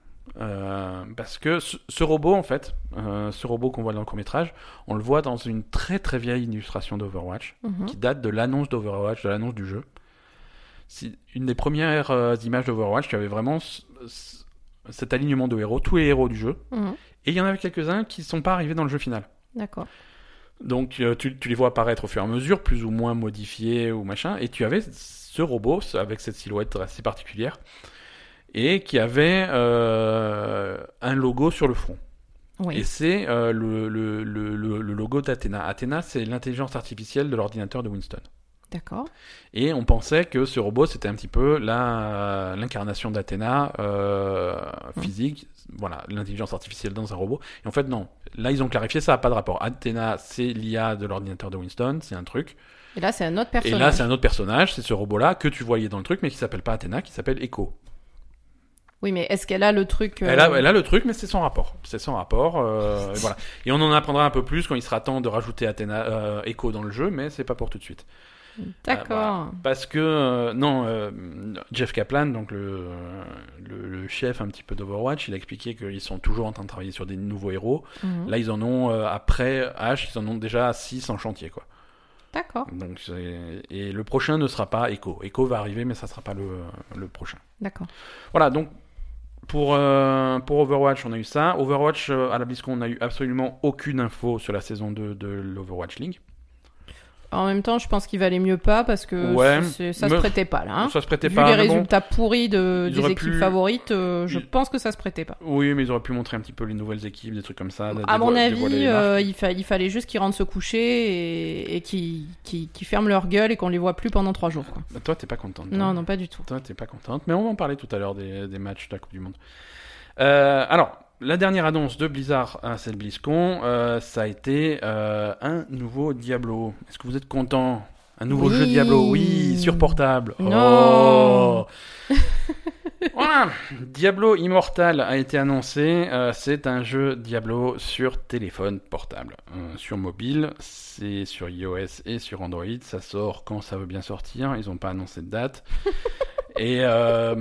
Speaker 1: Euh, parce que ce, ce robot, en fait, euh, ce robot qu'on voit dans le court métrage, on le voit dans une très très vieille illustration d'Overwatch,
Speaker 2: Mhm.
Speaker 1: qui date de l'annonce d'Overwatch, de l'annonce du jeu. Une des premières euh, images d'Overwatch, tu avais vraiment ce- ce- cet alignement de héros, tous les héros du jeu,
Speaker 2: Mhm.
Speaker 1: et il y en avait quelques-uns qui ne sont pas arrivés dans le jeu final.
Speaker 2: D'accord.
Speaker 1: Donc tu, tu les vois apparaître au fur et à mesure, plus ou moins modifiés ou machin, et tu avais ce robot avec cette silhouette assez particulière et qui avait euh, un logo sur le front.
Speaker 2: Oui.
Speaker 1: Et c'est euh, le, le, le, le- le logo d'Athéna. Athéna, c'est l'intelligence artificielle de l'ordinateur de Winston.
Speaker 2: D'accord.
Speaker 1: Et on pensait que ce robot, c'était un petit peu l'incarnation d'Athéna euh, physique. Voilà, l'intelligence artificielle dans un robot. Et en fait, non. Là, ils ont clarifié ça, n'a pas de rapport. Athéna, c'est l'IA de l'ordinateur de Winston, c'est un truc.
Speaker 2: Et là, c'est un autre
Speaker 1: Et
Speaker 2: personnage.
Speaker 1: là, c'est un autre personnage, c'est ce robot-là que tu voyais dans le truc, mais qui s'appelle pas Athéna, qui s'appelle Echo.
Speaker 2: Oui, mais est-ce qu'elle a le truc euh,
Speaker 1: Elle, a, elle a le truc, mais c'est sans rapport. C'est sans rapport. euh, et voilà. Et on en apprendra un peu plus quand il sera temps de rajouter Athéna, euh, Echo dans le jeu, mais c'est pas pour tout de suite.
Speaker 2: D'accord.
Speaker 1: Voilà. Parce que, non, Jeff Kaplan, donc le, le, le chef un petit peu d'Overwatch, il a expliqué qu'ils sont toujours en train de travailler sur des nouveaux héros.
Speaker 2: Mhm.
Speaker 1: Là, ils en ont, après H, ils en ont déjà 6 en chantier, quoi.
Speaker 2: D'accord.
Speaker 1: Donc, et le prochain ne sera pas Echo. Echo va arriver, mais ça sera pas le, le prochain.
Speaker 2: D'accord.
Speaker 1: Voilà, donc pour, euh, pour Overwatch, on a eu ça. Overwatch, euh, à la BlizzCon, on n'a eu absolument aucune info sur la saison 2 de l'Overwatch League.
Speaker 2: En même temps, je pense qu'il valait mieux pas parce que
Speaker 1: Ouais,
Speaker 2: ça se prêtait pas là. hein.
Speaker 1: ça se prêtait
Speaker 2: Vu
Speaker 1: pas.
Speaker 2: les
Speaker 1: bon.
Speaker 2: résultats pourris de, des équipes
Speaker 1: pu-
Speaker 2: favorites, euh, je
Speaker 1: ils-
Speaker 2: pense que ça se prêtait pas.
Speaker 1: Oui, mais ils auraient pu montrer un petit peu les nouvelles équipes, des trucs comme ça.
Speaker 2: À mon avis, euh, il, fa- il fallait juste qu'ils rentrent se coucher et, et qu'ils ferment leur gueule et qu'on les voit plus pendant trois jours. quoi.
Speaker 1: Bah, Toi, t'es pas contente.
Speaker 2: Non, non, pas du tout.
Speaker 1: Toi, t'es pas contente. Mais on va en parler tout à l'heure des, des matchs de la Coupe du Monde. Euh, alors, la dernière annonce de Blizzard à cette BlizzCon, euh, ça a été euh, un nouveau Diablo. Est-ce que vous êtes content? Un nouveau
Speaker 2: Oui.
Speaker 1: jeu Diablo, oui, sur portable.
Speaker 2: Non.
Speaker 1: Oh. voilà, Diablo Immortal a été annoncé. Euh, c'est un jeu Diablo sur téléphone portable, Euh, sur mobile. C'est sur iOS et sur Android. Ça sort quand ça veut bien sortir. Ils n'ont pas annoncé de date. et euh,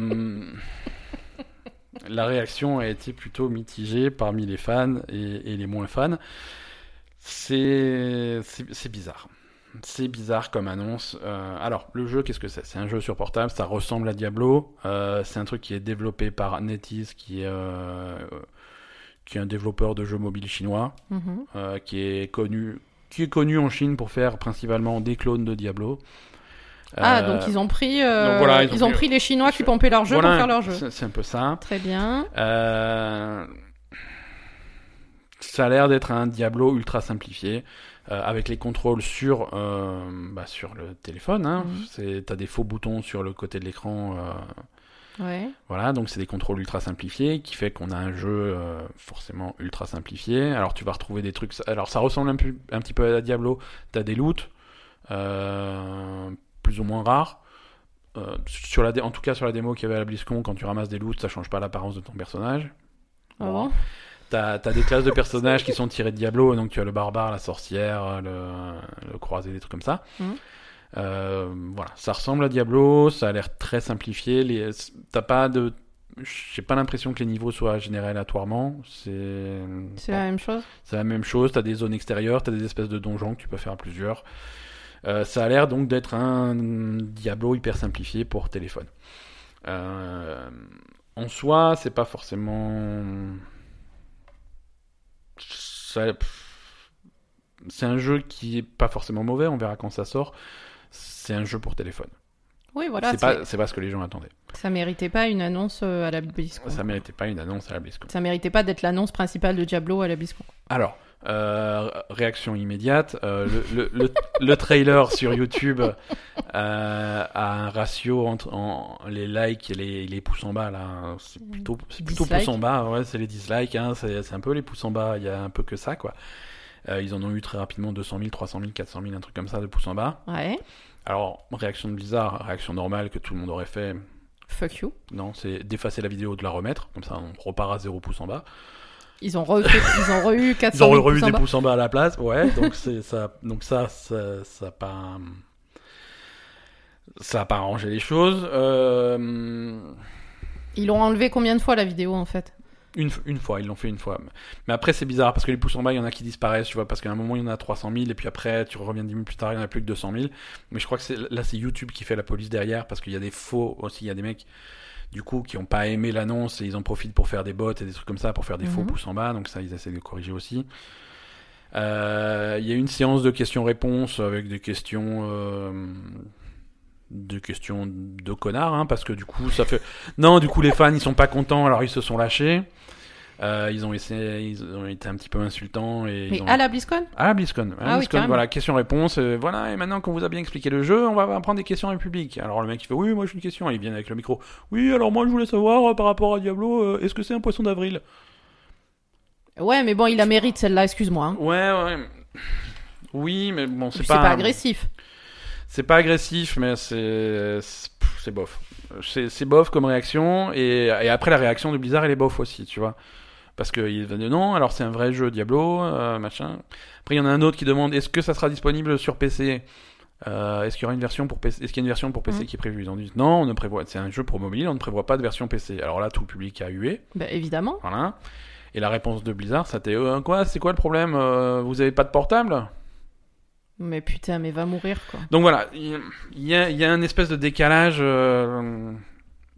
Speaker 1: la réaction a été plutôt mitigée parmi les fans et, et les moins fans. C'est bizarre. C'est bizarre comme annonce. Euh, alors, le jeu, qu'est-ce que c'est? C'est un jeu sur portable, ça ressemble à Diablo. Euh, c'est un truc qui est développé par NetEase, qui est, euh, qui est un développeur de jeux mobiles chinois,
Speaker 2: Mhm.
Speaker 1: qui, est connu, qui est connu en Chine pour faire principalement des clones de Diablo.
Speaker 2: Ah,
Speaker 1: Euh,
Speaker 2: donc ils ont pris, euh,
Speaker 1: donc voilà,
Speaker 2: ils, ont pris les Chinois qui pompaient leur jeu
Speaker 1: voilà,
Speaker 2: pour faire leur jeu.
Speaker 1: c'est- un peu ça.
Speaker 2: Très bien.
Speaker 1: Euh, Ça a l'air d'être un Diablo ultra simplifié, euh, avec les contrôles sur, euh, bah, sur le téléphone. Hein.
Speaker 2: Mhm.
Speaker 1: C'est- T'as des faux boutons sur le côté de l'écran. euh,
Speaker 2: Ouais.
Speaker 1: voilà, donc c'est des contrôles ultra simplifiés, qui fait qu'on a un jeu forcément ultra simplifié. Alors tu vas retrouver des trucs. Alors ça ressemble un, peu- un petit peu à Diablo. T'as des loots, plus ou moins rares. Euh, sur la en tout cas sur la démo qu'il y avait à la BlizzCon, quand tu ramasses des loots, ça change pas l'apparence de ton personnage.
Speaker 2: Ah bon
Speaker 1: T'as as des classes de personnages qui sont tirées de Diablo, donc tu as le barbare, la sorcière, le, le croisé, des trucs comme ça.
Speaker 2: Mhm.
Speaker 1: Euh, voilà, ça ressemble à Diablo, ça a l'air très simplifié. T'as pas de, j'ai pas l'impression que les niveaux soient générés aléatoirement. C'est
Speaker 2: C'est la même chose.
Speaker 1: c'est la même chose. T'as des zones extérieures, t'as des espèces de donjons que tu peux faire à plusieurs. Euh, ça a l'air donc d'être un Diablo hyper simplifié pour téléphone. Euh, en soi, c'est pas forcément. Ça- C'est un jeu qui est pas forcément mauvais, on verra quand ça sort. C'est un jeu pour téléphone.
Speaker 2: Oui, voilà.
Speaker 1: c'est
Speaker 2: c'est-
Speaker 1: pas, c'est pas ce que les gens attendaient.
Speaker 2: Ça méritait pas une annonce euh, à la BlizzCon.
Speaker 1: Ça méritait pas une annonce à la BlizzCon.
Speaker 2: Ça méritait pas d'être l'annonce principale de Diablo à la BlizzCon.
Speaker 1: Alors, euh, réaction immédiate. euh, le, le, le, le trailer sur YouTube euh, a un ratio entre en, les likes et les, les pouces en bas. là. C'est plutôt, c'est plutôt
Speaker 2: Dislike.
Speaker 1: pouces en bas. Ouais, c'est les dislikes. Hein, c'est, c'est un peu les pouces en bas. Il y a un peu que ça, quoi. Euh, ils en ont eu très rapidement 200 000, 300 000, 400 000, un truc comme ça de pouces en bas.
Speaker 2: Ouais.
Speaker 1: Alors, réaction de Blizzard, réaction normale que tout le monde aurait fait.
Speaker 2: Fuck you.
Speaker 1: Non, c'est d'effacer la vidéo, de la remettre. Comme ça, on repart à 0 pouces en bas.
Speaker 2: Ils ont refait, ils ont re-eu 400
Speaker 1: Ils ont
Speaker 2: 000
Speaker 1: revu
Speaker 2: pouces en
Speaker 1: des
Speaker 2: bas.
Speaker 1: pouces en bas à la place, ouais. Donc c'est ça, donc ça, ça, pas, ça a pas arrangé les choses. Euh,
Speaker 2: Ils l'ont enlevé combien de fois la vidéo en fait?
Speaker 1: Une, une fois, ils l'ont fait une fois. Mais après c'est bizarre parce que les pouces en bas, il y en a qui disparaissent, tu vois, parce qu'à un moment il y en a 300 000 et puis après tu reviens 10 minutes plus tard, il y en a plus que 200 000. Mais je crois que là c'est YouTube qui fait la police derrière parce qu'il y a des faux aussi, il y a des mecs. Du coup, qui ont pas aimé l'annonce et ils en profitent pour faire des bots et des trucs comme ça, pour faire des faux
Speaker 2: Mhm.
Speaker 1: pouces en bas. Donc ça, ils essaient de corriger aussi. Euh, Il y a une séance de questions-réponses avec des questions, euh, des questions de connards, hein, parce que du coup, ça fait. Non, du coup, les fans, ils sont pas contents, alors ils se sont lâchés. Euh, ils ont essayé, ils ont été un petit peu insultants et
Speaker 2: Mais
Speaker 1: ils ont...
Speaker 2: à la BlizzCon?
Speaker 1: À la BlizzCon. À la
Speaker 2: Ah
Speaker 1: BlizzCon,
Speaker 2: carrément.
Speaker 1: voilà, question-réponse. euh, voilà, et maintenant qu'on vous a bien expliqué le jeu, on va prendre des questions en public. Alors le mec il fait oui, moi j'ai une question. Et il vient avec le micro. Oui, alors moi je voulais savoir euh, par rapport à Diablo, est-ce que c'est un poisson d'avril?
Speaker 2: Ouais, mais bon, il la mérite celle-là, excuse-moi. hein.
Speaker 1: Ouais, ouais. Oui, mais bon, c'est
Speaker 2: C'est
Speaker 1: pas.
Speaker 2: pas agressif.
Speaker 1: C'est pas agressif, mais c'est c'est bof. C'est c'est bof comme réaction et, et après la réaction de Blizzard elle est bof aussi, tu vois. Parce qu'il va dire non, alors c'est un vrai jeu Diablo, euh, machin. Après il y en a un autre qui demande est-ce que ça sera disponible sur PC Euh, Est-ce qu'il y aura une version pour PC Est-ce qu'il y a une version pour PC
Speaker 2: Mhm.
Speaker 1: qui est prévue? Ils ont dit non, on ne prévoit. C'est un jeu pour mobile, on ne prévoit pas de version PC. Alors là tout le public a hué,
Speaker 2: Bah, évidemment.
Speaker 1: voilà. Et la réponse de Blizzard, c'était euh, quoi C'est quoi le problème Euh, Vous avez pas de portable?
Speaker 2: Mais putain, mais va mourir quoi.
Speaker 1: Donc voilà, il y a, y a un espèce de décalage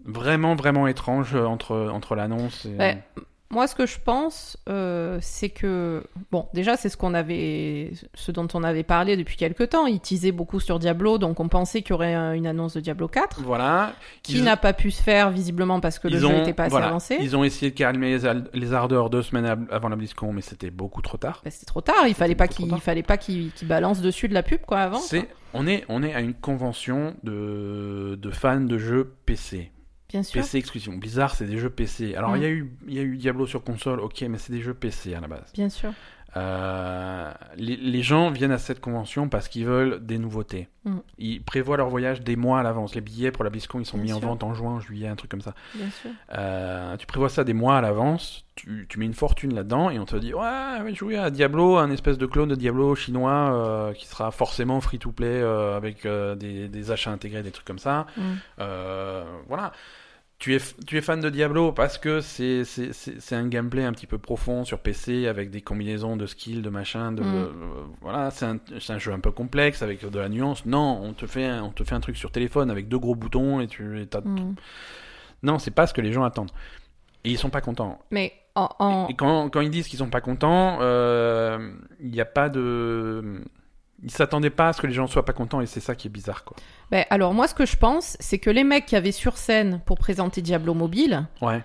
Speaker 1: vraiment, vraiment étrange entre, entre l'annonce et...
Speaker 2: Ouais. Moi, ce que je pense, euh, c'est que bon, déjà, c'est ce qu'on avait, ce dont on avait parlé depuis quelques temps. Ils teasaient beaucoup sur Diablo, donc on pensait qu'il y aurait un- une annonce de Diablo 4,
Speaker 1: Voilà.
Speaker 2: qui
Speaker 1: Ils-
Speaker 2: n'a pas pu se faire visiblement parce que le jeu n'était pas assez avancé.
Speaker 1: Ils ont essayé de calmer les, ardeurs deux semaines av- avant la BlizzCon, mais c'était beaucoup trop tard.
Speaker 2: Bah, c'était trop tard. Il fallait pas qu'il fallait pas qu'il qu'il balance dessus de la pub quoi avant.
Speaker 1: C'est,
Speaker 2: quoi.
Speaker 1: on, est, on est à une convention de, de fans de jeux PC.
Speaker 2: Bien sûr.
Speaker 1: PC exclusion. Blizzard, c'est des jeux PC. Alors,
Speaker 2: Mm.
Speaker 1: il y, a eu, il y a eu Diablo sur console, ok, mais c'est des jeux PC à la base.
Speaker 2: Bien sûr.
Speaker 1: Euh, les, les gens viennent à cette convention parce qu'ils veulent des nouveautés.
Speaker 2: Mm.
Speaker 1: Ils prévoient leur voyage des mois à l'avance. Les billets pour la BlizzCon, ils sont
Speaker 2: Bien
Speaker 1: mis en vente en juin, juillet, un truc comme ça.
Speaker 2: Bien sûr.
Speaker 1: Euh, tu prévois ça des mois à l'avance, tu, tu mets une fortune là-dedans et on te dit ouais, je vais jouer à Diablo, un espèce de clone de Diablo chinois euh, qui sera forcément free-to-play euh, avec euh, des, des achats intégrés, des trucs comme ça.
Speaker 2: Mm.
Speaker 1: Voilà. Tu es, tu es fan de Diablo parce que c'est un gameplay un petit peu profond sur PC avec des combinaisons de skills, de machin, de
Speaker 2: Mm.
Speaker 1: euh, voilà, c'est un, un jeu un peu complexe avec de la nuance. Non, on te fait un, on te fait un truc sur téléphone avec deux gros boutons et tu et
Speaker 2: Mm.
Speaker 1: non, c'est pas ce que les gens attendent. Et ils sont pas contents.
Speaker 2: Mais en, en-
Speaker 1: Et quand, quand ils disent qu'ils sont pas contents, euh, il n'y a pas de. Ils s'attendaient pas à ce que les gens soient pas contents et c'est ça qui est bizarre, quoi.
Speaker 2: ben, alors moi, ce que je pense, c'est que les mecs qui avaient sur scène pour présenter Diablo Mobile,
Speaker 1: Ouais.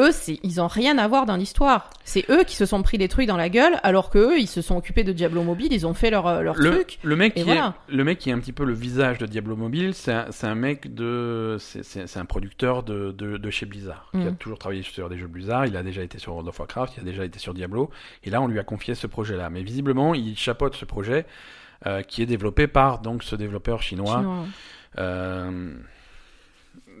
Speaker 2: Eux, ils ont rien à voir dans l'histoire. C'est eux qui se sont pris des trucs dans la gueule, alors que eux, ils se sont occupés de Diablo Mobile, ils ont fait leur, leur
Speaker 1: Le,
Speaker 2: truc.
Speaker 1: le mec qui
Speaker 2: voilà.
Speaker 1: est le mec qui est un petit peu le visage de Diablo Mobile, c'est un, mec de c'est- un producteur de, de, de chez Blizzard qui a
Speaker 2: Mm.
Speaker 1: toujours travaillé sur des jeux Blizzard. Il a déjà été sur World of Warcraft, il a déjà été sur Diablo et là on lui a confié ce projet-là. Mais visiblement il chapeaute ce projet euh, qui est développé par donc ce développeur chinois.
Speaker 2: Chinois.
Speaker 1: Euh,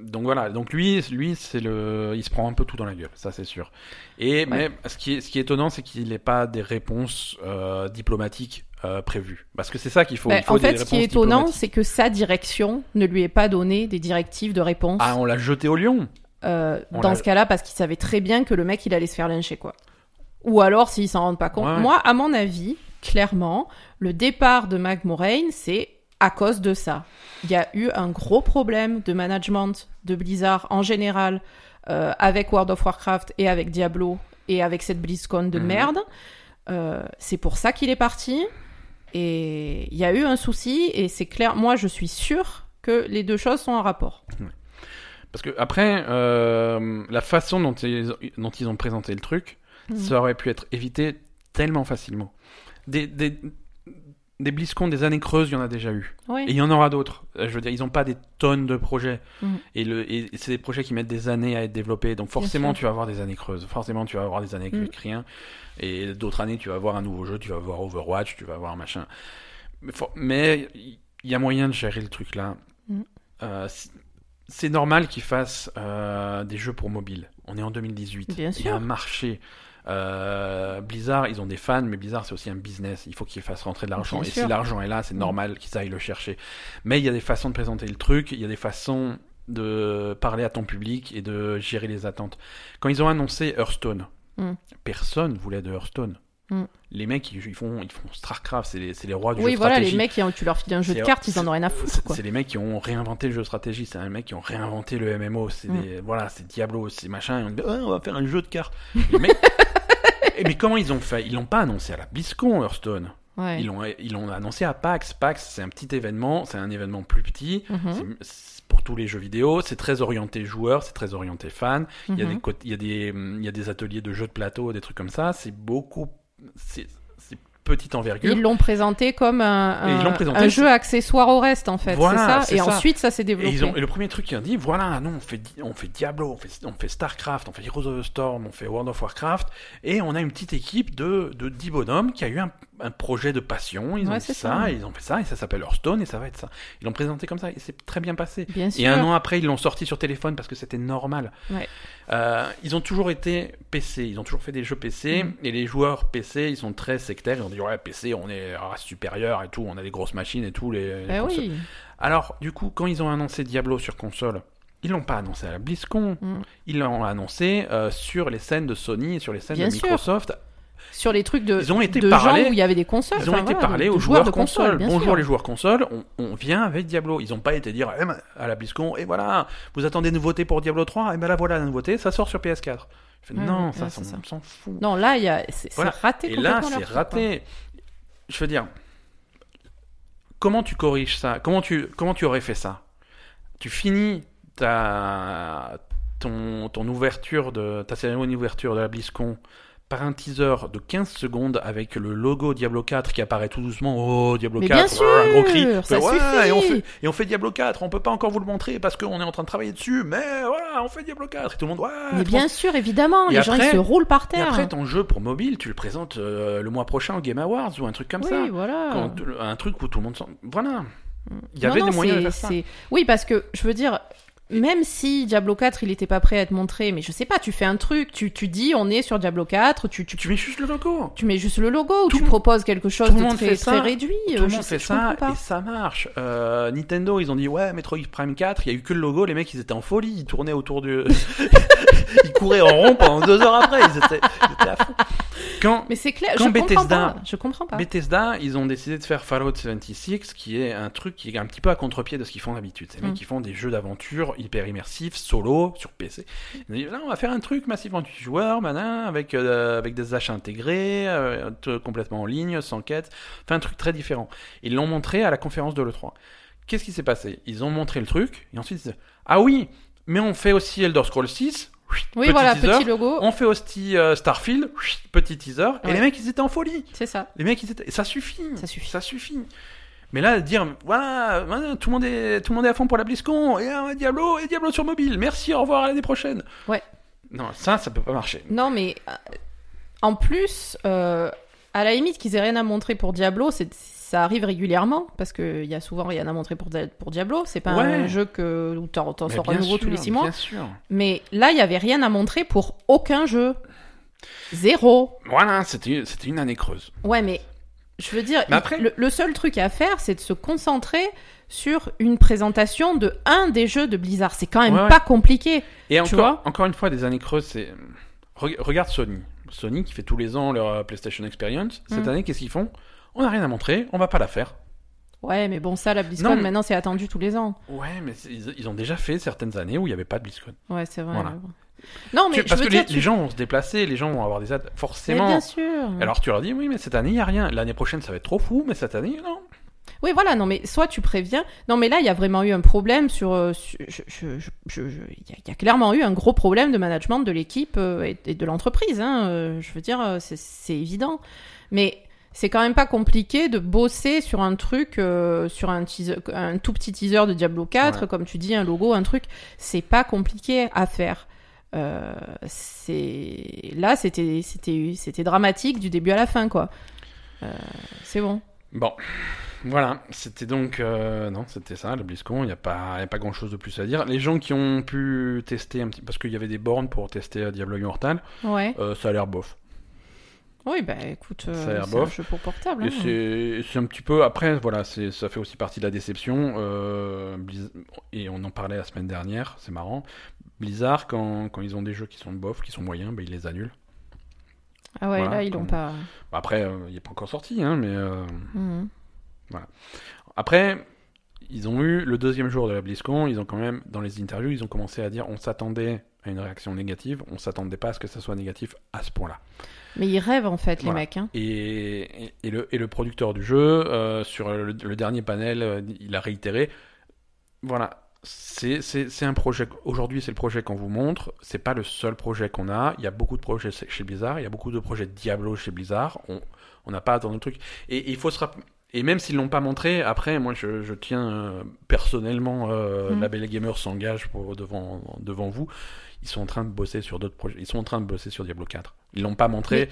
Speaker 1: donc voilà, donc lui, lui c'est le, il se prend un peu tout dans la gueule, ça c'est sûr. Et mais ce qui est, ce qui est étonnant, c'est qu'il n'ait pas des réponses euh, diplomatiques euh, prévues, parce que c'est ça qu'il faut.
Speaker 2: Ben,
Speaker 1: il faut
Speaker 2: en fait, ce qui est étonnant, c'est que sa direction ne lui ait pas donné des directives de réponse.
Speaker 1: ah, on l'a jeté au lion.
Speaker 2: Euh, dans ce cas-là, parce qu'il savait très bien que le mec, il allait se faire lyncher, quoi. Ou alors, s'il s'en rend pas compte.
Speaker 1: Ouais.
Speaker 2: Moi, à mon avis, clairement, le départ de Mac Moraine, c'est à cause de ça. Il y a eu un gros problème de management de Blizzard en général euh, avec World of Warcraft et avec Diablo et avec cette BlizzCon de
Speaker 1: Mhm.
Speaker 2: merde. Euh, c'est pour ça qu'il est parti. Et il y a eu un souci et c'est clair. Moi, je suis sûre que les deux choses sont en rapport.
Speaker 1: Parce que après, euh, la façon dont ils, dont ils ont présenté le truc,
Speaker 2: Mhm.
Speaker 1: ça aurait pu être évité tellement facilement. Des, des, des BlizzCon des années creuses, il y en a déjà eu.
Speaker 2: Oui.
Speaker 1: Et il y en aura d'autres. Euh, Je veux dire, ils n'ont pas des tonnes de projets.
Speaker 2: Mhm.
Speaker 1: Et, c'est des projets qui mettent des années à être développés. Donc forcément, tu vas avoir des années creuses. Forcément, tu vas avoir des années avec rien. Et d'autres années, tu vas avoir un nouveau jeu, tu vas avoir Overwatch, tu vas avoir machin. Mais il y a moyen de gérer le truc là.
Speaker 2: Mhm.
Speaker 1: Euh, c'est- normal qu'ils fassent euh, des jeux pour mobile. On est en 2018.
Speaker 2: Bien
Speaker 1: Il y a un marché. Euh, Blizzard, ils ont des fans, mais Blizzard, c'est aussi un business. Il faut qu'ils fassent rentrer de l'argent. Et
Speaker 2: sûr.
Speaker 1: si l'argent est là, c'est
Speaker 2: Mm.
Speaker 1: normal qu'ils aillent le chercher. Mais il y a des façons de présenter le truc, il y a des façons de parler à ton public et de gérer les attentes. Quand ils ont annoncé Hearthstone,
Speaker 2: Mm.
Speaker 1: personne voulait de Hearthstone.
Speaker 2: Mm.
Speaker 1: Les mecs, ils, ils font, ils font StarCraft, c'est les, c'est les rois du
Speaker 2: Oui,
Speaker 1: jeu
Speaker 2: voilà, les
Speaker 1: stratégie.
Speaker 2: mecs, qui ont- tu leur files un jeu de cartes, ils en ont rien à foutre,
Speaker 1: C'est
Speaker 2: quoi.
Speaker 1: c'est les mecs qui ont réinventé le jeu de stratégie, c'est les mecs qui ont réinventé le MMO, c'est
Speaker 2: Mm.
Speaker 1: des- voilà, c'est Diablo, c'est machin, et on dit Ah, on va faire un jeu de cartes. Les mecs- mais comment ils ont fait? Ils l'ont pas annoncé à la BlizzCon Hearthstone.
Speaker 2: Ouais.
Speaker 1: Ils l'ont ils l'ont annoncé à PAX. PAX, c'est un petit événement, c'est un événement plus petit.
Speaker 2: Mhm.
Speaker 1: C'est pour tous les jeux vidéo, c'est très orienté joueur, c'est très orienté fan. Il y a
Speaker 2: Mhm.
Speaker 1: des côtés- il y a des il y a des ateliers de jeux de plateau, des trucs comme ça. C'est beaucoup, petite envergure.
Speaker 2: Ils l'ont présenté comme un,
Speaker 1: présenté,
Speaker 2: jeu accessoire au reste, en fait.
Speaker 1: Voilà,
Speaker 2: c'est ça.
Speaker 1: c'est
Speaker 2: Et
Speaker 1: ça.
Speaker 2: ensuite, ça s'est
Speaker 1: Et,
Speaker 2: développé.
Speaker 1: ils ont, et le premier truc qu'ils ont dit, voilà, non, on fait, Di- on fait Diablo, on fait, on fait StarCraft, on fait Heroes of the Storm, on fait World of Warcraft, et on a une petite équipe de, de 10 bonhommes qui a eu un, un projet de passion, ils ont
Speaker 2: Ouais, c'est
Speaker 1: ça, ils ont fait ça, et ça s'appelle Hearthstone, et ça va être ça. Ils l'ont présenté comme ça, et c'est très bien passé.
Speaker 2: Bien sûr.
Speaker 1: Et un an après, ils l'ont sorti sur téléphone parce que c'était normal.
Speaker 2: Ouais.
Speaker 1: Euh, ils ont toujours été PC, ils ont toujours fait des jeux PC,
Speaker 2: Mhm.
Speaker 1: et les joueurs PC, ils sont très sectaires, ils ont dit, ouais, PC, on est race supérieure et tout, on a des grosses machines et tout. Les,
Speaker 2: Ben oui.
Speaker 1: Alors, du coup, quand ils ont annoncé Diablo sur console, ils l'ont pas annoncé à la BlizzCon,
Speaker 2: Mm.
Speaker 1: ils l'ont annoncé euh, sur les scènes de Sony et sur les scènes
Speaker 2: Bien
Speaker 1: de
Speaker 2: sûr. Sur les trucs de,
Speaker 1: Ils ont été
Speaker 2: de
Speaker 1: parlés-
Speaker 2: gens où il y avait des consoles.
Speaker 1: Ils ont
Speaker 2: enfin,
Speaker 1: été
Speaker 2: voilà,
Speaker 1: parlés aux joueurs
Speaker 2: de
Speaker 1: console.
Speaker 2: bien
Speaker 1: Bonjour
Speaker 2: sûr.
Speaker 1: les joueurs console, on, on vient avec Diablo. Ils ont pas été dire eh ben, à la BlizzCon, et voilà, vous attendez nouveauté pour Diablo 3, et ben là voilà la nouveauté, ça sort sur PS4. Je fais,
Speaker 2: Ouais,
Speaker 1: non,
Speaker 2: ouais,
Speaker 1: ça, ça,
Speaker 2: ça.
Speaker 1: on s'en fout.
Speaker 2: Non, là, y a... c'est
Speaker 1: Voilà.
Speaker 2: c'est raté
Speaker 1: Et là, c'est raté. Je veux dire, comment tu corriges ça? Comment tu, comment tu aurais fait ça? Tu finis ta, ton, ton ouverture de ta cérémonie d'ouverture de la BlizzCon par un teaser de 15 secondes avec le logo Diablo 4 qui apparaît tout doucement. Oh, Diablo
Speaker 2: Mais
Speaker 1: 4,
Speaker 2: bien sûr,
Speaker 1: un gros cri.
Speaker 2: ça
Speaker 1: Ouais,
Speaker 2: suffit.
Speaker 1: Et on, fait, et on fait Diablo 4, on peut pas encore vous le montrer parce qu'on est en train de travailler dessus, mais voilà, on fait Diablo 4. Et tout le monde, ouais.
Speaker 2: Mais bien sûr, évidemment,
Speaker 1: Et
Speaker 2: les gens
Speaker 1: après-
Speaker 2: ils se roulent par
Speaker 1: Et
Speaker 2: terre.
Speaker 1: après, ton jeu pour mobile, tu le présentes euh, le mois prochain au Game Awards ou un truc comme
Speaker 2: oui,
Speaker 1: ça.
Speaker 2: voilà.
Speaker 1: Quand- un truc où tout le monde s'en. Voilà. Il y
Speaker 2: Non,
Speaker 1: avait
Speaker 2: non,
Speaker 1: des moyens de faire ça.
Speaker 2: Oui, parce que je veux dire, même si Diablo 4 il était pas prêt à être montré, mais je sais pas, tu fais un truc, tu, tu dis on est sur Diablo 4, tu, tu,
Speaker 1: Tu mets juste le logo.
Speaker 2: tu mets juste le logo ou
Speaker 1: Tout
Speaker 2: tu proposes quelque chose
Speaker 1: tout
Speaker 2: de
Speaker 1: monde
Speaker 2: très,
Speaker 1: fait ça.
Speaker 2: très réduit.
Speaker 1: Tout
Speaker 2: euh,
Speaker 1: le
Speaker 2: je
Speaker 1: monde fait ça et ça marche. Euh, Nintendo, ils ont dit ouais, Metroid Prime 4, il y a eu que le logo, les mecs ils étaient en folie, ils tournaient autour du. ils couraient en rond pendant deux heures après, ils étaient, ils étaient à fond. Quand
Speaker 2: Mais c'est clair,
Speaker 1: Quand
Speaker 2: je comprends
Speaker 1: Bethesda-
Speaker 2: pas. Je comprends pas.
Speaker 1: Bethesda, ils ont décidé de faire Fallout 76, qui est un truc qui est un petit peu à contre-pied de ce qu'ils font d'habitude. Ces mecs
Speaker 2: Mm.
Speaker 1: qui font des jeux d'aventure hyper immersifs, solo, sur PC. Ils ont dit, là, on va faire un truc massivement multijoueur, manin, avec, euh, avec des achats intégrés, euh, complètement en ligne, sans quête. Enfin, un truc très différent. Ils l'ont montré à la conférence de l'E3. Qu'est-ce qui s'est passé? Ils ont montré le truc, et ensuite ils disent, ah oui, mais on fait aussi Elder Scrolls 6.
Speaker 2: Oui,
Speaker 1: petit
Speaker 2: voilà,
Speaker 1: teaser.
Speaker 2: petit logo,
Speaker 1: On fait aussi euh, Starfield, petit teaser, et
Speaker 2: Ouais.
Speaker 1: les mecs ils étaient en folie.
Speaker 2: c'est ça.
Speaker 1: Les mecs, ils étaient... et ça suffit.
Speaker 2: Ça suffit.
Speaker 1: Ça suffit. Mais là, dire, voilà, voilà, tout, le monde est, tout le monde est à fond pour la BlizzCon, et un Diablo, et Diablo sur mobile, merci, au revoir, à l'année prochaine.
Speaker 2: Ouais.
Speaker 1: Non, ça, ça peut pas marcher.
Speaker 2: Non, mais euh, en plus, euh, à la limite qu'ils aient rien à montrer pour Diablo, c'est ça arrive régulièrement parce qu'il y a souvent rien à montrer pour, pour Diablo. C'est pas
Speaker 1: Ouais.
Speaker 2: un jeu que, où t'en t'en sors
Speaker 1: bien
Speaker 2: nouveau tous les six mois.
Speaker 1: Sûr.
Speaker 2: Mais là, il y avait rien à montrer pour aucun jeu. Zéro.
Speaker 1: Voilà, c'était c'était une année creuse.
Speaker 2: Ouais, mais je veux dire,
Speaker 1: après-
Speaker 2: le, le seul truc à faire, c'est de se concentrer sur une présentation de un des jeux de Blizzard. C'est quand même
Speaker 1: Ouais, ouais.
Speaker 2: pas compliqué.
Speaker 1: Et
Speaker 2: Tu
Speaker 1: encore,
Speaker 2: vois
Speaker 1: encore une fois, des années creuses, c'est. Re- Regarde Sony. Sony qui fait tous les ans leur euh, PlayStation Experience. Cette
Speaker 2: Mm.
Speaker 1: année, qu'est-ce qu'ils font? On n'a rien à montrer, on va pas la faire.
Speaker 2: Ouais, mais bon, ça, la BlizzCon,
Speaker 1: mais-
Speaker 2: maintenant, c'est attendu tous les ans.
Speaker 1: Ouais, mais ils, ils ont déjà fait certaines années où il n'y avait pas de BlizzCon.
Speaker 2: Ouais, c'est vrai.
Speaker 1: Voilà.
Speaker 2: Non, mais
Speaker 1: Tu- parce que
Speaker 2: dire,
Speaker 1: les,
Speaker 2: tu-
Speaker 1: les gens vont se déplacer, les gens vont avoir des aides.
Speaker 2: Mais
Speaker 1: Forcément.
Speaker 2: bien sûr.
Speaker 1: Alors tu leur dis, oui, mais cette année, il n'y a rien. L'année prochaine, ça va être trop fou, mais cette année, non.
Speaker 2: Oui, voilà, non, mais soit tu préviens. Non, mais là, il y a vraiment eu un problème sur. Il y, a- il y a clairement eu un gros problème de management de l'équipe euh, et, et de l'entreprise. Hein, euh, je veux dire, euh, c'est évident. Mais c'est quand même pas compliqué de bosser sur un truc, euh, sur un, teaser, un tout petit teaser de Diablo 4,
Speaker 1: Ouais.
Speaker 2: comme tu dis, un logo, un truc. C'est pas compliqué à faire. Euh, c'est là c'était c'était c'était dramatique du début à la fin quoi Euh, c'est bon
Speaker 1: Bon, voilà, c'était donc... euh, non, c'était ça, le BlizzCon, il n'y a pas, il y a pas grand-chose de plus à dire. Les gens qui ont pu tester un petit... Parce qu'il y avait des bornes pour tester Diablo Immortal,
Speaker 2: ouais
Speaker 1: euh, ça a l'air bof.
Speaker 2: Oui, bah écoute, euh, c'est un jeu pour portable. Hein.
Speaker 1: c'est un petit peu... Après, voilà, ça fait aussi partie de la déception. euh, Blizz- Et on en parlait la semaine dernière, c'est marrant. Blizzard, quand, quand ils ont des jeux qui sont bof, qui sont moyens, bah, ils les annulent.
Speaker 2: Ah ouais,
Speaker 1: voilà,
Speaker 2: là, ils l'ont
Speaker 1: comme-
Speaker 2: pas.
Speaker 1: Bah, Après, euh, il n'est pas encore sorti, hein, mais... euh,
Speaker 2: Mhm.
Speaker 1: Après, ils ont eu le deuxième jour de la BlizzCon, ils ont quand même, dans les interviews, ils ont commencé à dire on s'attendait à une réaction négative, on s'attendait pas à ce que ça soit négatif à ce point-là.
Speaker 2: Mais ils rêvent en fait, les mecs. Hein.
Speaker 1: Et, et, et le, et le producteur du jeu, euh, sur le, le dernier panel, euh, il a réitéré voilà, c'est un projet. Aujourd'hui, c'est le projet qu'on vous montre. C'est pas le seul projet qu'on a. Il y a beaucoup de projets chez Blizzard. Il y a beaucoup de projets Diablo chez Blizzard. On n'a pas à attendre le truc. Et il faut se rappeler. Et même s'ils l'ont pas montré, après, moi, je, je tiens euh, personnellement, euh,
Speaker 2: Mm.
Speaker 1: Label Gamer s'engage pour devant devant vous. Ils sont en train de bosser sur d'autres projets. Ils sont en train de bosser sur Diablo 4. Ils l'ont pas montré.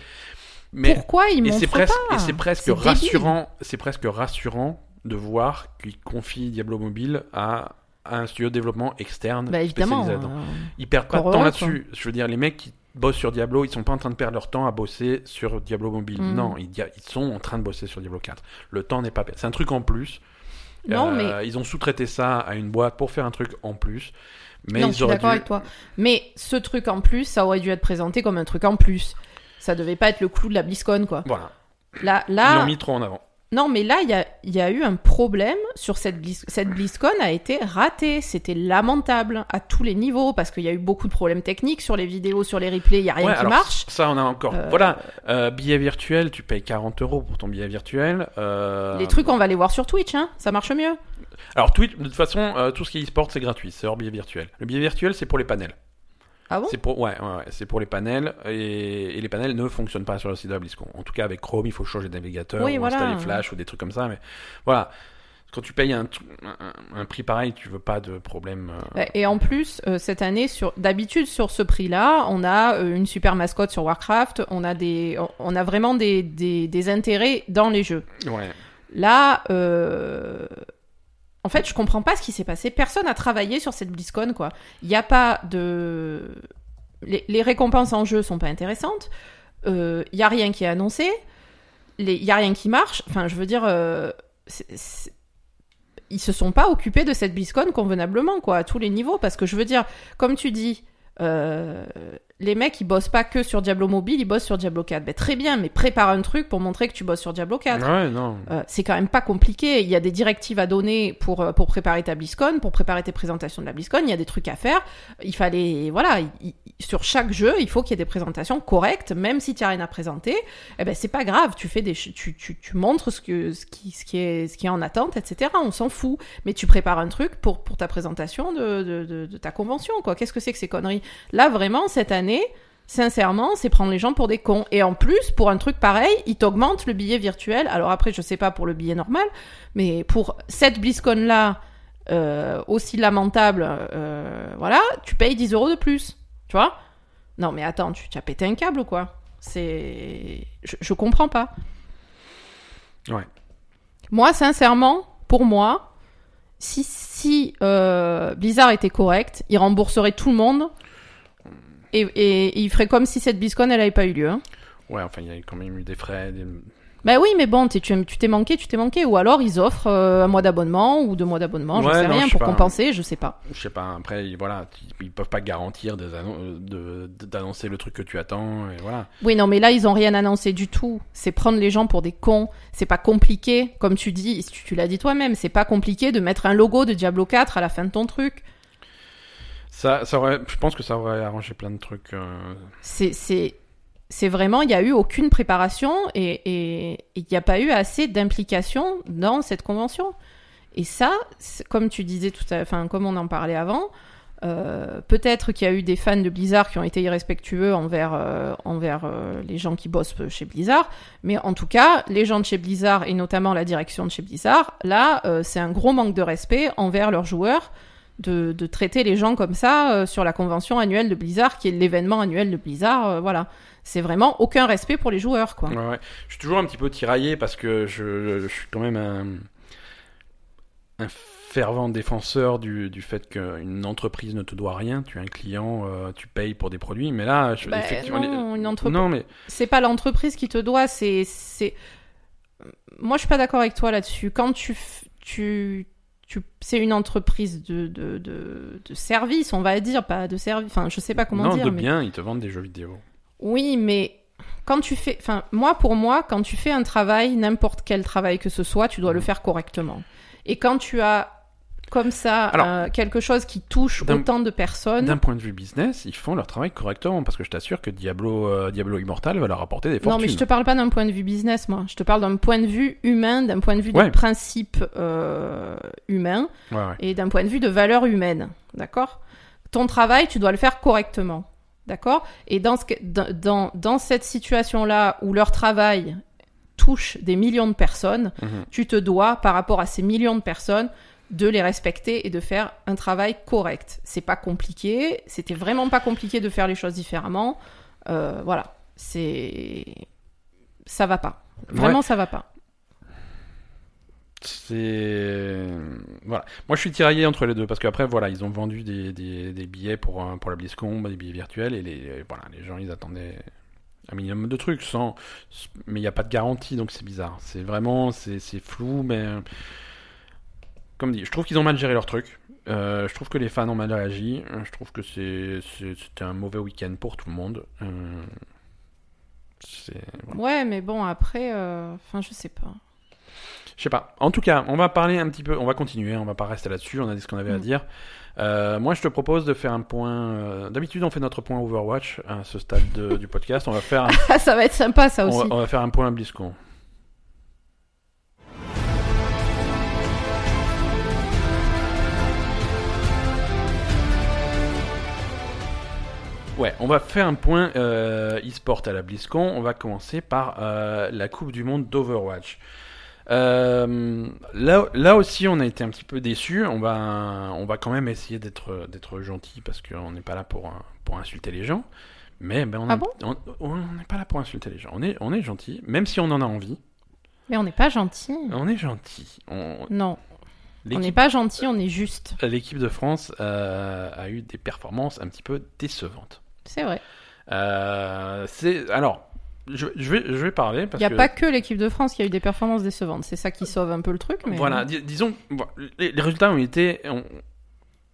Speaker 1: Mais,
Speaker 2: Pourquoi ils montrent
Speaker 1: presque,
Speaker 2: pas
Speaker 1: et c'est presque rassurant, c'est presque rassurant de voir qu'ils confient Diablo Mobile à, à un studio de développement externe
Speaker 2: Bah évidemment.
Speaker 1: spécialisé là-dedans.
Speaker 2: euh,
Speaker 1: Ils perdent pas de temps là-dessus. Je veux dire, les mecs qui bossent sur Diablo, ils sont pas en train de perdre leur temps à bosser sur Diablo Mobile.
Speaker 2: Mm.
Speaker 1: Non, ils, ils sont en train de bosser sur Diablo 4. Le temps n'est pas perdu. C'est un truc en plus.
Speaker 2: Non, mais
Speaker 1: Euh, Ils ont sous-traité ça à une boîte pour faire un truc en plus. Mais
Speaker 2: non,
Speaker 1: ils
Speaker 2: je suis d'accord
Speaker 1: dû...
Speaker 2: avec toi. Mais ce truc en plus, ça aurait dû être présenté comme un truc en plus. Ça devait pas être le clou de la BlizzCon, quoi.
Speaker 1: Voilà.
Speaker 2: Là,
Speaker 1: Ils
Speaker 2: là,
Speaker 1: l'ont mis trop en avant.
Speaker 2: Non, mais là, il y a, il y a eu un problème sur cette Blizz... cette BlizzCon a été ratée. C'était lamentable à tous les niveaux parce qu'il y a eu beaucoup de problèmes techniques sur les vidéos, sur les replays. Il y a rien
Speaker 1: Ouais,
Speaker 2: qui
Speaker 1: alors,
Speaker 2: marche.
Speaker 1: Ça, on a encore.
Speaker 2: Euh,
Speaker 1: Voilà. Euh, billet virtuel, tu payes 40 euros pour ton billet virtuel. Euh,
Speaker 2: Les trucs, on va les voir sur Twitch, hein. Ça marche mieux.
Speaker 1: Alors, Twitch, de toute façon, euh, tout ce qui est e-sport, c'est gratuit. C'est hors billet virtuel. Le billet virtuel, c'est pour les panels.
Speaker 2: Ah bon?
Speaker 1: C'est pour, ouais, ouais, ouais, c'est pour les panels et, et les panels ne fonctionnent pas sur le site de la BlizzCon. En tout cas, avec Chrome, il faut changer de navigateur
Speaker 2: Oui,
Speaker 1: ou
Speaker 2: voilà.
Speaker 1: installer Flash ou des trucs comme ça. Mais voilà, quand tu payes un, tr- un, un prix pareil, tu veux pas de problème. euh,
Speaker 2: Et en plus, euh, cette année, sur d'habitude sur ce prix-là, on a euh, une super mascotte sur Warcraft, on a des, on a vraiment des, des, des intérêts dans les jeux.
Speaker 1: Ouais.
Speaker 2: Là, euh, en fait, je comprends pas ce qui s'est passé. Personne n'a travaillé sur cette BlizzCon, quoi. Il n'y a pas de, les, récompenses en jeu sont pas intéressantes. Il y a rien qui est annoncé. Il y a rien qui marche. Enfin, je veux dire, euh, ils se sont pas occupés de cette BlizzCon convenablement, quoi, à tous les niveaux. Parce que je veux dire, comme tu dis, euh, les mecs, ils bossent pas que sur Diablo Mobile, ils bossent sur Diablo 4. Ben, très bien, mais prépare un truc pour montrer que tu bosses sur Diablo 4.
Speaker 1: Ouais, non.
Speaker 2: Euh, c'est quand même pas compliqué. Il y a des directives à donner pour, euh, pour préparer ta BlizzCon, pour préparer tes présentations de la BlizzCon. Il y a des trucs à faire. Il fallait, voilà, il- il- sur chaque jeu, il faut qu'il y ait des présentations correctes, même si tu n'as rien à présenter. Eh ben, c'est pas grave. Tu fais des, tu, tu, tu montres ce que, ce qui, ce qui est, ce qui est en attente, etc. On s'en fout. Mais tu prépares un truc pour, pour ta présentation de, de, de, de ta convention, quoi. Qu'est-ce que c'est que ces conneries? Là, vraiment, cette année, Sincèrement, c'est prendre les gens pour des cons. Et en plus, pour un truc pareil, ils t'augmentent le billet virtuel. Alors après, je sais pas pour le billet normal, mais pour cette BlizzCon-là, euh, aussi lamentable, euh, voilà, tu payes 10 euros de plus. Tu vois? Non, mais attends, tu, tu as pété un câble ou quoi? C'est. Je, je comprends pas.
Speaker 1: Ouais.
Speaker 2: Moi, sincèrement, pour moi, si, si euh, Blizzard était correct, il rembourserait tout le monde. Et, et- et il ferait comme si cette BlizzCon, elle avait pas eu lieu. hein.
Speaker 1: Ouais, enfin, il y a quand même eu des frais. des-
Speaker 2: Bah oui, mais bon, t'es- tu tu t'es manqué, tu t'es manqué. Ou alors ils offrent euh, un mois d'abonnement ou deux mois d'abonnement, je
Speaker 1: Ouais,
Speaker 2: sais
Speaker 1: non,
Speaker 2: rien,
Speaker 1: je sais
Speaker 2: pour
Speaker 1: pas.
Speaker 2: compenser, je sais pas.
Speaker 1: Je sais pas, après, voilà, ils- ils peuvent pas garantir des annon- de- de- d'annoncer le truc que tu attends, et voilà.
Speaker 2: Oui, non, mais là, ils ont rien annoncé du tout. C'est prendre les gens pour des cons. C'est pas compliqué, comme tu dis, tu, tu l'as dit toi-même, c'est pas compliqué de mettre un logo de Diablo 4 à la fin de ton truc.
Speaker 1: Ça, ça je pense que ça aurait arrangé plein de trucs. euh,
Speaker 2: C'est, c'est, vraiment, il y a eu aucune préparation et il n'y a pas eu assez d'implication dans cette convention. Et ça, comme tu disais tout à enfin, comme on en parlait avant, euh, peut-être qu'il y a eu des fans de Blizzard qui ont été irrespectueux envers, euh, envers les gens qui bossent chez Blizzard, mais en tout cas, les gens de chez Blizzard et notamment la direction de chez Blizzard, là, c'est un gros manque de respect envers leurs joueurs de, de traiter les gens comme ça euh, sur la convention annuelle de Blizzard, qui est l'événement annuel de Blizzard, euh, voilà. C'est vraiment aucun respect pour les joueurs, quoi.
Speaker 1: Ouais, ouais. Je suis toujours un petit peu tiraillé parce que je, je suis quand même un, un fervent défenseur du, du fait qu'une entreprise ne te doit rien. Tu es un client, euh, tu payes pour des produits, mais là, je,
Speaker 2: Bah,
Speaker 1: effectivement,
Speaker 2: non,
Speaker 1: les-
Speaker 2: une entreprise-
Speaker 1: non, mais
Speaker 2: c'est pas l'entreprise qui te doit, c'est c'est moi je suis pas d'accord avec toi là-dessus. Quand tu tu c'est une entreprise de, de, de, de service, on va dire, pas de service. Enfin, je sais pas comment
Speaker 1: non,
Speaker 2: dire.
Speaker 1: de
Speaker 2: mais-
Speaker 1: bien, ils te vendent des jeux vidéo.
Speaker 2: Oui, mais quand tu fais, enfin, moi pour moi, quand tu fais un travail, n'importe quel travail que ce soit, tu dois le faire correctement. Et quand tu as comme ça
Speaker 1: Alors,
Speaker 2: euh, quelque chose qui touche autant de personnes,
Speaker 1: D'un point de vue business, ils font leur travail correctement parce que je t'assure que Diablo, euh, Diablo Immortal va leur apporter des
Speaker 2: Non,
Speaker 1: fortunes.
Speaker 2: mais je te parle pas d'un point de vue business, moi. Je te parle d'un point de vue humain, d'un point de vue
Speaker 1: Ouais.
Speaker 2: de principe euh, humain
Speaker 1: Ouais, ouais.
Speaker 2: et d'un point de vue de valeur humaine. D'accord? Ton travail, tu dois le faire correctement. D'accord? Et dans, ce dans, dans cette situation-là où leur travail touche des millions de personnes,
Speaker 1: Mhm.
Speaker 2: tu te dois, par rapport à ces millions de personnes, de les respecter et de faire un travail correct. C'est pas compliqué, c'était vraiment pas compliqué de faire les choses différemment. Euh, voilà, c'est ça va pas. Vraiment, ça va pas.
Speaker 1: C'est voilà. Moi, je suis tiraillé entre les deux parce qu'après, voilà, ils ont vendu des, des, des billets pour pour la BlizzCon, des billets virtuels et les voilà, les gens ils attendaient un minimum de trucs sans, mais il n'y a pas de garantie donc c'est bizarre. C'est vraiment c'est flou, mais comme dit, je trouve qu'ils ont mal géré leur truc. Euh, je trouve que les fans ont mal réagi. Euh, Je trouve que c'était un mauvais week-end pour tout le monde. Euh, voilà.
Speaker 2: Ouais, mais bon, après, enfin, je sais pas.
Speaker 1: Je sais pas. En tout cas, on va parler un petit peu, on va continuer, on va pas rester là-dessus, on a dit ce qu'on avait à
Speaker 2: Mm.
Speaker 1: dire. Euh, moi, je te propose de faire un point. D'habitude, on fait notre point Overwatch à ce stade de- du podcast. On va faire un,
Speaker 2: ça va être sympa, ça
Speaker 1: on
Speaker 2: aussi.
Speaker 1: va, on va faire un point BlizzCon. Ouais, on va faire un point euh, e-sport à la BlizzCon. On va commencer par euh, la Coupe du Monde d'Overwatch. Euh, là, là aussi, on a été un petit peu déçus. On va, on va quand même essayer d'être, d'être gentil parce qu'on n'est pas là pour, pour insulter les gens. Mais ben, on
Speaker 2: Ah
Speaker 1: a-
Speaker 2: bon?
Speaker 1: on- on n'est pas là pour insulter les gens. On est, on est gentil, même si on en a envie.
Speaker 2: Mais on n'est pas gentil.
Speaker 1: On est gentil. On-
Speaker 2: Non, on n'est pas gentil, on est juste.
Speaker 1: l'équipe de France euh, a eu des performances un petit peu décevantes.
Speaker 2: C'est vrai.
Speaker 1: Euh, c'est alors, je, je vais, je vais parler parce
Speaker 2: Il n'y a
Speaker 1: que
Speaker 2: pas que l'équipe de France qui a eu des performances décevantes. C'est ça qui sauve un peu le truc. Mais...
Speaker 1: voilà, dis- disons, les, les résultats ont été ont,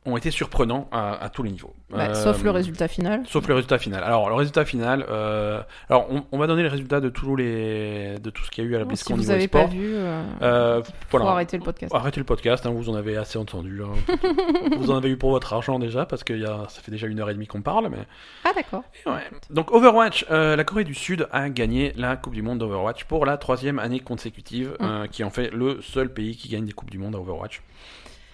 Speaker 1: ont été surprenants à, à tous les niveaux.
Speaker 2: Bah,
Speaker 1: Euh,
Speaker 2: Sauf le résultat final.
Speaker 1: Sauf le résultat final. Alors le résultat final, euh, alors on, on va donner les résultats de tous les de tout ce qu'il y a eu à la
Speaker 2: si
Speaker 1: BlizzCon
Speaker 2: vous
Speaker 1: niveau
Speaker 2: n'avez pas vu, euh,
Speaker 1: Euh,
Speaker 2: faut
Speaker 1: voilà.
Speaker 2: arrêter le podcast.
Speaker 1: Arrêtez le podcast, hein, vous en avez assez entendu. hein. vous en avez eu pour votre argent déjà, parce que y a, ça fait déjà une heure et demie qu'on parle. Mais...
Speaker 2: Ah d'accord.
Speaker 1: Ouais. Donc Overwatch, euh, la Corée du Sud a gagné la Coupe du Monde d'Overwatch pour la troisième année consécutive,
Speaker 2: Mm.
Speaker 1: euh, qui en fait le seul pays qui gagne des Coupes du Monde à Overwatch.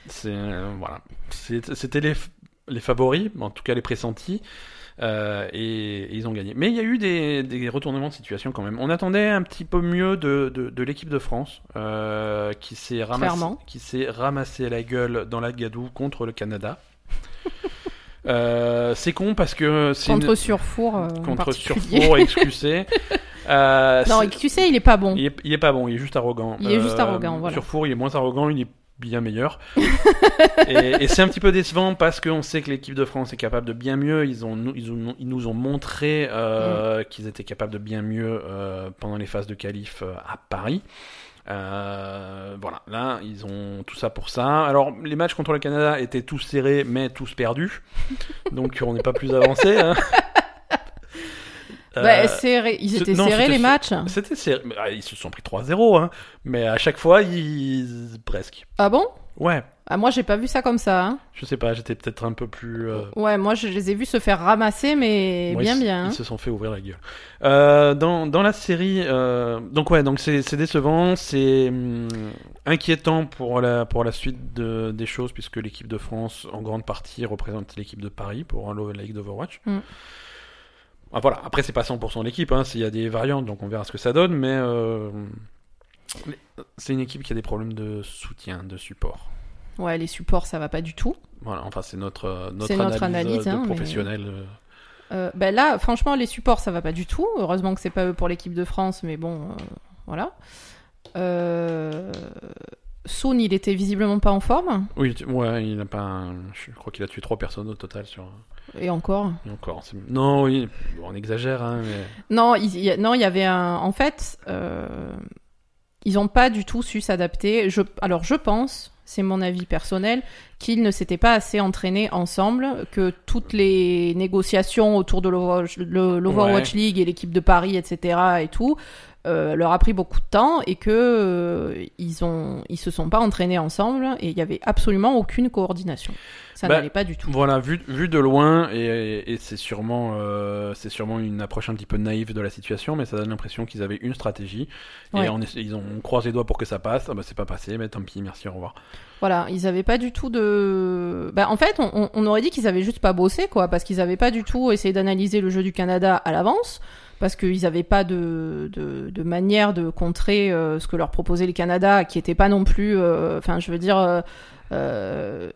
Speaker 1: C'est euh, voilà, c'était les, favoris, en tout cas les pressentis. euh, et, et ils ont gagné. Mais il y a eu des, des retournements de situation quand même. On attendait un petit peu mieux de, de, de l'équipe de France, euh, qui s'est ramassé,
Speaker 2: Clairement.
Speaker 1: qui s'est ramassé la gueule dans la gadoue contre le Canada. Euh, c'est con parce que c'est
Speaker 2: Contre
Speaker 1: une-
Speaker 2: Surfour. euh,
Speaker 1: contre. Surfour. Euh,
Speaker 2: Non, XQC, il est pas bon.
Speaker 1: il, est, il est pas bon, il est juste arrogant.
Speaker 2: Il est juste arrogant, voilà.
Speaker 1: Surfour, il est moins arrogant, il est bien meilleur. et et c'est un petit peu décevant parce qu'on sait que l'équipe de France est capable de bien mieux. Ils, ont, ils, ont- ils nous ont montré
Speaker 2: Mm.
Speaker 1: euh, qu'ils étaient capables de bien mieux euh, pendant les phases de qualif euh, à Paris. Euh, voilà, là, ils ont tout ça pour ça. Alors, les matchs contre le Canada étaient tous serrés, mais tous perdus. Donc, on n'est pas plus avancé. hein.
Speaker 2: Bah,
Speaker 1: Euh,
Speaker 2: serré- Ils étaient
Speaker 1: non,
Speaker 2: serrés les matchs.
Speaker 1: c'était serré. Ah, Ils se sont pris 3-0, hein. mais à chaque fois, ils. presque.
Speaker 2: Ah bon?
Speaker 1: Ouais,
Speaker 2: ah, Moi, j'ai pas vu ça comme ça. hein.
Speaker 1: je sais pas, j'étais peut-être un peu plus. euh,
Speaker 2: Ouais, moi, je les ai vus se faire ramasser, mais
Speaker 1: moi,
Speaker 2: bien,
Speaker 1: ils,
Speaker 2: bien.
Speaker 1: Ils
Speaker 2: hein.
Speaker 1: se sont fait ouvrir la gueule. Euh, dans, dans la série. euh, donc, ouais, donc c'est c'est décevant, c'est hum, inquiétant pour la, pour la suite de, des choses, puisque l'équipe de France, en grande partie, représente l'équipe de Paris pour la Ligue d'Overwatch.
Speaker 2: Mm.
Speaker 1: Ah, voilà, après, c'est pas 100% l'équipe, hein, s'il y a des variantes, donc on verra ce que ça donne, mais. euh, c'est une équipe qui a des problèmes de soutien, de support.
Speaker 2: Ouais, les supports, ça va pas du tout.
Speaker 1: Voilà, enfin c'est notre euh, notre analyse,
Speaker 2: analyse,
Speaker 1: euh, de
Speaker 2: hein, mais-
Speaker 1: euh.
Speaker 2: Euh, ben là, franchement, les supports, ça va pas du tout. Heureusement que c'est pas eux pour l'équipe de France, mais bon, euh, voilà. Euh... Soon, il était visiblement pas en forme,
Speaker 1: Oui, ouais, il a pas. un- Je crois qu'il a tué trois personnes au total sur.
Speaker 2: et encore.
Speaker 1: et encore. c'est- Non, oui, on exagère, hein, mais.
Speaker 2: Non, il il y, a- non, il y avait un. En fait, euh, ils ont pas du tout su s'adapter. Je... Alors, je pense, c'est mon avis personnel, qu'ils ne s'étaient pas assez entraînés ensemble, que toutes les négociations autour de l'Overwatch le- l'Overwatch League et l'équipe de Paris, etc. et tout, euh, leur a pris beaucoup de temps et que euh, ils ont, ils se sont pas entraînés ensemble et il y avait absolument aucune coordination. Ça
Speaker 1: Bah,
Speaker 2: n'allait pas du tout.
Speaker 1: Voilà, vu, vu de loin, et, et c'est sûrement, euh, c'est sûrement une approche un petit peu naïve de la situation, mais ça donne l'impression qu'ils avaient une stratégie,
Speaker 2: Ouais.
Speaker 1: et on ils ont on croise les doigts pour que ça passe, ah bah c'est pas passé, mais tant pis, merci, au revoir.
Speaker 2: Voilà, ils avaient pas du tout de. Bah, en fait, on, on- on aurait dit qu'ils avaient juste pas bossé, quoi, parce qu'ils avaient pas du tout essayé d'analyser le jeu du Canada à l'avance, parce qu'ils avaient pas de, de, de manière de contrer euh, ce que leur proposait le Canada, qui était pas non plus. euh, Enfin, je veux dire. euh, euh,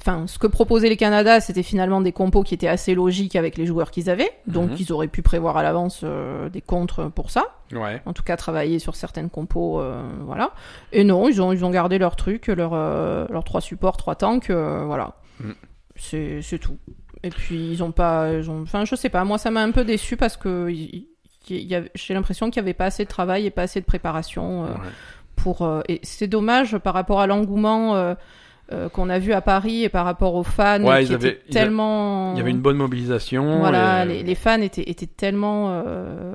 Speaker 2: Enfin, ce que proposaient les Canada, c'était finalement des compos qui étaient assez logiques avec les joueurs qu'ils avaient, donc
Speaker 1: Mhm.
Speaker 2: ils auraient pu prévoir à l'avance des contres pour ça
Speaker 1: Ouais.
Speaker 2: en tout cas travailler sur certaines compos, voilà. Et non, ils ont, ils ont gardé leur truc, leur, leurs trois supports, trois tanks, voilà.
Speaker 1: Mm.
Speaker 2: C'est c'est tout. Et puis ils ont pas, ils ont, enfin je sais pas, moi ça m'a un peu déçu parce que j'ai l'impression qu'il y avait pas assez de travail et pas assez de préparation euh,
Speaker 1: ouais.
Speaker 2: pour. euh, et c'est dommage par rapport à l'engouement. euh, qu'on a vu à Paris et par rapport aux fans
Speaker 1: Ouais,
Speaker 2: qui
Speaker 1: ils avaient-
Speaker 2: tellement
Speaker 1: Il y avait une bonne mobilisation.
Speaker 2: voilà,
Speaker 1: et-
Speaker 2: les, les fans étaient, étaient tellement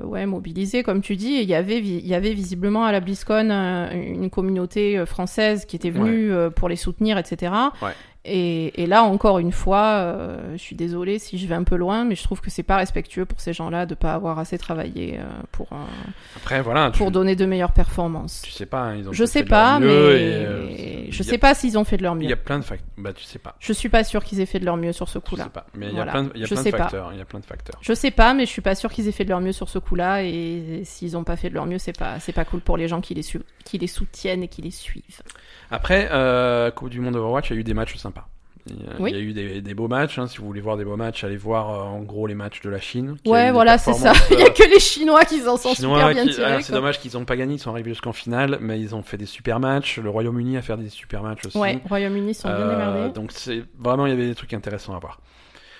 Speaker 2: ouais, mobilisés, comme tu dis. Et il y avait, il y avait visiblement à la BlizzCon une communauté française qui était venue pour les soutenir, etc. Et, et là, encore une fois, euh, je suis désolée si je vais un peu loin, mais je trouve que c'est pas respectueux pour ces gens-là de pas avoir assez travaillé euh, pour, euh,
Speaker 1: Après, voilà, tu,
Speaker 2: pour donner de meilleures performances.
Speaker 1: tu sais pas, hein, ils ont
Speaker 2: Je sais
Speaker 1: fait de leur
Speaker 2: pas,
Speaker 1: mieux
Speaker 2: mais
Speaker 1: et,
Speaker 2: je
Speaker 1: il a-
Speaker 2: sais pas s'ils ont fait de leur
Speaker 1: Il
Speaker 2: mieux.
Speaker 1: y a plein de facteurs. Bah, tu sais pas.
Speaker 2: Je suis pas sûre qu'ils aient fait de leur mieux sur ce coup-là.
Speaker 1: sais pas. Mais il y a plein de, il y a
Speaker 2: Je
Speaker 1: plein de
Speaker 2: sais pas.
Speaker 1: facteurs. Il y a plein de facteurs.
Speaker 2: Je sais pas, mais je suis pas sûre qu'ils aient fait de leur mieux sur ce coup-là. Et s'ils ont pas fait de leur mieux, c'est pas, c'est pas cool pour les gens qui les, su- qui les soutiennent et qui les suivent.
Speaker 1: Après, euh, Coupe du Monde Overwatch, il y a eu des matchs sympas. Il y a,
Speaker 2: Oui.
Speaker 1: il y a eu des, des beaux matchs. hein. Si vous voulez voir des beaux matchs, allez voir euh, en gros les matchs de la Chine.
Speaker 2: Ouais, voilà, c'est ça. Il y
Speaker 1: euh,
Speaker 2: a que les Chinois qui en sont
Speaker 1: Chinois
Speaker 2: super bien
Speaker 1: qui-
Speaker 2: tirés.
Speaker 1: c'est dommage qu'ils n'ont pas gagné, ils sont arrivés jusqu'en finale, mais ils ont fait des super matchs. Le Royaume-Uni a fait des super matchs aussi.
Speaker 2: Ouais, Royaume-Uni sont bien
Speaker 1: Euh,
Speaker 2: démerdés.
Speaker 1: donc c'est vraiment il y avait des trucs intéressants à voir.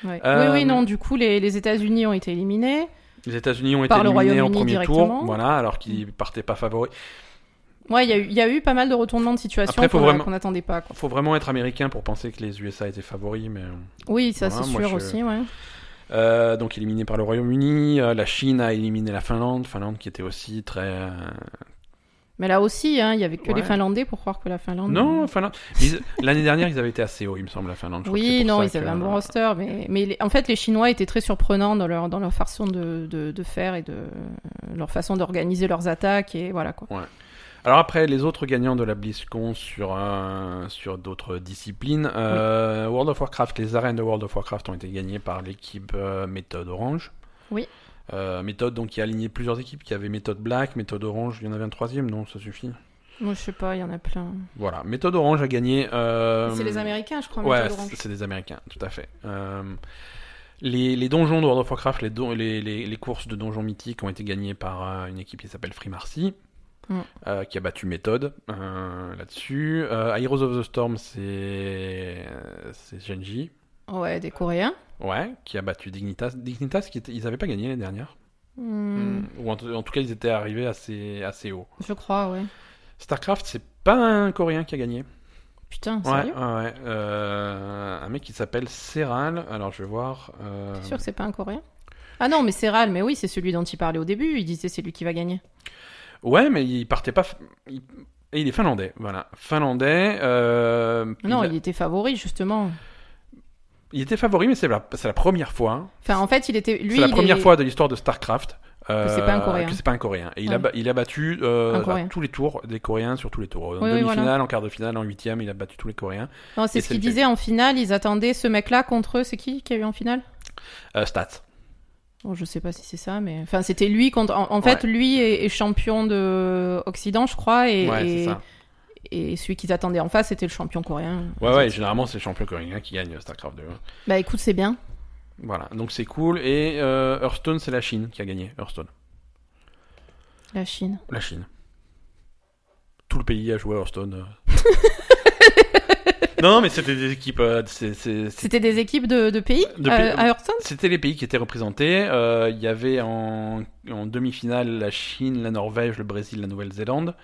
Speaker 2: Ouais.
Speaker 1: euh,
Speaker 2: Oui, oui, non, du coup, les, les États-Unis ont été éliminés.
Speaker 1: Les États-Unis ont été
Speaker 2: Par
Speaker 1: éliminés
Speaker 2: Royaume-Uni
Speaker 1: premier tour, voilà, alors qu'ils partaient pas favoris.
Speaker 2: Ouais, il y, a eu- il y a eu pas mal de retournements de situation qu'on qu'on n'attendait pas. Quoi.
Speaker 1: Faut vraiment être américain pour penser que les USA étaient favoris, mais
Speaker 2: Oui, ça
Speaker 1: Voilà,
Speaker 2: c'est sûr
Speaker 1: je-
Speaker 2: aussi, ouais.
Speaker 1: Euh, donc éliminé par le Royaume-Uni, euh, la Chine a éliminé la Finlande, Finlande qui était aussi très euh,
Speaker 2: Mais là aussi, hein, il y avait que
Speaker 1: Ouais.
Speaker 2: les Finlandais pour croire que la Finlande.
Speaker 1: non Finlande. L'année dernière ils avaient été assez hauts, il me semble la Finlande. Je
Speaker 2: Oui, non, ils avaient un bon roster, mais, mais les- en fait, les Chinois étaient très surprenants dans leur, dans leur façon de, de, de faire et de leur façon d'organiser leurs attaques et voilà quoi.
Speaker 1: Alors après, les autres gagnants de la BlizzCon sur, sur d'autres disciplines, euh, World of Warcraft, les arènes de World of Warcraft ont été gagnées par l'équipe euh, Méthode Orange.
Speaker 2: Oui.
Speaker 1: Euh, méthode donc qui a aligné plusieurs équipes, qui avait Méthode Black, Méthode Orange, il y en avait un troisième, non, ça suffit.
Speaker 2: Moi, je sais pas, il y en a plein.
Speaker 1: Voilà, Méthode Orange a gagné.
Speaker 2: C'est les Américains, je crois.
Speaker 1: Ouais, c'est des Américains, tout à fait. Les, les donjons de World of Warcraft, les, don- les, les, courses de donjons mythiques ont été gagnées par une équipe qui s'appelle Free Marcy,
Speaker 2: Mm.
Speaker 1: euh, qui a battu Méthode euh, là-dessus. Euh, Heroes of the Storm, c'est c'est Genji,
Speaker 2: Ouais, des Coréens.
Speaker 1: ouais, qui a battu Dignitas. Dignitas, qui ils n'avaient pas gagné l'année dernière.
Speaker 2: Hmm,
Speaker 1: Ou en, tout- en tout cas, ils étaient arrivés assez, assez haut.
Speaker 2: Je crois, ouais.
Speaker 1: StarCraft, c'est pas un Coréen qui a gagné.
Speaker 2: Putain, sérieux?
Speaker 1: ouais, ouais. Euh, un mec qui s'appelle Serral. Alors, je vais voir. euh,
Speaker 2: T'es sûr que c'est pas un Coréen? Ah non, mais c'est Ral, mais oui, c'est celui dont il parlait au début. Il disait c'est lui qui va gagner.
Speaker 1: Ouais, mais il partait pas. il- Et il est finlandais, voilà. Finlandais. euh,
Speaker 2: Non,
Speaker 1: il,
Speaker 2: il était favori, justement.
Speaker 1: il était favori, mais c'est la, première fois.
Speaker 2: Enfin, en fait, il était.
Speaker 1: C'est la première
Speaker 2: est-
Speaker 1: fois de l'histoire de StarCraft. euh,
Speaker 2: Que c'est pas un Coréen.
Speaker 1: que c'est pas un Coréen. Et il, a,
Speaker 2: Ouais.
Speaker 1: il a battu euh, tous les tours des Coréens sur tous les tours. En
Speaker 2: Oui,
Speaker 1: demi-finale,
Speaker 2: voilà.
Speaker 1: en quart de finale, en huitième, il a battu tous les Coréens.
Speaker 2: C'est ce qu'il disait en finale. Ils attendaient ce mec-là contre eux. C'est qui qui a eu en finale?
Speaker 1: Euh, stats.
Speaker 2: Bon, je sais pas si c'est ça, mais enfin, c'était lui contre. En, en fait, lui est, est champion de Occident, je crois, et,
Speaker 1: ouais,
Speaker 2: et, et celui qu'ils attendaient en face, c'était le champion coréen.
Speaker 1: Ouais, ouais, généralement, c'est le champion coréen qui gagne StarCraft 2.
Speaker 2: Bah, écoute, c'est bien.
Speaker 1: Voilà, donc c'est cool. Et euh, Hearthstone, c'est la Chine qui a gagné. Hearthstone.
Speaker 2: La Chine.
Speaker 1: La Chine. Tout le pays a joué à Hearthstone. euh. non, mais c'était des équipes. euh, c'est- c'est- c'est-
Speaker 2: C'était des équipes de, de pays
Speaker 1: De pays-
Speaker 2: à Hearthstone
Speaker 1: C'était les pays qui étaient représentés. Euh, Il y avait en, en demi-finale la Chine, la Norvège, le Brésil, la Nouvelle-Zélande.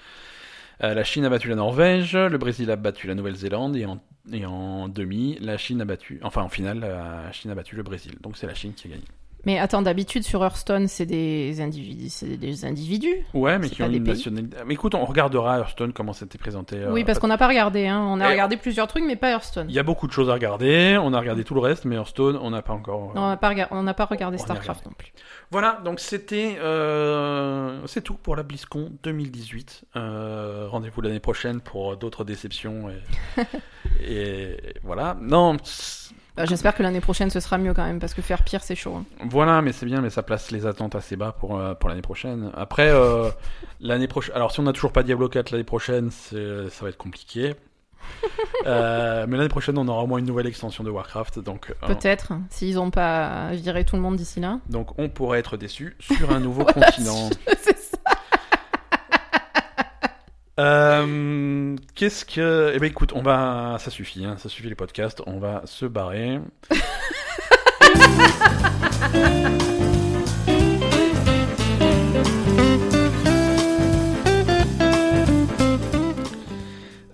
Speaker 1: Euh, la Chine a battu la Norvège, le Brésil a battu la Nouvelle-Zélande et en, et en demi, la Chine a battu, enfin en finale, la Chine a battu le Brésil. Donc c'est la Chine qui a gagné.
Speaker 2: Mais attends, d'habitude sur Hearthstone, c'est des individus, c'est des individus.
Speaker 1: Ouais, mais qui ont une nationalité. Mais écoute, on regardera Hearthstone comment c'était présenté. euh,
Speaker 2: oui, parce qu'on n'a pas regardé. Hein. On a
Speaker 1: Et-
Speaker 2: regardé plusieurs trucs, mais pas Hearthstone.
Speaker 1: Il y a beaucoup de choses à regarder. On a regardé tout le reste, mais Hearthstone, on n'a pas encore.
Speaker 2: Non, on n'a pas, rega- on pas regardé
Speaker 1: On
Speaker 2: Starcraft
Speaker 1: regardé.
Speaker 2: non plus.
Speaker 1: Voilà, donc c'était. euh, C'est tout pour la BlizzCon 2018. Euh, Rendez-vous l'année prochaine pour d'autres déceptions. Et, et voilà. Non,
Speaker 2: J'espère que l'année prochaine ce sera mieux quand même, parce que faire pire, c'est chaud. hein.
Speaker 1: voilà, mais c'est bien, mais ça place les attentes assez bas pour, euh, pour l'année prochaine. Après, euh, l'année prochaine. Alors, si on n'a toujours pas Diablo 4 l'année prochaine, ça va être compliqué. Euh, mais l'année prochaine, on aura au moins une nouvelle extension de Warcraft. Donc,
Speaker 2: Peut-être, s'ils n'ont pas viré tout le monde d'ici là.
Speaker 1: donc on pourrait être déçu sur un nouveau
Speaker 2: Voilà,
Speaker 1: continent. Euh, Qu'est-ce que. Eh ben écoute, on va. Ça suffit, hein, ça suffit les podcasts, on va se barrer.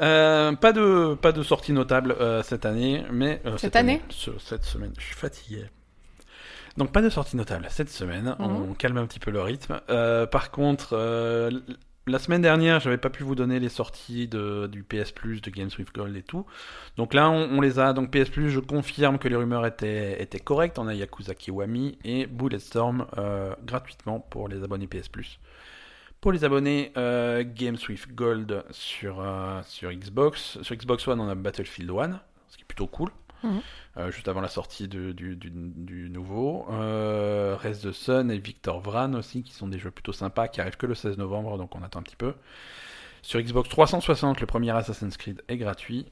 Speaker 1: Euh, pas de pas de sortie notable euh, cette année, mais euh,
Speaker 2: Cette année
Speaker 1: ce- cette semaine, je suis fatigué. Donc pas de sortie notable cette semaine.
Speaker 2: Mhm.
Speaker 1: On calme un petit peu le rythme. Euh, par contre, euh, la semaine dernière, j'avais pas pu vous donner les sorties du PS Plus, de Games with Gold et tout. Donc là, on, les a. Donc PS Plus, je confirme que les rumeurs étaient, correctes. On a Yakuza Kiwami et Bulletstorm euh, gratuitement pour les abonnés PS Plus. Pour les abonnés euh, Games with Gold sur, euh, sur Xbox, sur Xbox One, on a Battlefield 1, ce qui est plutôt cool.
Speaker 2: Mhm.
Speaker 1: Euh, juste avant la sortie du nouveau. Euh, Rest the Sun et Victor Vran aussi, qui sont des jeux plutôt sympas, qui arrivent que le 16 novembre, donc on attend un petit peu. Sur Xbox 360, le premier Assassin's Creed est gratuit.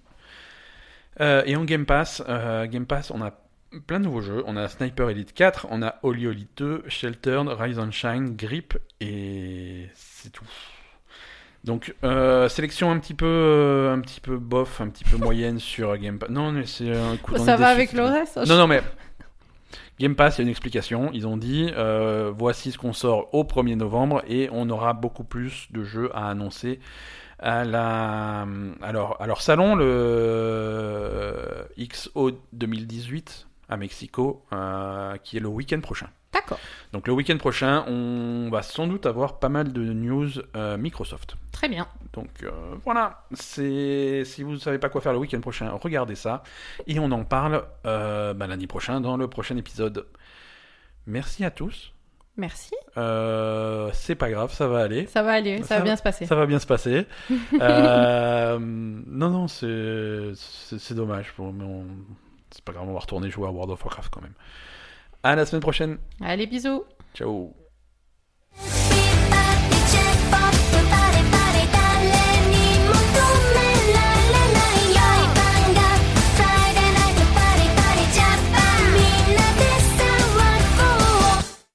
Speaker 1: Euh, et en Game Pass, euh, Game Pass, on a plein de nouveaux jeux. On a Sniper Elite 4, on a Holy Holy 2, Sheltered, Rise and Shine, Grip, et c'est tout. Donc euh, sélection un petit peu, euh, un petit peu bof, un petit peu moyenne sur Game Pass. Non, mais c'est un coup.
Speaker 2: Ça va avec le reste
Speaker 1: Non, non, mais Game Pass, il y a une explication. Ils ont dit euh, voici ce qu'on sort au 1er novembre et on aura beaucoup plus de jeux à annoncer à la alors leur salon le XO 2018 à Mexico euh, qui est le week-end prochain.
Speaker 2: D'accord,
Speaker 1: Donc le week-end prochain, on va sans doute avoir pas mal de news euh, Microsoft.
Speaker 2: très bien.
Speaker 1: Donc euh, voilà, c'est si vous ne savez pas quoi faire le week-end prochain, regardez ça et on en parle euh, bah, lundi prochain dans le prochain épisode. Merci à tous.
Speaker 2: Merci.
Speaker 1: C'est pas grave, ça va aller.
Speaker 2: Ça va aller, ça,
Speaker 1: Ça
Speaker 2: va
Speaker 1: va-
Speaker 2: bien se passer.
Speaker 1: Ça va bien se passer. Non, non, c'est dommage. Bon, mais on- C'est pas grave, on va retourner jouer à World of Warcraft quand même. À la semaine prochaine.
Speaker 2: Allez, bisous.
Speaker 1: Ciao.